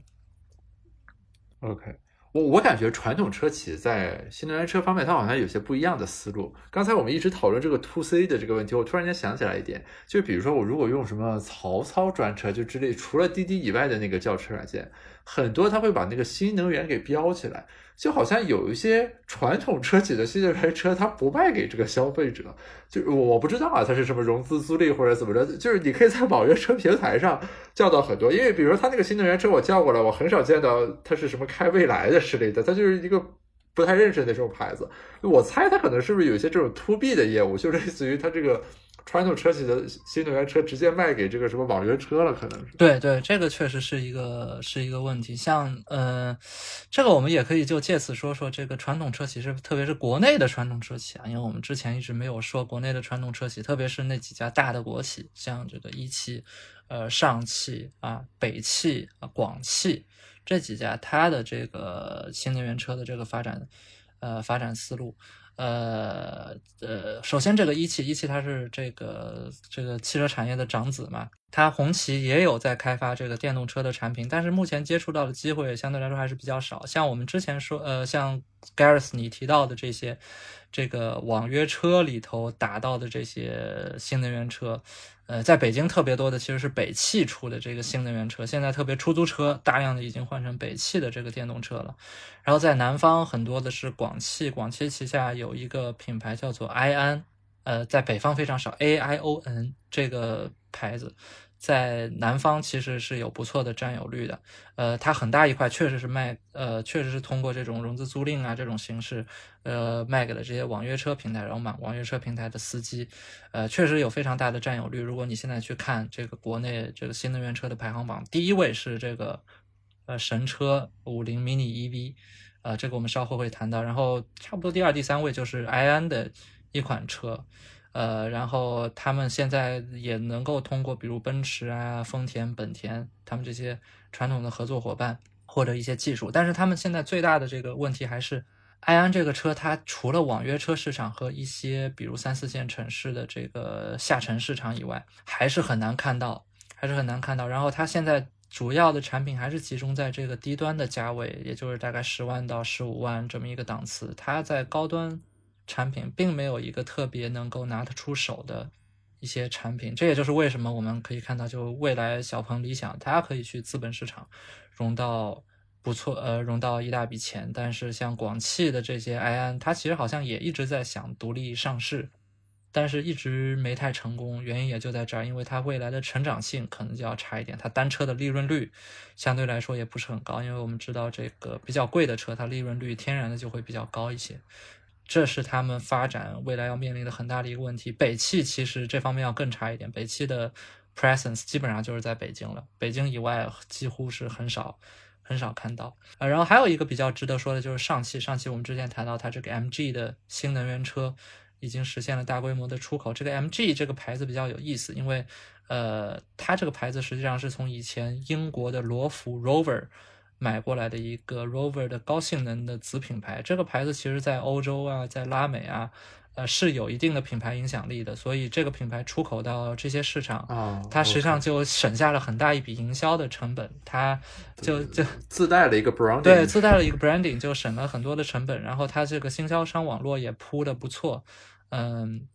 OK，我我感觉传统车企在新能源车方面，它好像有些不一样的思路。刚才我们一直讨论这个 To C 的这个问题，我突然间想起来一点，就比如说我如果用什么曹操专车，就之类除了滴滴以外的那个叫车软件，很多它会把那个新能源给标起来。就好像有一些传统车企的新能源车，它不卖给这个消费者，就我不知道啊，它是什么融资租赁或者怎么着，就是你可以在网约车平台上叫到很多，因为比如说它那个新能源车我叫过来，我很少见到它是什么开未来的之类的，它就是一个不太认识的那种牌子。我猜它可能是不是有一些这种 to B 的业务，就类似于它这个。传统车企的新能源车直接卖给这个什么网约车了，可能是对对，这个确实是一个是一个问题。像呃，这个我们也可以就借此说说这个传统车企，是特别是国内的传统车企啊，因为我们之前一直没有说国内的传统车企，特别是那几家大的国企，像这个一汽、呃上汽啊、北汽啊、广汽这几家，它的这个新能源车的这个发展呃发展思路。呃呃，首先这个一汽，一汽它是这个这个汽车产业的长子嘛，它红旗也有在开发这个电动车的产品，但是目前接触到的机会相对来说还是比较少。像我们之前说，呃，像 Gareth 你提到的这些，这个网约车里头打到的这些新能源车。呃，在北京特别多的其实是北汽出的这个新能源车，现在特别出租车大量的已经换成北汽的这个电动车了。然后在南方很多的是广汽，广汽旗下有一个品牌叫做埃安，呃，在北方非常少，A I O N 这个牌子。在南方其实是有不错的占有率的，呃，它很大一块确实是卖，呃，确实是通过这种融资租赁啊这种形式，呃，卖给了这些网约车平台，然后网网约车平台的司机，呃，确实有非常大的占有率。如果你现在去看这个国内这个新能源车的排行榜，第一位是这个，呃，神车五菱 mini EV，呃，这个我们稍后会谈到，然后差不多第二、第三位就是埃安的一款车。呃，然后他们现在也能够通过，比如奔驰啊、丰田、本田，他们这些传统的合作伙伴或者一些技术，但是他们现在最大的这个问题还是，埃安这个车，它除了网约车市场和一些比如三四线城市的这个下沉市场以外，还是很难看到，还是很难看到。然后它现在主要的产品还是集中在这个低端的价位，也就是大概十万到十五万这么一个档次，它在高端。产品并没有一个特别能够拿得出手的一些产品，这也就是为什么我们可以看到，就未来小鹏、理想，它可以去资本市场融到不错，呃，融到一大笔钱。但是像广汽的这些埃安，它其实好像也一直在想独立上市，但是一直没太成功。原因也就在这儿，因为它未来的成长性可能就要差一点，它单车的利润率相对来说也不是很高，因为我们知道这个比较贵的车，它利润率天然的就会比较高一些。这是他们发展未来要面临的很大的一个问题。北汽其实这方面要更差一点，北汽的 presence 基本上就是在北京了，北京以外几乎是很少很少看到。呃，然后还有一个比较值得说的就是上汽，上汽我们之前谈到它这个 MG 的新能源车已经实现了大规模的出口。这个 MG 这个牌子比较有意思，因为呃，它这个牌子实际上是从以前英国的罗孚 Rover。买过来的一个 Rover 的高性能的子品牌，这个牌子其实在欧洲啊，在拉美啊，呃是有一定的品牌影响力的，所以这个品牌出口到这些市场啊，它实际上就省下了很大一笔营销的成本，它就就自带了一个 [LAUGHS] branding，对，自带了一个 branding 就省了很多的成本，然后它这个经销商网络也铺的不错，嗯。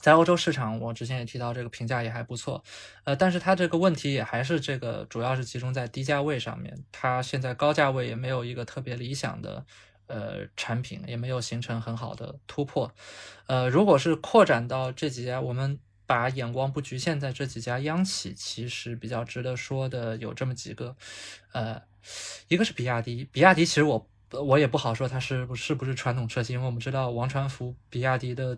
在欧洲市场，我之前也提到这个评价也还不错，呃，但是它这个问题也还是这个主要是集中在低价位上面，它现在高价位也没有一个特别理想的呃产品，也没有形成很好的突破，呃，如果是扩展到这几家，我们把眼光不局限在这几家央企，其实比较值得说的有这么几个，呃，一个是比亚迪，比亚迪其实我我也不好说它是不是不是传统车企，因为我们知道王传福比亚迪的。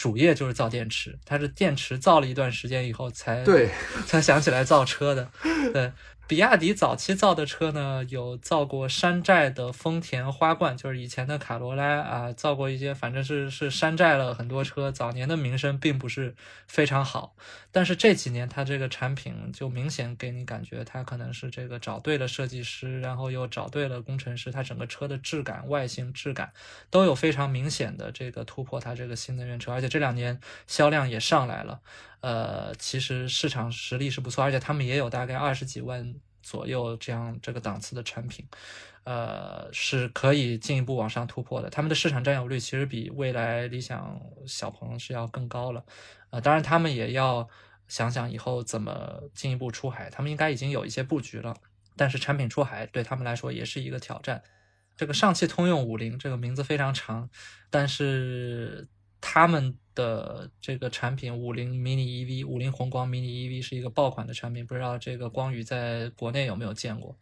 主业就是造电池，它是电池造了一段时间以后才对才想起来造车的，对。比亚迪早期造的车呢，有造过山寨的丰田花冠，就是以前的卡罗拉啊，造过一些，反正是是山寨了很多车。早年的名声并不是非常好，但是这几年它这个产品就明显给你感觉，它可能是这个找对了设计师，然后又找对了工程师，它整个车的质感、外形质感都有非常明显的这个突破。它这个新能源车，而且这两年销量也上来了。呃，其实市场实力是不错，而且他们也有大概二十几万左右这样这个档次的产品，呃，是可以进一步往上突破的。他们的市场占有率其实比未来、理想、小鹏是要更高了。呃，当然他们也要想想以后怎么进一步出海，他们应该已经有一些布局了，但是产品出海对他们来说也是一个挑战。这个上汽通用五菱这个名字非常长，但是。他们的这个产品五菱 mini EV，五菱宏光 mini EV 是一个爆款的产品，不知道这个光宇在国内有没有见过？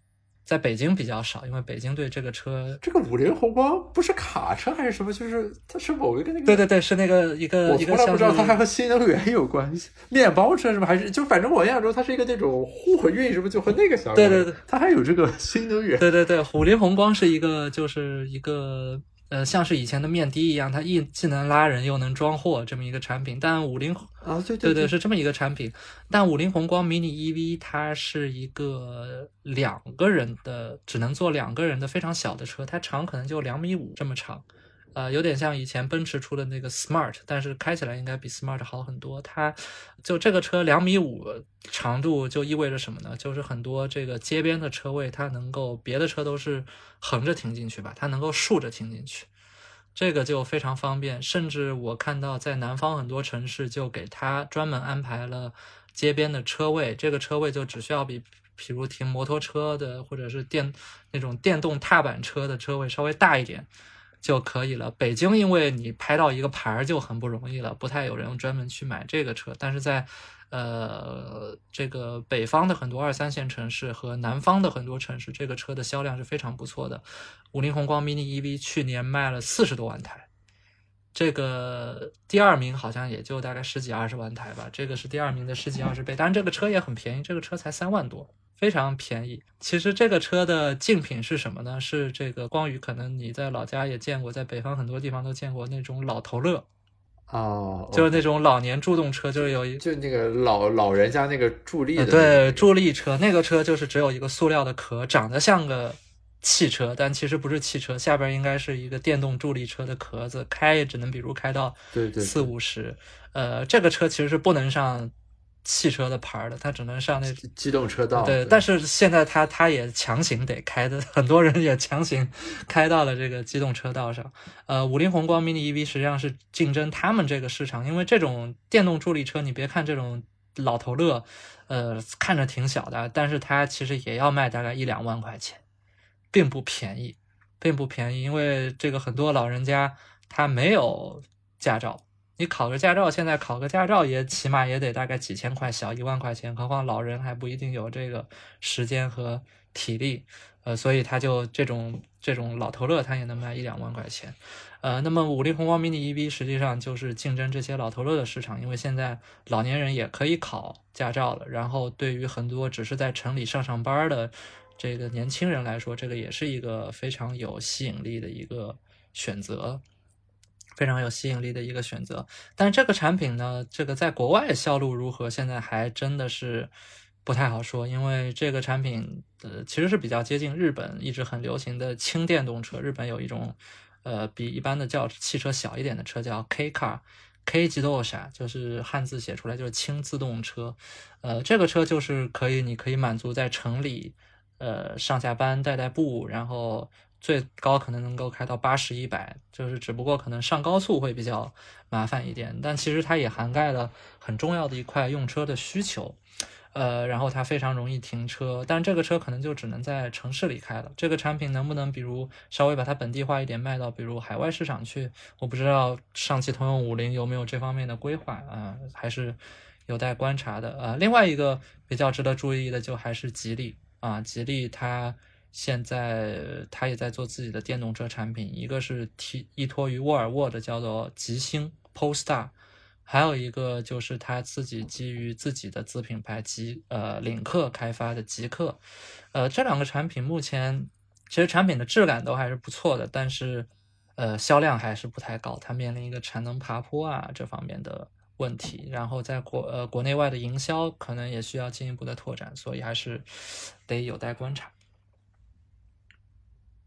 在北京比较少，因为北京对这个车，这个五菱宏光不是卡车还是什么？就是它是某一个那个，对对对，是那个一个一个我从来不知道它还和新能源有关系。面包车是吧？还是就反正我印象中它是一个那种货运，是不是就和那个相关？对对对，它还有这个新能源。对对对，五菱宏光是一个，就是一个呃，像是以前的面的一样，它一既能拉人又能装货这么一个产品。但五菱啊，对对对，是这么一个产品。但五菱宏光 mini EV 它是一个两个人的，只能坐两个人的非常小的车，它长可能就两米五这么长。呃，有点像以前奔驰出的那个 Smart，但是开起来应该比 Smart 好很多。它就这个车两米五长度，就意味着什么呢？就是很多这个街边的车位，它能够别的车都是横着停进去吧，它能够竖着停进去，这个就非常方便。甚至我看到在南方很多城市就给它专门安排了街边的车位，这个车位就只需要比。比如停摩托车的，或者是电那种电动踏板车的车位稍微大一点，就可以了。北京因为你拍到一个牌儿就很不容易了，不太有人专门去买这个车。但是在呃这个北方的很多二三线城市和南方的很多城市，这个车的销量是非常不错的。五菱宏光 mini EV 去年卖了四十多万台，这个第二名好像也就大概十几二十万台吧，这个是第二名的十几二十倍。当然这个车也很便宜，这个车才三万多。非常便宜。其实这个车的竞品是什么呢？是这个光宇，可能你在老家也见过，在北方很多地方都见过那种老头乐，哦，就是那种老年助动车，就是有一就那个老老人家那个助力的那个，对助力车，那个车就是只有一个塑料的壳，长得像个汽车，但其实不是汽车，下边应该是一个电动助力车的壳子，开也只能比如开到对对四五十。呃，这个车其实是不能上。汽车的牌儿的，它只能上那机动车道。对，但是现在他他也强行得开的，很多人也强行开到了这个机动车道上。呃，五菱宏光 mini EV 实际上是竞争他们这个市场，因为这种电动助力车，你别看这种老头乐，呃，看着挺小的，但是它其实也要卖大概一两万块钱，并不便宜，并不便宜，因为这个很多老人家他没有驾照。你考个驾照，现在考个驾照也起码也得大概几千块，小一万块钱，何况老人还不一定有这个时间和体力，呃，所以他就这种这种老头乐，他也能卖一两万块钱，呃，那么五菱宏光 mini EV 实际上就是竞争这些老头乐的市场，因为现在老年人也可以考驾照了，然后对于很多只是在城里上上班的这个年轻人来说，这个也是一个非常有吸引力的一个选择。非常有吸引力的一个选择，但这个产品呢，这个在国外销路如何，现在还真的是不太好说，因为这个产品呃其实是比较接近日本一直很流行的轻电动车。日本有一种呃比一般的轿车汽车小一点的车叫 K car，K 自动车就是汉字写出来就是轻自动车，呃这个车就是可以你可以满足在城里呃上下班代代步，然后。最高可能能够开到八十一百，就是只不过可能上高速会比较麻烦一点，但其实它也涵盖了很重要的一块用车的需求，呃，然后它非常容易停车，但这个车可能就只能在城市里开了。这个产品能不能比如稍微把它本地化一点，卖到比如海外市场去？我不知道上汽通用五菱有没有这方面的规划啊，还是有待观察的啊。另外一个比较值得注意的就还是吉利啊，吉利它。现在他也在做自己的电动车产品，一个是提依托于沃尔沃的，叫做极星 Polestar，还有一个就是他自己基于自己的子品牌极呃领克开发的极客，呃这两个产品目前其实产品的质感都还是不错的，但是呃销量还是不太高，它面临一个产能爬坡啊这方面的问题，然后在国呃国内外的营销可能也需要进一步的拓展，所以还是得有待观察。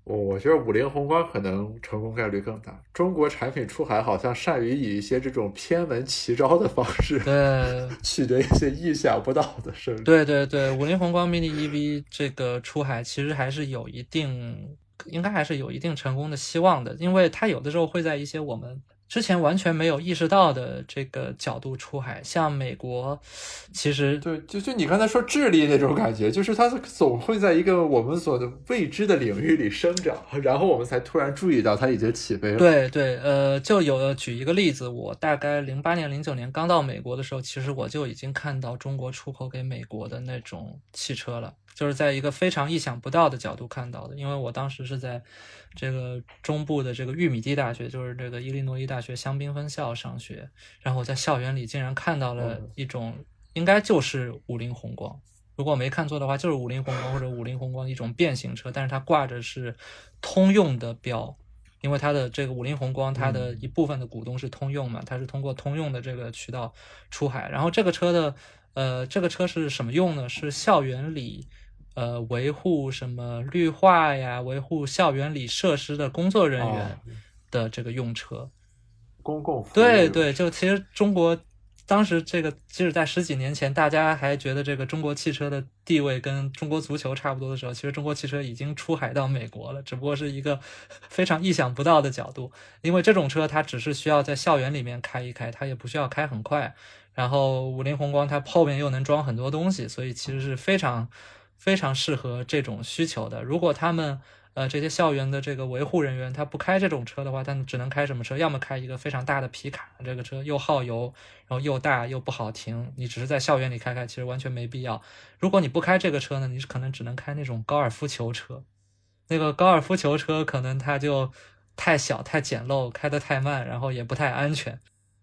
我我觉得五菱宏光可能成功概率更大。中国产品出海好像善于以一些这种偏门奇招的方式，对，[LAUGHS] 取得一些意想不到的胜利。对对对，五菱宏光 mini EV 这个出海其实还是有一定，应该还是有一定成功的希望的，因为它有的时候会在一些我们。之前完全没有意识到的这个角度出海，像美国，其实对，就就你刚才说智利那种感觉，就是它总会在一个我们所的未知的领域里生长，然后我们才突然注意到它已经起飞了。对对，呃，就有举一个例子，我大概零八年、零九年刚到美国的时候，其实我就已经看到中国出口给美国的那种汽车了。就是在一个非常意想不到的角度看到的。因为我当时是在这个中部的这个玉米地大学，就是这个伊利诺伊大学香槟分校上学，然后我在校园里竟然看到了一种，应该就是五菱宏光，如果我没看错的话，就是五菱宏光或者五菱宏光一种变形车，但是它挂着是通用的标。因为它的这个五菱宏光，它的一部分的股东是通用嘛，它是通过通用的这个渠道出海。然后这个车的，呃，这个车是什么用呢？是校园里，呃，维护什么绿化呀，维护校园里设施的工作人员的这个用车。公共服务。对对，就其实中国。当时这个，即使在十几年前，大家还觉得这个中国汽车的地位跟中国足球差不多的时候，其实中国汽车已经出海到美国了，只不过是一个非常意想不到的角度。因为这种车它只是需要在校园里面开一开，它也不需要开很快。然后五菱宏光它后面又能装很多东西，所以其实是非常非常适合这种需求的。如果他们呃，这些校园的这个维护人员，他不开这种车的话，他只能开什么车？要么开一个非常大的皮卡，这个车又耗油，然后又大又不好停。你只是在校园里开开，其实完全没必要。如果你不开这个车呢，你可能只能开那种高尔夫球车。那个高尔夫球车可能它就太小、太简陋，开得太慢，然后也不太安全。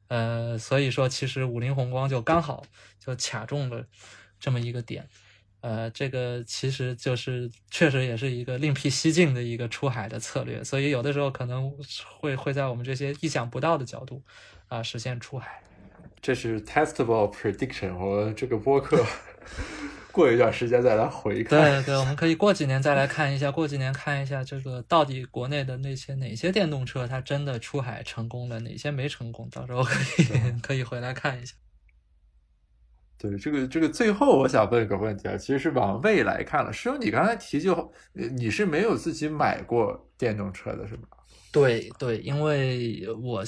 呃，所以说其实五菱宏光就刚好就卡中了这么一个点。呃，这个其实就是确实也是一个另辟蹊径的一个出海的策略，所以有的时候可能会会在我们这些意想不到的角度啊实现出海。这是 testable prediction，我这个播客 [LAUGHS] 过一段时间再来回看。对对，我们可以过几年再来看一下，过几年看一下这个到底国内的那些哪些电动车它真的出海成功了，哪些没成功，到时候可以 [LAUGHS] 可以回来看一下。对这个这个最后我想问一个问题啊，其实是往未来看了。师兄，你刚才提就你是没有自己买过电动车的是吗？对对，因为我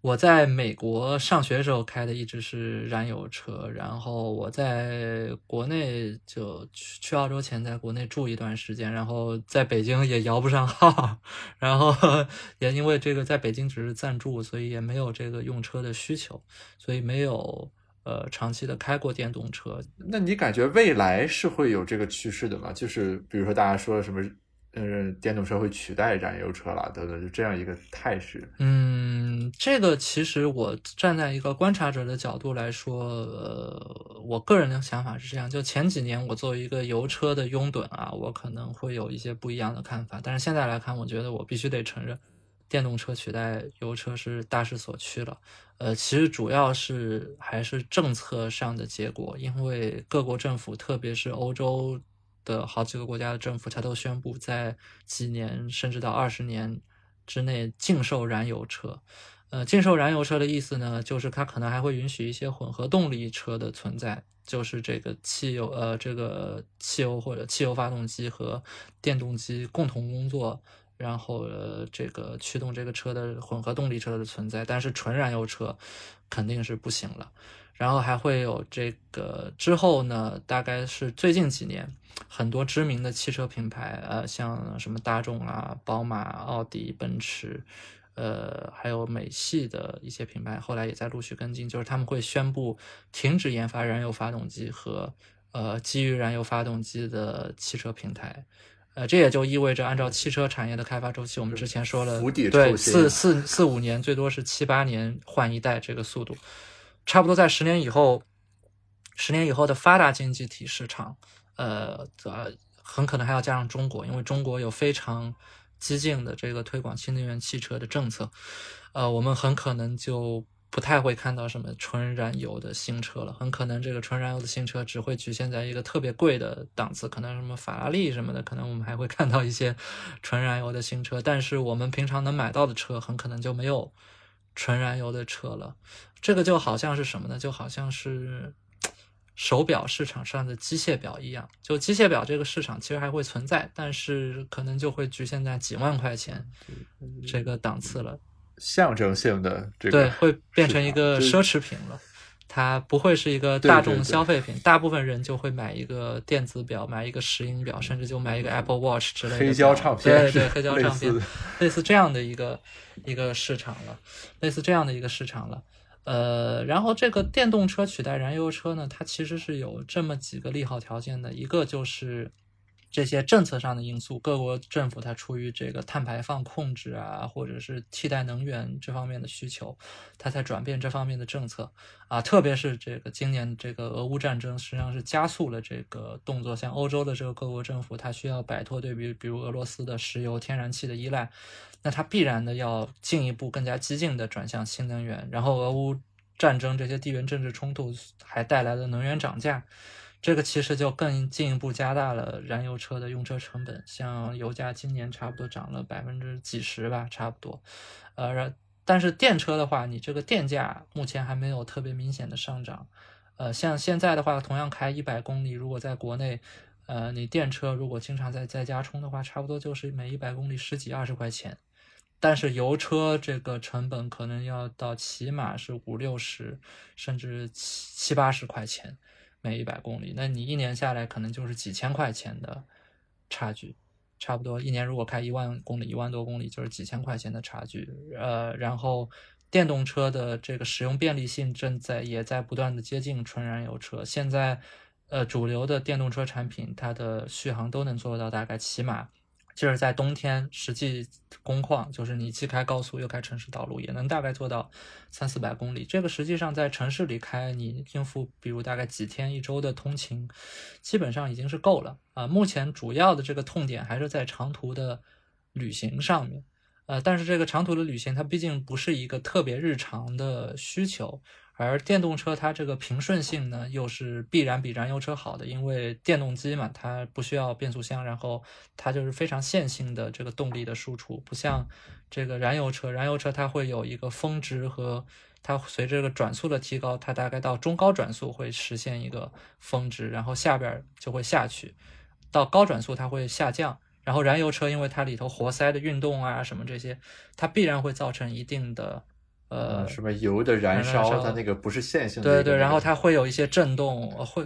我在美国上学的时候开的一直是燃油车，然后我在国内就去去澳洲前在国内住一段时间，然后在北京也摇不上号，然后 [LAUGHS] 也因为这个在北京只是暂住，所以也没有这个用车的需求，所以没有。呃，长期的开过电动车，那你感觉未来是会有这个趋势的吗？就是比如说大家说什么，呃，电动车会取代燃油车了等等，就这样一个态势。嗯，这个其实我站在一个观察者的角度来说，呃，我个人的想法是这样：就前几年我作为一个油车的拥趸啊，我可能会有一些不一样的看法，但是现在来看，我觉得我必须得承认。电动车取代油车是大势所趋了，呃，其实主要是还是政策上的结果，因为各国政府，特别是欧洲的好几个国家的政府，它都宣布在几年甚至到二十年之内禁售燃油车。呃，禁售燃油车的意思呢，就是它可能还会允许一些混合动力车的存在，就是这个汽油，呃，这个汽油或者汽油发动机和电动机共同工作。然后呃，这个驱动这个车的混合动力车的存在，但是纯燃油车肯定是不行了。然后还会有这个之后呢，大概是最近几年，很多知名的汽车品牌，呃，像什么大众啊、宝马、奥迪、奔驰，呃，还有美系的一些品牌，后来也在陆续跟进，就是他们会宣布停止研发燃油发动机和呃基于燃油发动机的汽车平台。呃，这也就意味着，按照汽车产业的开发周期，我们之前说了，对，四四四五年，最多是七八年换一代这个速度，差不多在十年以后，十年以后的发达经济体市场，呃，呃，很可能还要加上中国，因为中国有非常激进的这个推广新能源汽车的政策，呃，我们很可能就。不太会看到什么纯燃油的新车了，很可能这个纯燃油的新车只会局限在一个特别贵的档次，可能什么法拉利什么的，可能我们还会看到一些纯燃油的新车，但是我们平常能买到的车很可能就没有纯燃油的车了。这个就好像是什么呢？就好像是手表市场上的机械表一样，就机械表这个市场其实还会存在，但是可能就会局限在几万块钱这个档次了。象征性的这个对，会变成一个奢侈品了，它不会是一个大众消费品。大部分人就会买一个电子表，买一个石英表，甚至就买一个 Apple Watch 之类的。黑胶唱片，对对，黑胶 [LAUGHS] 唱片，类似这样的一个一个市场了，类似这样的一个市场了。呃，然后这个电动车取代燃油车呢，它其实是有这么几个利好条件的，一个就是这些政策上的因素，各国政府它出于这个碳排放控制啊，或者是替代能源这方面的需求，它才转变这方面的政策啊。特别是这个今年这个俄乌战争，实际上是加速了这个动作。像欧洲的这个各国政府，它需要摆脱对比比如俄罗斯的石油、天然气的依赖。那它必然的要进一步更加激进的转向新能源，然后俄乌战争这些地缘政治冲突还带来了能源涨价，这个其实就更进一步加大了燃油车的用车成本。像油价今年差不多涨了百分之几十吧，差不多。呃，但是电车的话，你这个电价目前还没有特别明显的上涨。呃，像现在的话，同样开一百公里，如果在国内，呃，你电车如果经常在在家充的话，差不多就是每一百公里十几二十块钱。但是油车这个成本可能要到起码是五六十，甚至七七八十块钱每一百公里，那你一年下来可能就是几千块钱的差距，差不多一年如果开一万公里，一万多公里就是几千块钱的差距。呃，然后电动车的这个使用便利性正在也在不断的接近纯燃油车。现在，呃，主流的电动车产品它的续航都能做到大概起码。就是在冬天，实际工况就是你既开高速又开城市道路，也能大概做到三四百公里。这个实际上在城市里开，你应付比如大概几天一周的通勤，基本上已经是够了啊。目前主要的这个痛点还是在长途的旅行上面，呃，但是这个长途的旅行它毕竟不是一个特别日常的需求。而电动车它这个平顺性呢，又是必然比燃油车好的，因为电动机嘛，它不需要变速箱，然后它就是非常线性的这个动力的输出，不像这个燃油车，燃油车它会有一个峰值和它随着这个转速的提高，它大概到中高转速会实现一个峰值，然后下边就会下去，到高转速它会下降，然后燃油车因为它里头活塞的运动啊什么这些，它必然会造成一定的。呃，什么油的燃烧，它那个不是线性的。对对，然后它会有一些震动，会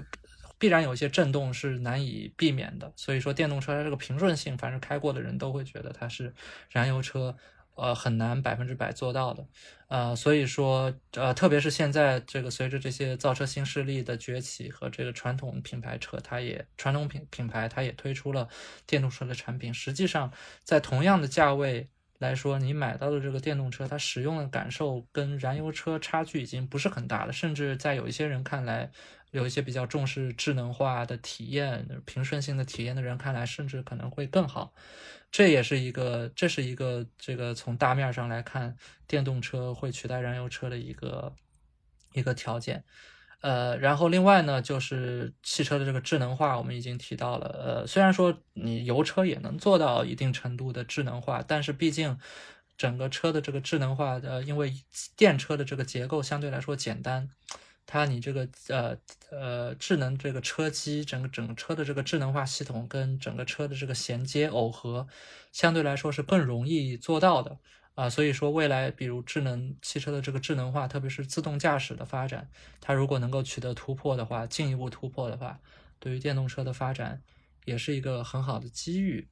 必然有一些震动是难以避免的。所以说，电动车它这个平顺性，凡是开过的人都会觉得它是燃油车，呃，很难百分之百做到的。呃，所以说，呃，特别是现在这个随着这些造车新势力的崛起和这个传统品牌车，它也传统品品牌它也推出了电动车的产品。实际上，在同样的价位。来说，你买到的这个电动车，它使用的感受跟燃油车差距已经不是很大了，甚至在有一些人看来，有一些比较重视智能化的体验、平顺性的体验的人看来，甚至可能会更好。这也是一个，这是一个这个从大面上来看，电动车会取代燃油车的一个一个条件。呃，然后另外呢，就是汽车的这个智能化，我们已经提到了。呃，虽然说你油车也能做到一定程度的智能化，但是毕竟整个车的这个智能化，呃，因为电车的这个结构相对来说简单，它你这个呃呃智能这个车机，整个整个车的这个智能化系统跟整个车的这个衔接耦合，相对来说是更容易做到的。啊，所以说未来，比如智能汽车的这个智能化，特别是自动驾驶的发展，它如果能够取得突破的话，进一步突破的话，对于电动车的发展也是一个很好的机遇。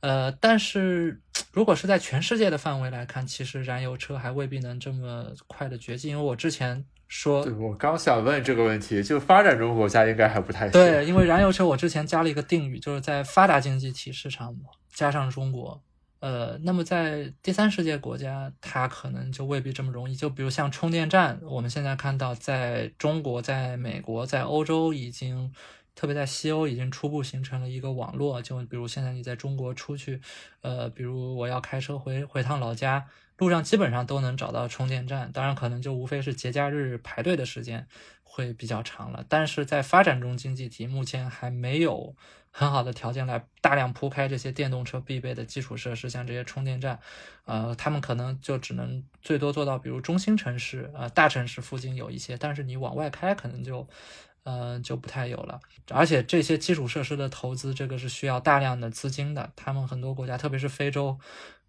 呃，但是如果是在全世界的范围来看，其实燃油车还未必能这么快的崛起，因为我之前说，对我刚想问这个问题，就发展中国家应该还不太对，因为燃油车我之前加了一个定语，就是在发达经济体市场加上中国。呃，那么在第三世界国家，它可能就未必这么容易。就比如像充电站，我们现在看到，在中国、在美国、在欧洲，已经，特别在西欧，已经初步形成了一个网络。就比如现在你在中国出去，呃，比如我要开车回回趟老家，路上基本上都能找到充电站。当然，可能就无非是节假日排队的时间会比较长了。但是在发展中经济体，目前还没有。很好的条件来大量铺开这些电动车必备的基础设施，像这些充电站，呃，他们可能就只能最多做到，比如中心城市呃，大城市附近有一些，但是你往外开可能就，呃，就不太有了。而且这些基础设施的投资，这个是需要大量的资金的。他们很多国家，特别是非洲，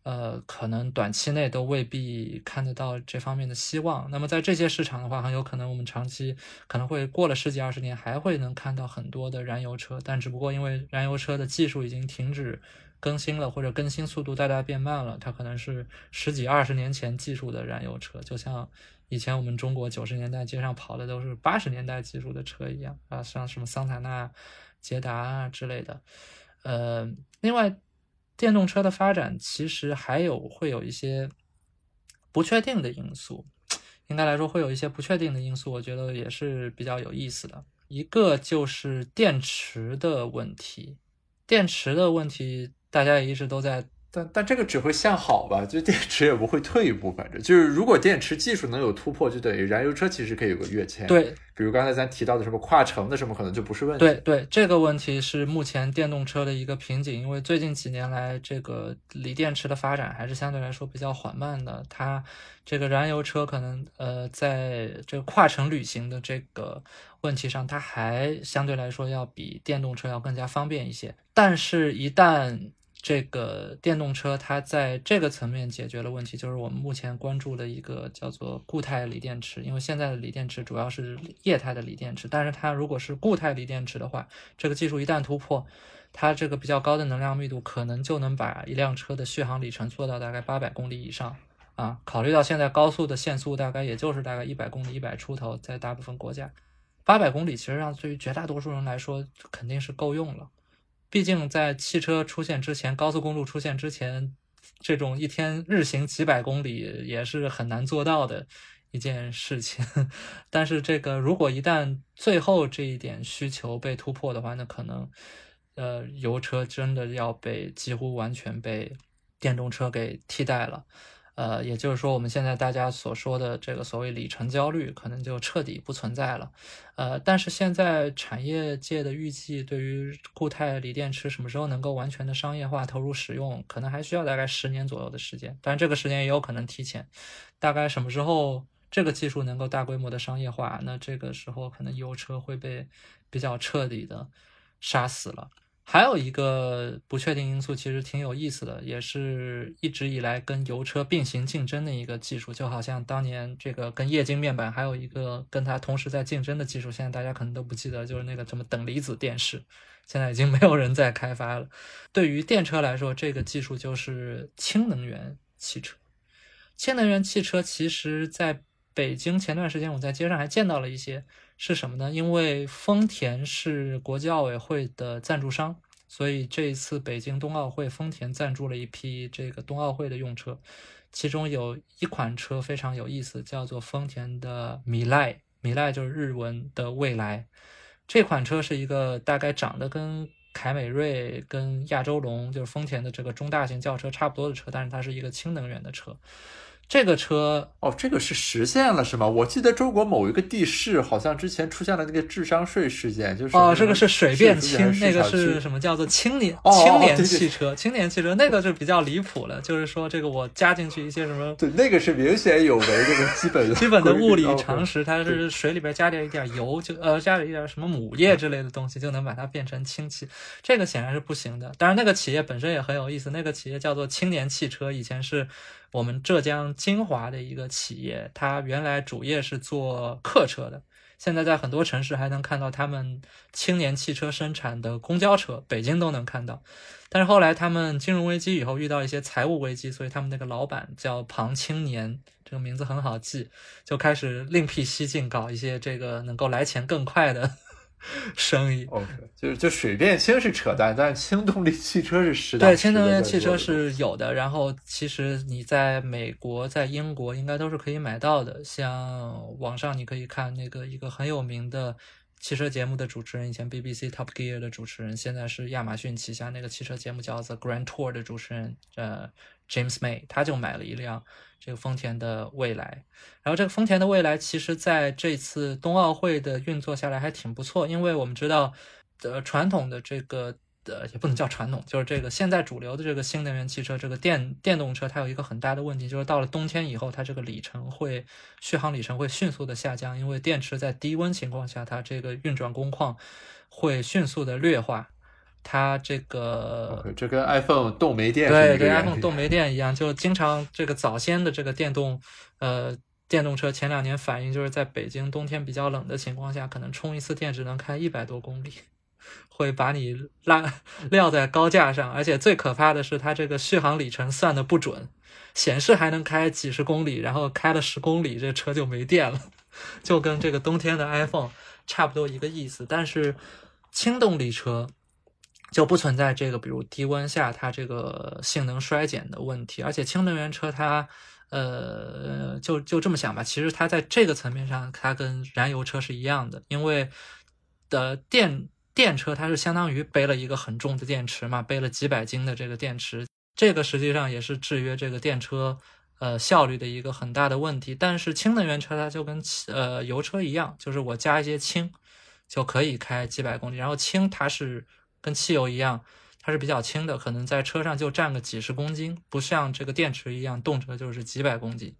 呃，可能短期内都未必看得到这方面的希望。那么在这些市场的话，很有可能我们长期可能会过了十几二十年，还会能看到很多的燃油车，但只不过因为燃油车的技术已经停止更新了，或者更新速度大大变慢了，它可能是十几二十年前技术的燃油车，就像以前我们中国九十年代街上跑的都是八十年代技术的车一样啊，像什么桑塔纳、捷达啊之类的。呃，另外。电动车的发展其实还有会有一些不确定的因素，应该来说会有一些不确定的因素，我觉得也是比较有意思的。一个就是电池的问题，电池的问题大家也一直都在。但但这个只会向好吧，就电池也不会退一步，反正就是如果电池技术能有突破，就等于燃油车其实可以有个跃迁。对，比如刚才咱提到的什么跨城的什么，可能就不是问题。对对，这个问题是目前电动车的一个瓶颈，因为最近几年来，这个锂电池的发展还是相对来说比较缓慢的。它这个燃油车可能呃，在这个跨城旅行的这个问题上，它还相对来说要比电动车要更加方便一些。但是，一旦这个电动车它在这个层面解决了问题，就是我们目前关注的一个叫做固态锂电池。因为现在的锂电池主要是液态的锂电池，但是它如果是固态锂电池的话，这个技术一旦突破，它这个比较高的能量密度可能就能把一辆车的续航里程做到大概八百公里以上啊。考虑到现在高速的限速大概也就是大概一百公里、一百出头，在大部分国家，八百公里其实上对于绝大多数人来说肯定是够用了。毕竟，在汽车出现之前，高速公路出现之前，这种一天日行几百公里也是很难做到的一件事情。[LAUGHS] 但是，这个如果一旦最后这一点需求被突破的话，那可能，呃，油车真的要被几乎完全被电动车给替代了。呃，也就是说，我们现在大家所说的这个所谓里程焦虑，可能就彻底不存在了。呃，但是现在产业界的预计，对于固态锂电池什么时候能够完全的商业化投入使用，可能还需要大概十年左右的时间。但这个时间也有可能提前。大概什么时候这个技术能够大规模的商业化，那这个时候可能油车会被比较彻底的杀死了。还有一个不确定因素，其实挺有意思的，也是一直以来跟油车并行竞争的一个技术，就好像当年这个跟液晶面板还有一个跟它同时在竞争的技术，现在大家可能都不记得，就是那个什么等离子电视，现在已经没有人在开发了。对于电车来说，这个技术就是氢能源汽车。氢能源汽车其实在北京前段时间我在街上还见到了一些。是什么呢？因为丰田是国际奥委会的赞助商，所以这一次北京冬奥会，丰田赞助了一批这个冬奥会的用车，其中有一款车非常有意思，叫做丰田的米莱，米莱就是日文的未来。这款车是一个大概长得跟凯美瑞、跟亚洲龙，就是丰田的这个中大型轿车差不多的车，但是它是一个氢能源的车。这个车哦，这个是实现了是吗？我记得中国某一个地市好像之前出现了那个智商税事件，就是哦，这个是水变氢，那个是什么叫做青年青年汽车？青年汽车那个就比较离谱了，就是说这个我加进去一些什么？对，那个是明显有违这个基本 [LAUGHS] 基本的物理常识，它是水里边加点一点油，就呃加了一点什么母液之类的东西，就能把它变成氢气，这个显然是不行的。当然，那个企业本身也很有意思，那个企业叫做青年汽车，以前是。我们浙江金华的一个企业，它原来主业是做客车的，现在在很多城市还能看到他们青年汽车生产的公交车，北京都能看到。但是后来他们金融危机以后遇到一些财务危机，所以他们那个老板叫庞青年，这个名字很好记，就开始另辟蹊径，搞一些这个能够来钱更快的。[LAUGHS] 生意，OK，就是就水变氢是扯淡，但是氢动力汽车是实打对，氢能源汽车是有的。然后其实你在美国、在英国应该都是可以买到的。像网上你可以看那个一个很有名的汽车节目的主持人，以前 BBC Top Gear 的主持人，现在是亚马逊旗下那个汽车节目叫 The Grand Tour 的主持人，呃，James May，他就买了一辆。这个丰田的未来，然后这个丰田的未来，其实在这次冬奥会的运作下来还挺不错，因为我们知道，呃，传统的这个呃也不能叫传统，就是这个现在主流的这个新能源汽车，这个电电动车，它有一个很大的问题，就是到了冬天以后，它这个里程会续航里程会迅速的下降，因为电池在低温情况下，它这个运转工况会迅速的劣化。它这个这跟 iPhone 动没电对，跟 iPhone 动没电一样，就经常这个早先的这个电动呃电动车前两年反映就是在北京冬天比较冷的情况下，可能充一次电只能开一百多公里，会把你拉撂在高架上，而且最可怕的是它这个续航里程算的不准，显示还能开几十公里，然后开了十公里这车就没电了，[LAUGHS] 就跟这个冬天的 iPhone 差不多一个意思，但是轻动力车。就不存在这个，比如低温下它这个性能衰减的问题，而且氢能源车它，呃，就就这么想吧，其实它在这个层面上，它跟燃油车是一样的，因为的电电车它是相当于背了一个很重的电池嘛，背了几百斤的这个电池，这个实际上也是制约这个电车呃效率的一个很大的问题。但是氢能源车它就跟呃油车一样，就是我加一些氢就可以开几百公里，然后氢它是。跟汽油一样，它是比较轻的，可能在车上就占个几十公斤，不像这个电池一样，动辄就是几百公斤。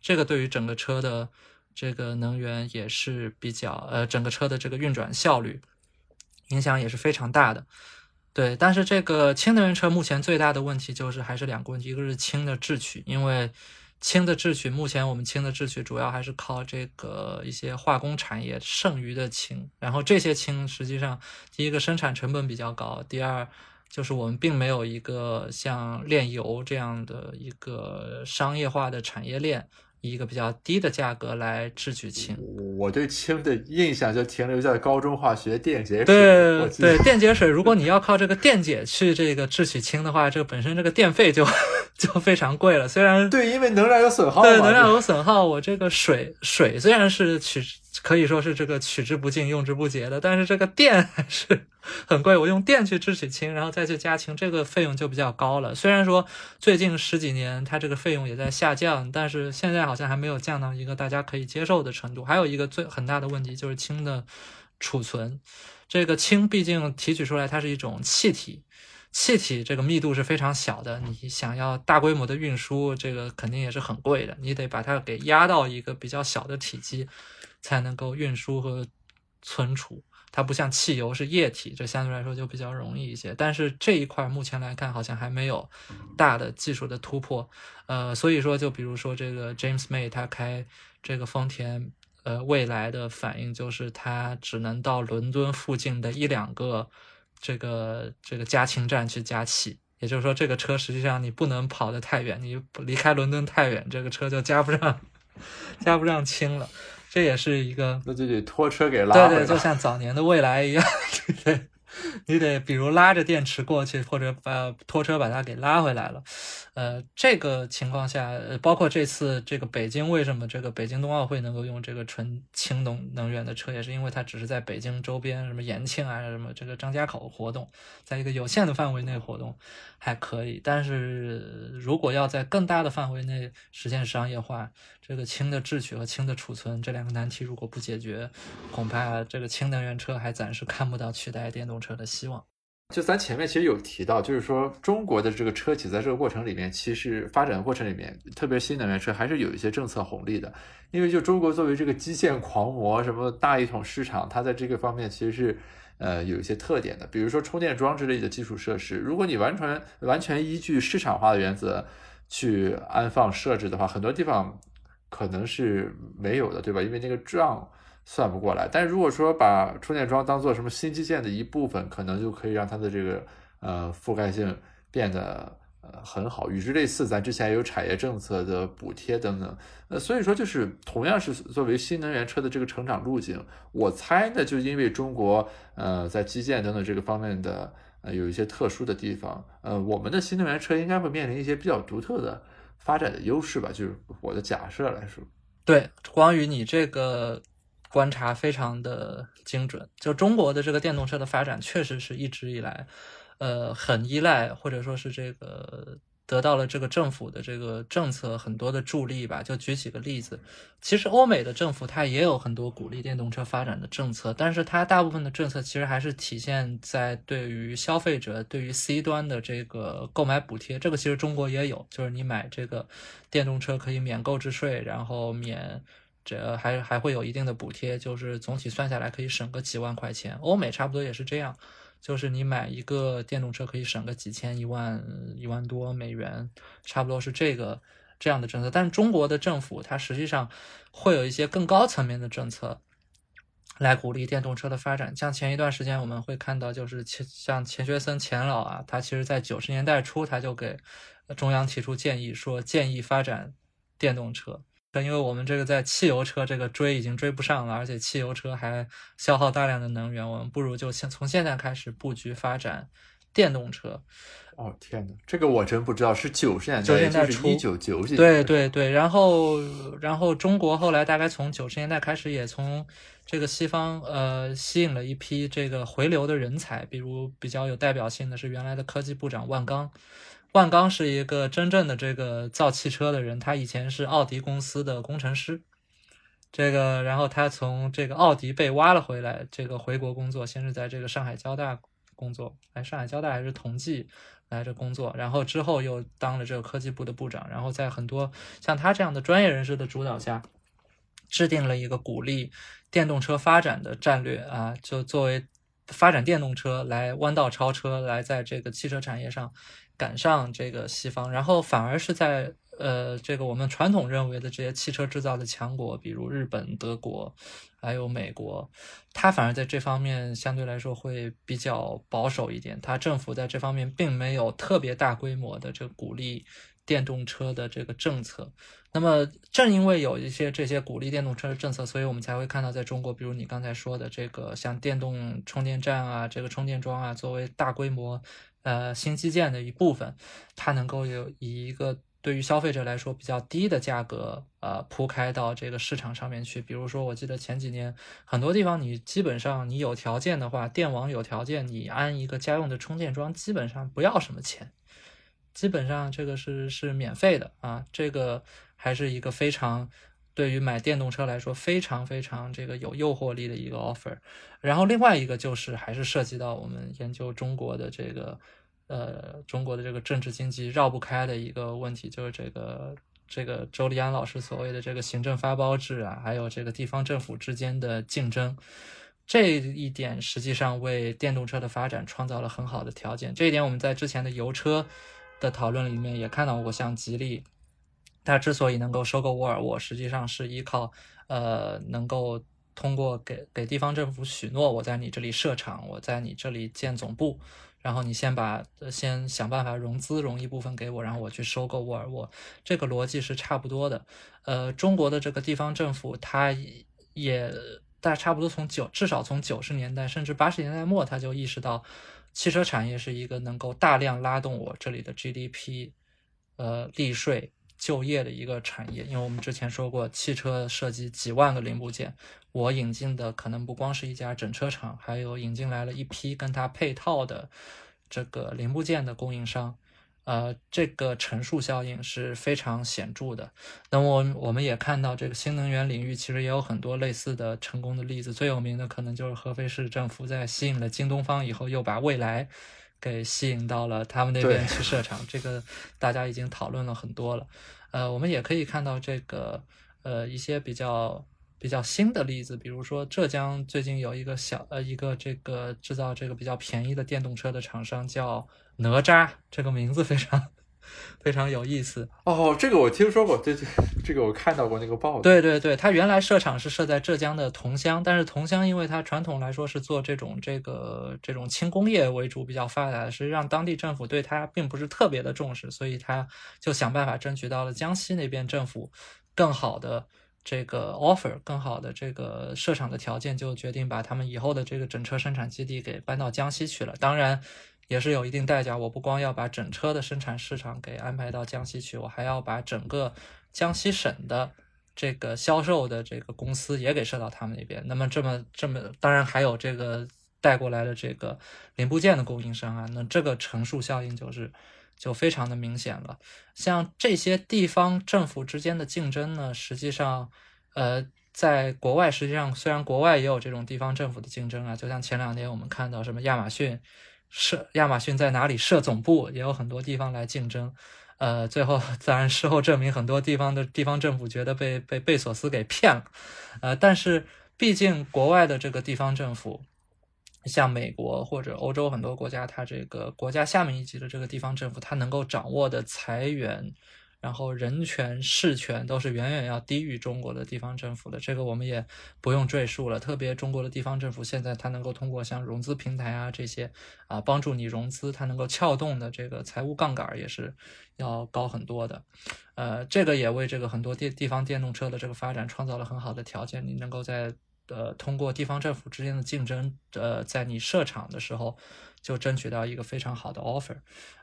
这个对于整个车的这个能源也是比较，呃，整个车的这个运转效率影响也是非常大的。对，但是这个氢能源车目前最大的问题就是还是两个问题，一个是氢的制取，因为。氢的制取，目前我们氢的制取主要还是靠这个一些化工产业剩余的氢，然后这些氢实际上，第一个生产成本比较高，第二就是我们并没有一个像炼油这样的一个商业化的产业链。以一个比较低的价格来制取氢，我对氢的印象就停留在高中化学电解水。对对，电解水，如果你要靠这个电解去这个制取氢的话，这个本身这个电费就就非常贵了。虽然对，因为能量有损耗，对，能量有损耗，我这个水水虽然是取。可以说是这个取之不尽、用之不竭的，但是这个电还是 [LAUGHS] 很贵。我用电去制取氢，然后再去加氢，这个费用就比较高了。虽然说最近十几年它这个费用也在下降，但是现在好像还没有降到一个大家可以接受的程度。还有一个最很大的问题就是氢的储存。这个氢毕竟提取出来它是一种气体，气体这个密度是非常小的，你想要大规模的运输，这个肯定也是很贵的。你得把它给压到一个比较小的体积。才能够运输和存储，它不像汽油是液体，这相对来说就比较容易一些。但是这一块目前来看，好像还没有大的技术的突破。呃，所以说，就比如说这个 James May 他开这个丰田，呃，未来的反应就是他只能到伦敦附近的一两个这个这个加氢站去加气，也就是说，这个车实际上你不能跑得太远，你离开伦敦太远，这个车就加不上 [LAUGHS] 加不上氢了。这也是一个，那就得拖车给拉。对对，就像早年的未来一样，对。你得比如拉着电池过去，或者把拖车把它给拉回来了。呃，这个情况下，包括这次这个北京为什么这个北京冬奥会能够用这个纯氢能能源的车，也是因为它只是在北京周边，什么延庆啊，什么这个张家口活动，在一个有限的范围内活动还可以。但是如果要在更大的范围内实现商业化，这个氢的制取和氢的储存这两个难题如果不解决，恐怕这个氢能源车还暂时看不到取代电动车的希望。就咱前面其实有提到，就是说中国的这个车企在这个过程里面，其实发展的过程里面，特别新能源车还是有一些政策红利的。因为就中国作为这个基建狂魔，什么大一统市场，它在这个方面其实是呃有一些特点的。比如说充电桩之类的基础设施，如果你完全完全依据市场化的原则去安放设置的话，很多地方。可能是没有的，对吧？因为那个账算不过来。但如果说把充电桩当做什么新基建的一部分，可能就可以让它的这个呃覆盖性变得呃很好。与之类似，咱之前也有产业政策的补贴等等。呃，所以说就是同样是作为新能源车的这个成长路径，我猜呢，就因为中国呃在基建等等这个方面的呃有一些特殊的地方，呃，我们的新能源车应该会面临一些比较独特的。发展的优势吧，就是我的假设来说。对，光宇，你这个观察非常的精准。就中国的这个电动车的发展，确实是一直以来，呃，很依赖或者说是这个。得到了这个政府的这个政策很多的助力吧，就举几个例子。其实欧美的政府它也有很多鼓励电动车发展的政策，但是它大部分的政策其实还是体现在对于消费者、对于 C 端的这个购买补贴。这个其实中国也有，就是你买这个电动车可以免购置税，然后免这还还会有一定的补贴，就是总体算下来可以省个几万块钱。欧美差不多也是这样。就是你买一个电动车可以省个几千、一万、一万多美元，差不多是这个这样的政策。但是中国的政府它实际上会有一些更高层面的政策。来鼓励电动车的发展，像前一段时间我们会看到，就是钱像钱学森钱老啊，他其实在九十年代初他就给中央提出建议，说建议发展电动车，因为我们这个在汽油车这个追已经追不上了，而且汽油车还消耗大量的能源，我们不如就先从现在开始布局发展电动车。哦天哪，这个我真不知道，是九十年代，九十年代初，一九九几年。对对对，然后然后中国后来大概从九十年代开始，也从这个西方呃吸引了一批这个回流的人才，比如比较有代表性的是原来的科技部长万钢。万钢是一个真正的这个造汽车的人，他以前是奥迪公司的工程师。这个然后他从这个奥迪被挖了回来，这个回国工作，先是在这个上海交大工作，哎，上海交大还是同济。来着工作，然后之后又当了这个科技部的部长，然后在很多像他这样的专业人士的主导下，制定了一个鼓励电动车发展的战略啊，就作为发展电动车来弯道超车，来在这个汽车产业上赶上这个西方，然后反而是在呃这个我们传统认为的这些汽车制造的强国，比如日本、德国。还有美国，它反而在这方面相对来说会比较保守一点。它政府在这方面并没有特别大规模的这个鼓励电动车的这个政策。那么正因为有一些这些鼓励电动车的政策，所以我们才会看到在中国，比如你刚才说的这个像电动充电站啊，这个充电桩啊，作为大规模呃新基建的一部分，它能够有以一个。对于消费者来说比较低的价格，呃，铺开到这个市场上面去。比如说，我记得前几年很多地方，你基本上你有条件的话，电网有条件，你安一个家用的充电桩，基本上不要什么钱，基本上这个是是免费的啊。这个还是一个非常对于买电动车来说非常非常这个有诱惑力的一个 offer。然后另外一个就是还是涉及到我们研究中国的这个。呃，中国的这个政治经济绕不开的一个问题，就是这个这个周立安老师所谓的这个行政发包制啊，还有这个地方政府之间的竞争，这一点实际上为电动车的发展创造了很好的条件。这一点我们在之前的油车的讨论里面也看到过，像吉利，它之所以能够收购沃尔沃，实际上是依靠呃能够通过给给地方政府许诺，我在你这里设厂，我在你这里建总部。然后你先把先想办法融资融一部分给我，然后我去收购沃尔沃，这个逻辑是差不多的。呃，中国的这个地方政府，它也大差不多从九至少从九十年代甚至八十年代末，他就意识到汽车产业是一个能够大量拉动我这里的 GDP，呃，利税。就业的一个产业，因为我们之前说过，汽车涉及几万个零部件，我引进的可能不光是一家整车厂，还有引进来了一批跟它配套的这个零部件的供应商，呃，这个乘数效应是非常显著的。那么我们也看到，这个新能源领域其实也有很多类似的成功的例子，最有名的可能就是合肥市政府在吸引了京东方以后，又把未来。给吸引到了他们那边去设厂，这个大家已经讨论了很多了。呃，我们也可以看到这个呃一些比较比较新的例子，比如说浙江最近有一个小呃一个这个制造这个比较便宜的电动车的厂商叫哪吒，这个名字非常。非常有意思哦，这个我听说过，对对，这个我看到过那个报道。对对对，它原来设厂是设在浙江的桐乡，但是桐乡因为它传统来说是做这种这个这种轻工业为主，比较发达的，实际上当地政府对它并不是特别的重视，所以他就想办法争取到了江西那边政府更好的这个 offer，更好的这个设厂的条件，就决定把他们以后的这个整车生产基地给搬到江西去了。当然。也是有一定代价。我不光要把整车的生产市场给安排到江西去，我还要把整个江西省的这个销售的这个公司也给设到他们那边。那么这么这么，当然还有这个带过来的这个零部件的供应商啊，那这个乘数效应就是就非常的明显了。像这些地方政府之间的竞争呢，实际上，呃，在国外实际上虽然国外也有这种地方政府的竞争啊，就像前两年我们看到什么亚马逊。设亚马逊在哪里设总部，也有很多地方来竞争，呃，最后自然事后证明，很多地方的地方政府觉得被被贝索斯给骗了，呃，但是毕竟国外的这个地方政府，像美国或者欧洲很多国家，它这个国家下面一级的这个地方政府，它能够掌握的财源。然后人权、事权都是远远要低于中国的地方政府的，这个我们也不用赘述了。特别中国的地方政府现在它能够通过像融资平台啊这些啊帮助你融资，它能够撬动的这个财务杠杆也是要高很多的。呃，这个也为这个很多地地方电动车的这个发展创造了很好的条件。你能够在呃通过地方政府之间的竞争，呃，在你设厂的时候。就争取到一个非常好的 offer，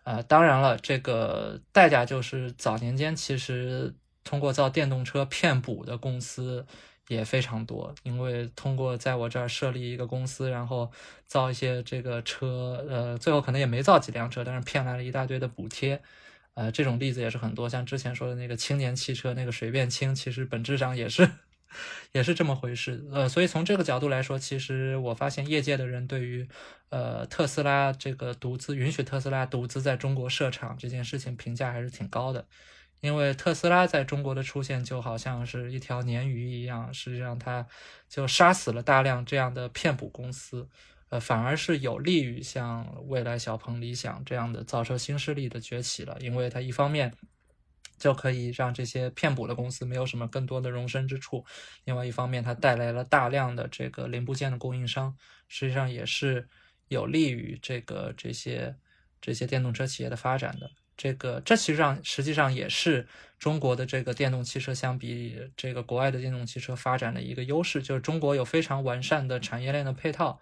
呃，当然了，这个代价就是早年间其实通过造电动车骗补的公司也非常多，因为通过在我这儿设立一个公司，然后造一些这个车，呃，最后可能也没造几辆车，但是骗来了一大堆的补贴，呃，这种例子也是很多，像之前说的那个青年汽车那个随便清，其实本质上也是。也是这么回事，呃，所以从这个角度来说，其实我发现业界的人对于，呃，特斯拉这个独资允许特斯拉独资在中国设厂这件事情评价还是挺高的，因为特斯拉在中国的出现就好像是一条鲶鱼一样，实际上它就杀死了大量这样的骗补公司，呃，反而是有利于像未来小鹏、理想这样的造车新势力的崛起了，因为它一方面。就可以让这些骗补的公司没有什么更多的容身之处。另外一方面，它带来了大量的这个零部件的供应商，实际上也是有利于这个这些这些电动车企业的发展的。这个这其实上实际上也是中国的这个电动汽车相比这个国外的电动汽车发展的一个优势，就是中国有非常完善的产业链的配套。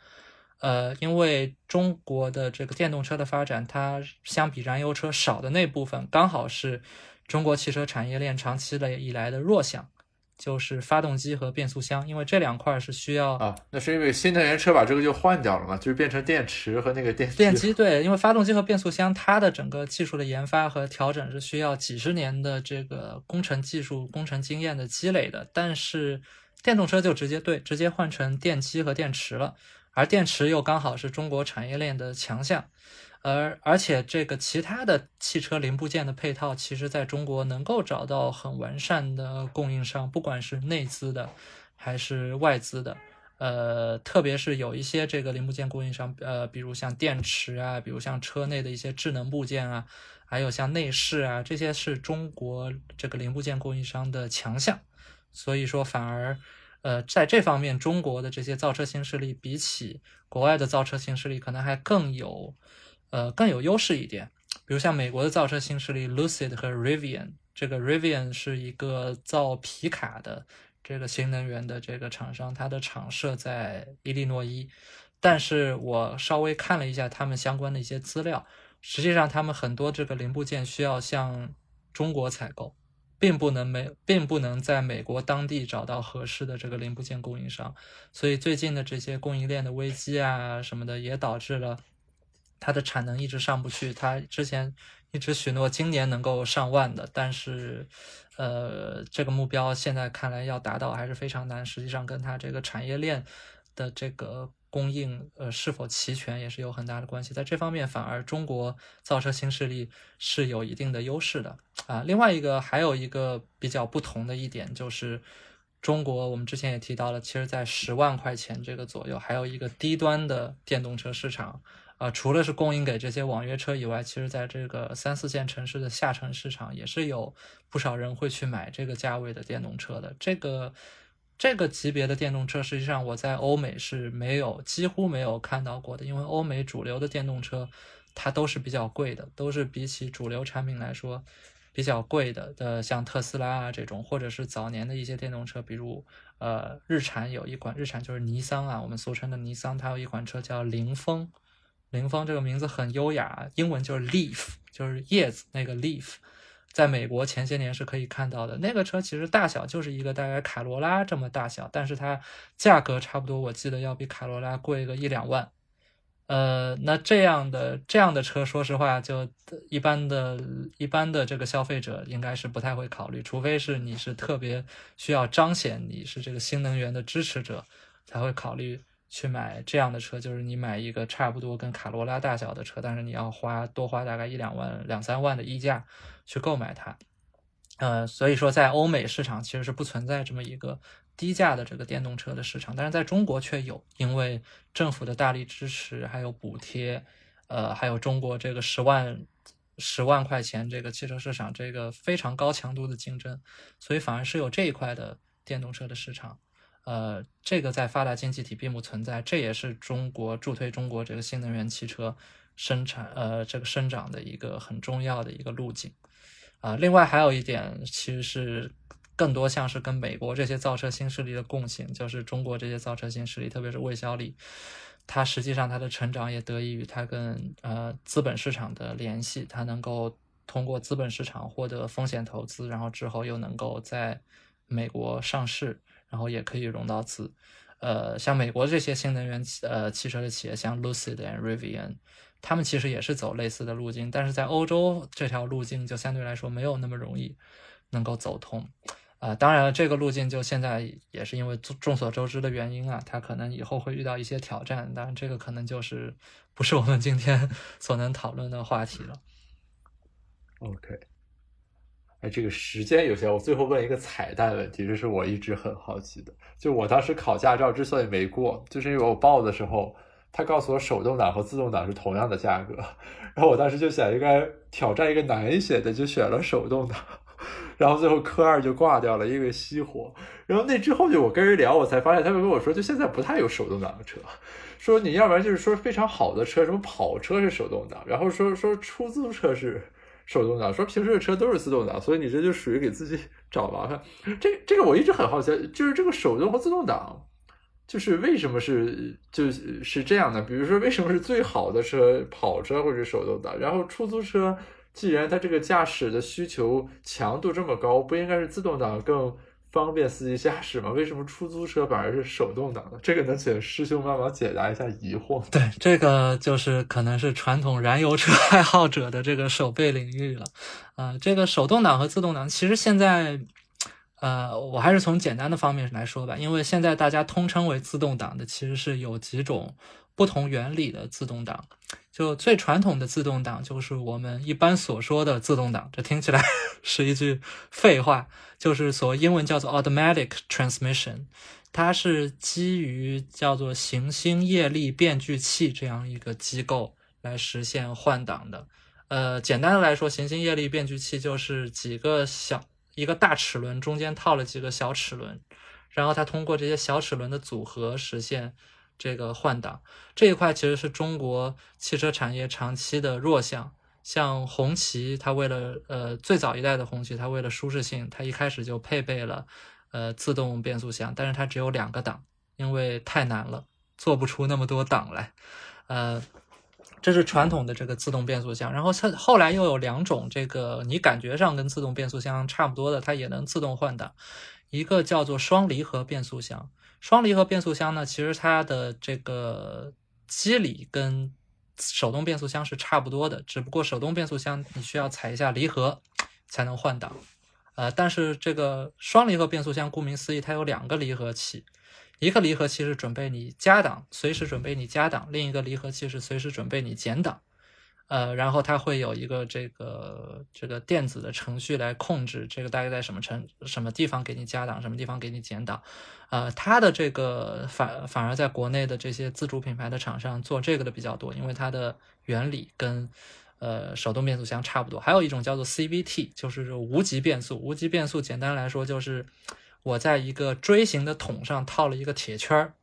呃，因为中国的这个电动车的发展，它相比燃油车少的那部分，刚好是。中国汽车产业链长期以来的弱项，就是发动机和变速箱，因为这两块是需要啊。那是因为新能源车把这个就换掉了嘛，就是变成电池和那个电电机。对，因为发动机和变速箱，它的整个技术的研发和调整是需要几十年的这个工程技术、工程经验的积累的。但是电动车就直接对，直接换成电机和电池了，而电池又刚好是中国产业链的强项。而而且这个其他的汽车零部件的配套，其实在中国能够找到很完善的供应商，不管是内资的还是外资的，呃，特别是有一些这个零部件供应商，呃，比如像电池啊，比如像车内的一些智能部件啊，还有像内饰啊，这些是中国这个零部件供应商的强项。所以说，反而，呃，在这方面，中国的这些造车新势力比起国外的造车新势力，可能还更有。呃，更有优势一点，比如像美国的造车新势力 Lucid 和 Rivian，这个 Rivian 是一个造皮卡的这个新能源的这个厂商，它的厂设在伊利诺伊，但是我稍微看了一下他们相关的一些资料，实际上他们很多这个零部件需要向中国采购，并不能美，并不能在美国当地找到合适的这个零部件供应商，所以最近的这些供应链的危机啊什么的，也导致了。它的产能一直上不去，它之前一直许诺今年能够上万的，但是，呃，这个目标现在看来要达到还是非常难。实际上，跟它这个产业链的这个供应，呃，是否齐全也是有很大的关系。在这方面，反而中国造车新势力是有一定的优势的啊。另外一个还有一个比较不同的一点就是，中国我们之前也提到了，其实在十万块钱这个左右，还有一个低端的电动车市场。啊，除了是供应给这些网约车以外，其实在这个三四线城市的下沉市场，也是有不少人会去买这个价位的电动车的。这个这个级别的电动车，实际上我在欧美是没有几乎没有看到过的，因为欧美主流的电动车它都是比较贵的，都是比起主流产品来说比较贵的。的像特斯拉啊这种，或者是早年的一些电动车，比如呃日产有一款日产就是尼桑啊，我们俗称的尼桑，它有一款车叫凌风。凌风这个名字很优雅，英文就是 leaf，就是叶子那个 leaf，在美国前些年是可以看到的。那个车其实大小就是一个大概卡罗拉这么大小，但是它价格差不多，我记得要比卡罗拉贵个一两万。呃，那这样的这样的车，说实话，就一般的一般的这个消费者应该是不太会考虑，除非是你是特别需要彰显你是这个新能源的支持者，才会考虑。去买这样的车，就是你买一个差不多跟卡罗拉大小的车，但是你要花多花大概一两万、两三万的溢价去购买它。呃，所以说在欧美市场其实是不存在这么一个低价的这个电动车的市场，但是在中国却有，因为政府的大力支持，还有补贴，呃，还有中国这个十万十万块钱这个汽车市场这个非常高强度的竞争，所以反而是有这一块的电动车的市场。呃，这个在发达经济体并不存在，这也是中国助推中国这个新能源汽车生产呃这个生长的一个很重要的一个路径啊。另外还有一点，其实是更多像是跟美国这些造车新势力的共性，就是中国这些造车新势力，特别是魏小李，它实际上它的成长也得益于它跟呃资本市场的联系，它能够通过资本市场获得风险投资，然后之后又能够在美国上市。然后也可以融到资，呃，像美国这些新能源呃汽车的企业，像 Lucid and Rivian，他们其实也是走类似的路径，但是在欧洲这条路径就相对来说没有那么容易能够走通，啊，当然了，这个路径就现在也是因为众所周知的原因啊，它可能以后会遇到一些挑战，当然这个可能就是不是我们今天 [LAUGHS] 所能讨论的话题了。OK。哎，这个时间有限，我最后问一个彩蛋问题，这是我一直很好奇的。就我当时考驾照之所以没过，就是因为我报的时候，他告诉我手动挡和自动挡是同样的价格，然后我当时就想应该挑战一个难一些的，就选了手动挡，然后最后科二就挂掉了，因为熄火。然后那之后就我跟人聊，我才发现他们跟我说，就现在不太有手动挡的车，说你要不然就是说非常好的车，什么跑车是手动挡，然后说说出租车是。手动挡说平时的车都是自动挡，所以你这就属于给自己 [LAUGHS] 找麻烦。这这个我一直很好奇，就是这个手动和自动挡，就是为什么是就是这样的？比如说为什么是最好的车跑车或者手动挡，然后出租车既然它这个驾驶的需求强度这么高，不应该是自动挡更？方便司机驾驶吗？[LAUGHS] 为什么出租车反而是手动挡的？这个能请师兄帮忙解答一下疑惑？对，这个就是可能是传统燃油车爱好者的这个手背领域了。啊，这个手动挡和自动挡，其实现在，呃，我还是从简单的方面来说吧，因为现在大家通称为自动挡的，其实是有几种不同原理的自动挡。就最传统的自动挡，就是我们一般所说的自动挡，这听起来 [LAUGHS] 是一句废话，就是所英文叫做 automatic transmission，它是基于叫做行星液力变矩器这样一个机构来实现换挡的。呃，简单的来说，行星液力变矩器就是几个小一个大齿轮中间套了几个小齿轮，然后它通过这些小齿轮的组合实现。这个换挡这一块其实是中国汽车产业长期的弱项，像红旗，它为了呃最早一代的红旗，它为了舒适性，它一开始就配备了呃自动变速箱，但是它只有两个档，因为太难了，做不出那么多档来，呃，这是传统的这个自动变速箱，然后它后来又有两种这个你感觉上跟自动变速箱差不多的，它也能自动换挡，一个叫做双离合变速箱。双离合变速箱呢，其实它的这个机理跟手动变速箱是差不多的，只不过手动变速箱你需要踩一下离合才能换挡，呃，但是这个双离合变速箱顾名思义，它有两个离合器，一个离合器是准备你加档，随时准备你加档，另一个离合器是随时准备你减档。呃，然后它会有一个这个这个电子的程序来控制这个大概在什么程什么地方给你加档，什么地方给你减档，呃，它的这个反反而在国内的这些自主品牌的厂商做这个的比较多，因为它的原理跟呃手动变速箱差不多。还有一种叫做 CVT，就是无级变速。无级变速简单来说就是我在一个锥形的桶上套了一个铁圈儿。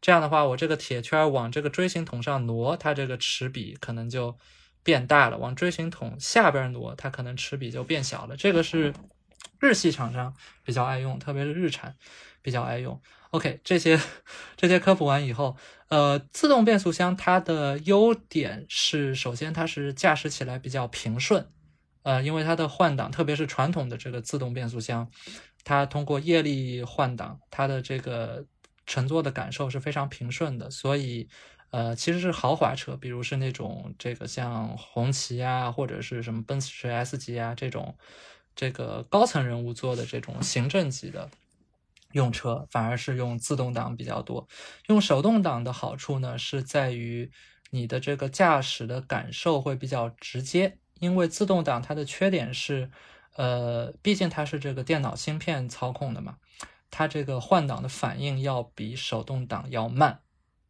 这样的话，我这个铁圈往这个锥形筒上挪，它这个齿比可能就变大了；往锥形筒下边挪，它可能齿比就变小了。这个是日系厂商比较爱用，特别是日产比较爱用。OK，这些这些科普完以后，呃，自动变速箱它的优点是，首先它是驾驶起来比较平顺，呃，因为它的换挡，特别是传统的这个自动变速箱，它通过液力换挡，它的这个。乘坐的感受是非常平顺的，所以，呃，其实是豪华车，比如是那种这个像红旗啊，或者是什么奔驰 S 级啊这种，这个高层人物坐的这种行政级的用车，反而是用自动挡比较多。用手动挡的好处呢，是在于你的这个驾驶的感受会比较直接，因为自动挡它的缺点是，呃，毕竟它是这个电脑芯片操控的嘛。它这个换挡的反应要比手动挡要慢，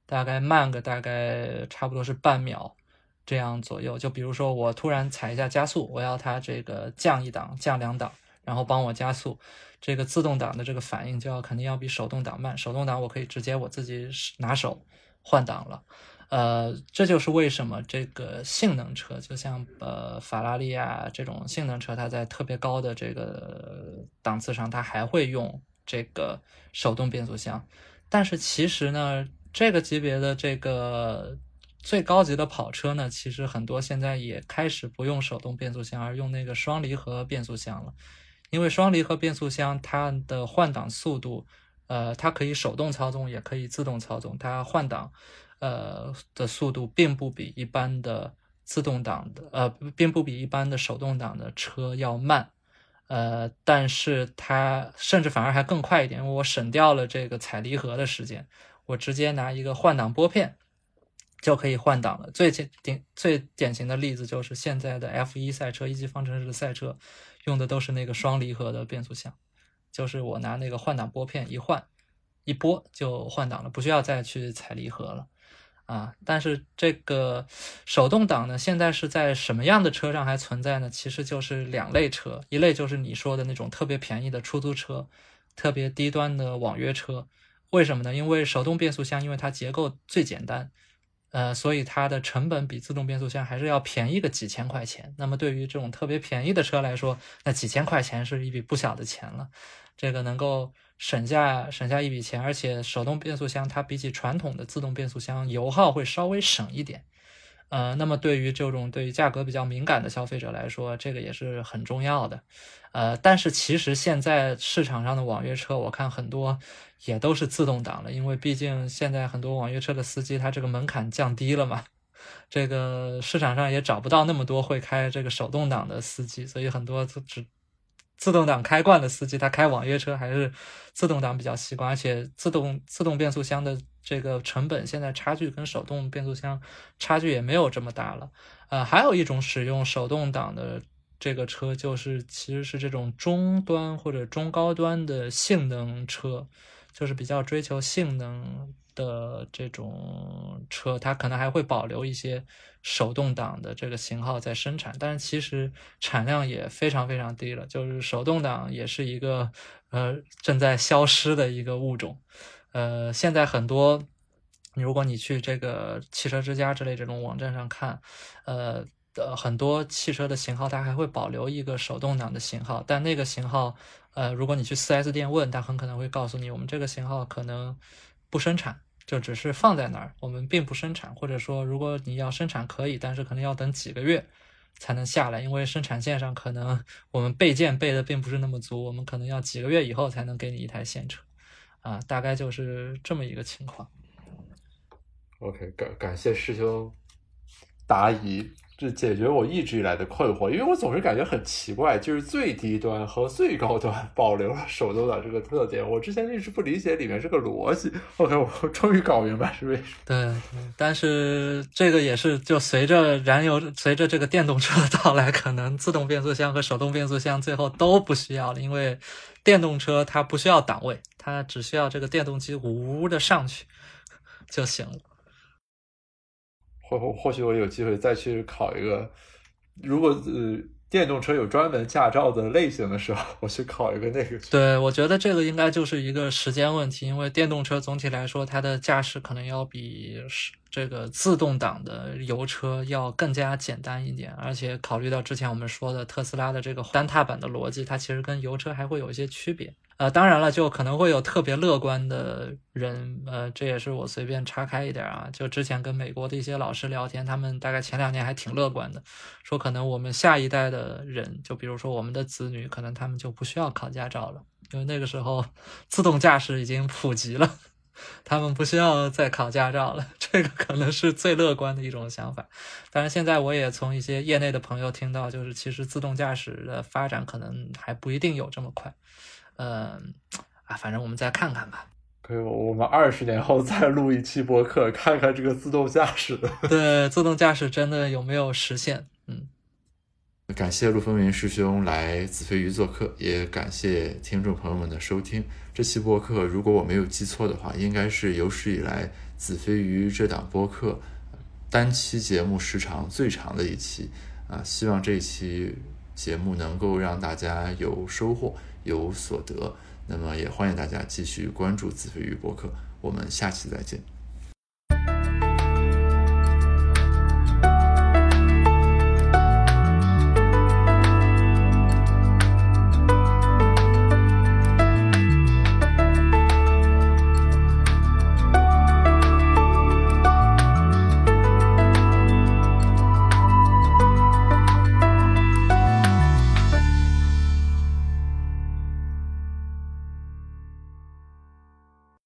大概慢个大概差不多是半秒这样左右。就比如说我突然踩一下加速，我要它这个降一档、降两档，然后帮我加速，这个自动挡的这个反应就要肯定要比手动挡慢。手动挡我可以直接我自己拿手换挡了。呃，这就是为什么这个性能车，就像呃法拉利啊这种性能车，它在特别高的这个档次上，它还会用这个手动变速箱。但是其实呢，这个级别的这个最高级的跑车呢，其实很多现在也开始不用手动变速箱，而用那个双离合变速箱了。因为双离合变速箱它的换挡速度，呃，它可以手动操纵，也可以自动操纵，它换挡。呃的速度并不比一般的自动挡的呃，并不比一般的手动挡的车要慢，呃，但是它甚至反而还更快一点，因为我省掉了这个踩离合的时间，我直接拿一个换挡拨片就可以换挡了。最典最典型的例子就是现在的 F1 赛车，一级方程式的赛车用的都是那个双离合的变速箱，就是我拿那个换挡拨片一换一拨就换挡了，不需要再去踩离合了。啊，但是这个手动挡呢，现在是在什么样的车上还存在呢？其实就是两类车，一类就是你说的那种特别便宜的出租车，特别低端的网约车。为什么呢？因为手动变速箱，因为它结构最简单，呃，所以它的成本比自动变速箱还是要便宜个几千块钱。那么对于这种特别便宜的车来说，那几千块钱是一笔不小的钱了。这个能够。省下省下一笔钱，而且手动变速箱它比起传统的自动变速箱油耗会稍微省一点，呃，那么对于这种对于价格比较敏感的消费者来说，这个也是很重要的，呃，但是其实现在市场上的网约车，我看很多也都是自动挡了，因为毕竟现在很多网约车的司机他这个门槛降低了嘛，这个市场上也找不到那么多会开这个手动挡的司机，所以很多只。自动挡开惯的司机，他开网约车还是自动挡比较习惯，而且自动自动变速箱的这个成本现在差距跟手动变速箱差距也没有这么大了。呃，还有一种使用手动挡的这个车，就是其实是这种中端或者中高端的性能车，就是比较追求性能。的这种车，它可能还会保留一些手动挡的这个型号在生产，但是其实产量也非常非常低了。就是手动挡也是一个呃正在消失的一个物种。呃，现在很多，如果你去这个汽车之家之类这种网站上看，呃的很多汽车的型号，它还会保留一个手动挡的型号，但那个型号，呃，如果你去 4S 店问，他很可能会告诉你，我们这个型号可能。不生产就只是放在那儿，我们并不生产，或者说如果你要生产可以，但是可能要等几个月才能下来，因为生产线上可能我们备件备的并不是那么足，我们可能要几个月以后才能给你一台现车，啊，大概就是这么一个情况。OK，感感谢师兄答疑。这解决我一直以来的困惑，因为我总是感觉很奇怪，就是最低端和最高端保留了手动挡这个特点，我之前一直不理解里面这个逻辑。OK，我终于搞明白是为什么。对，但是这个也是就随着燃油、随着这个电动车的到来，可能自动变速箱和手动变速箱最后都不需要了，因为电动车它不需要档位，它只需要这个电动机呜的上去就行了。或或或许我有机会再去考一个，如果呃电动车有专门驾照的类型的时候，我去考一个那个。对，我觉得这个应该就是一个时间问题，因为电动车总体来说它的驾驶可能要比是这个自动挡的油车要更加简单一点，而且考虑到之前我们说的特斯拉的这个单踏板的逻辑，它其实跟油车还会有一些区别。呃，当然了，就可能会有特别乐观的人，呃，这也是我随便岔开一点啊。就之前跟美国的一些老师聊天，他们大概前两年还挺乐观的，说可能我们下一代的人，就比如说我们的子女，可能他们就不需要考驾照了，因为那个时候 [LAUGHS] 自动驾驶已经普及了，他们不需要再考驾照了。[LAUGHS] 这个可能是最乐观的一种想法。当然，现在我也从一些业内的朋友听到，就是其实自动驾驶的发展可能还不一定有这么快。嗯，啊，反正我们再看看吧。可以，我们二十年后再录一期播客，看看这个自动驾驶。[LAUGHS] [LAUGHS] 对，自动驾驶真的有没有实现？嗯。感谢陆风云师兄来子非鱼做客，也感谢听众朋友们的收听。这期播客如果我没有记错的话，应该是有史以来子非鱼这档播客单期节目时长最长的一期啊！希望这期节目能够让大家有收获、有所得。那么也欢迎大家继续关注子非鱼博客，我们下期再见。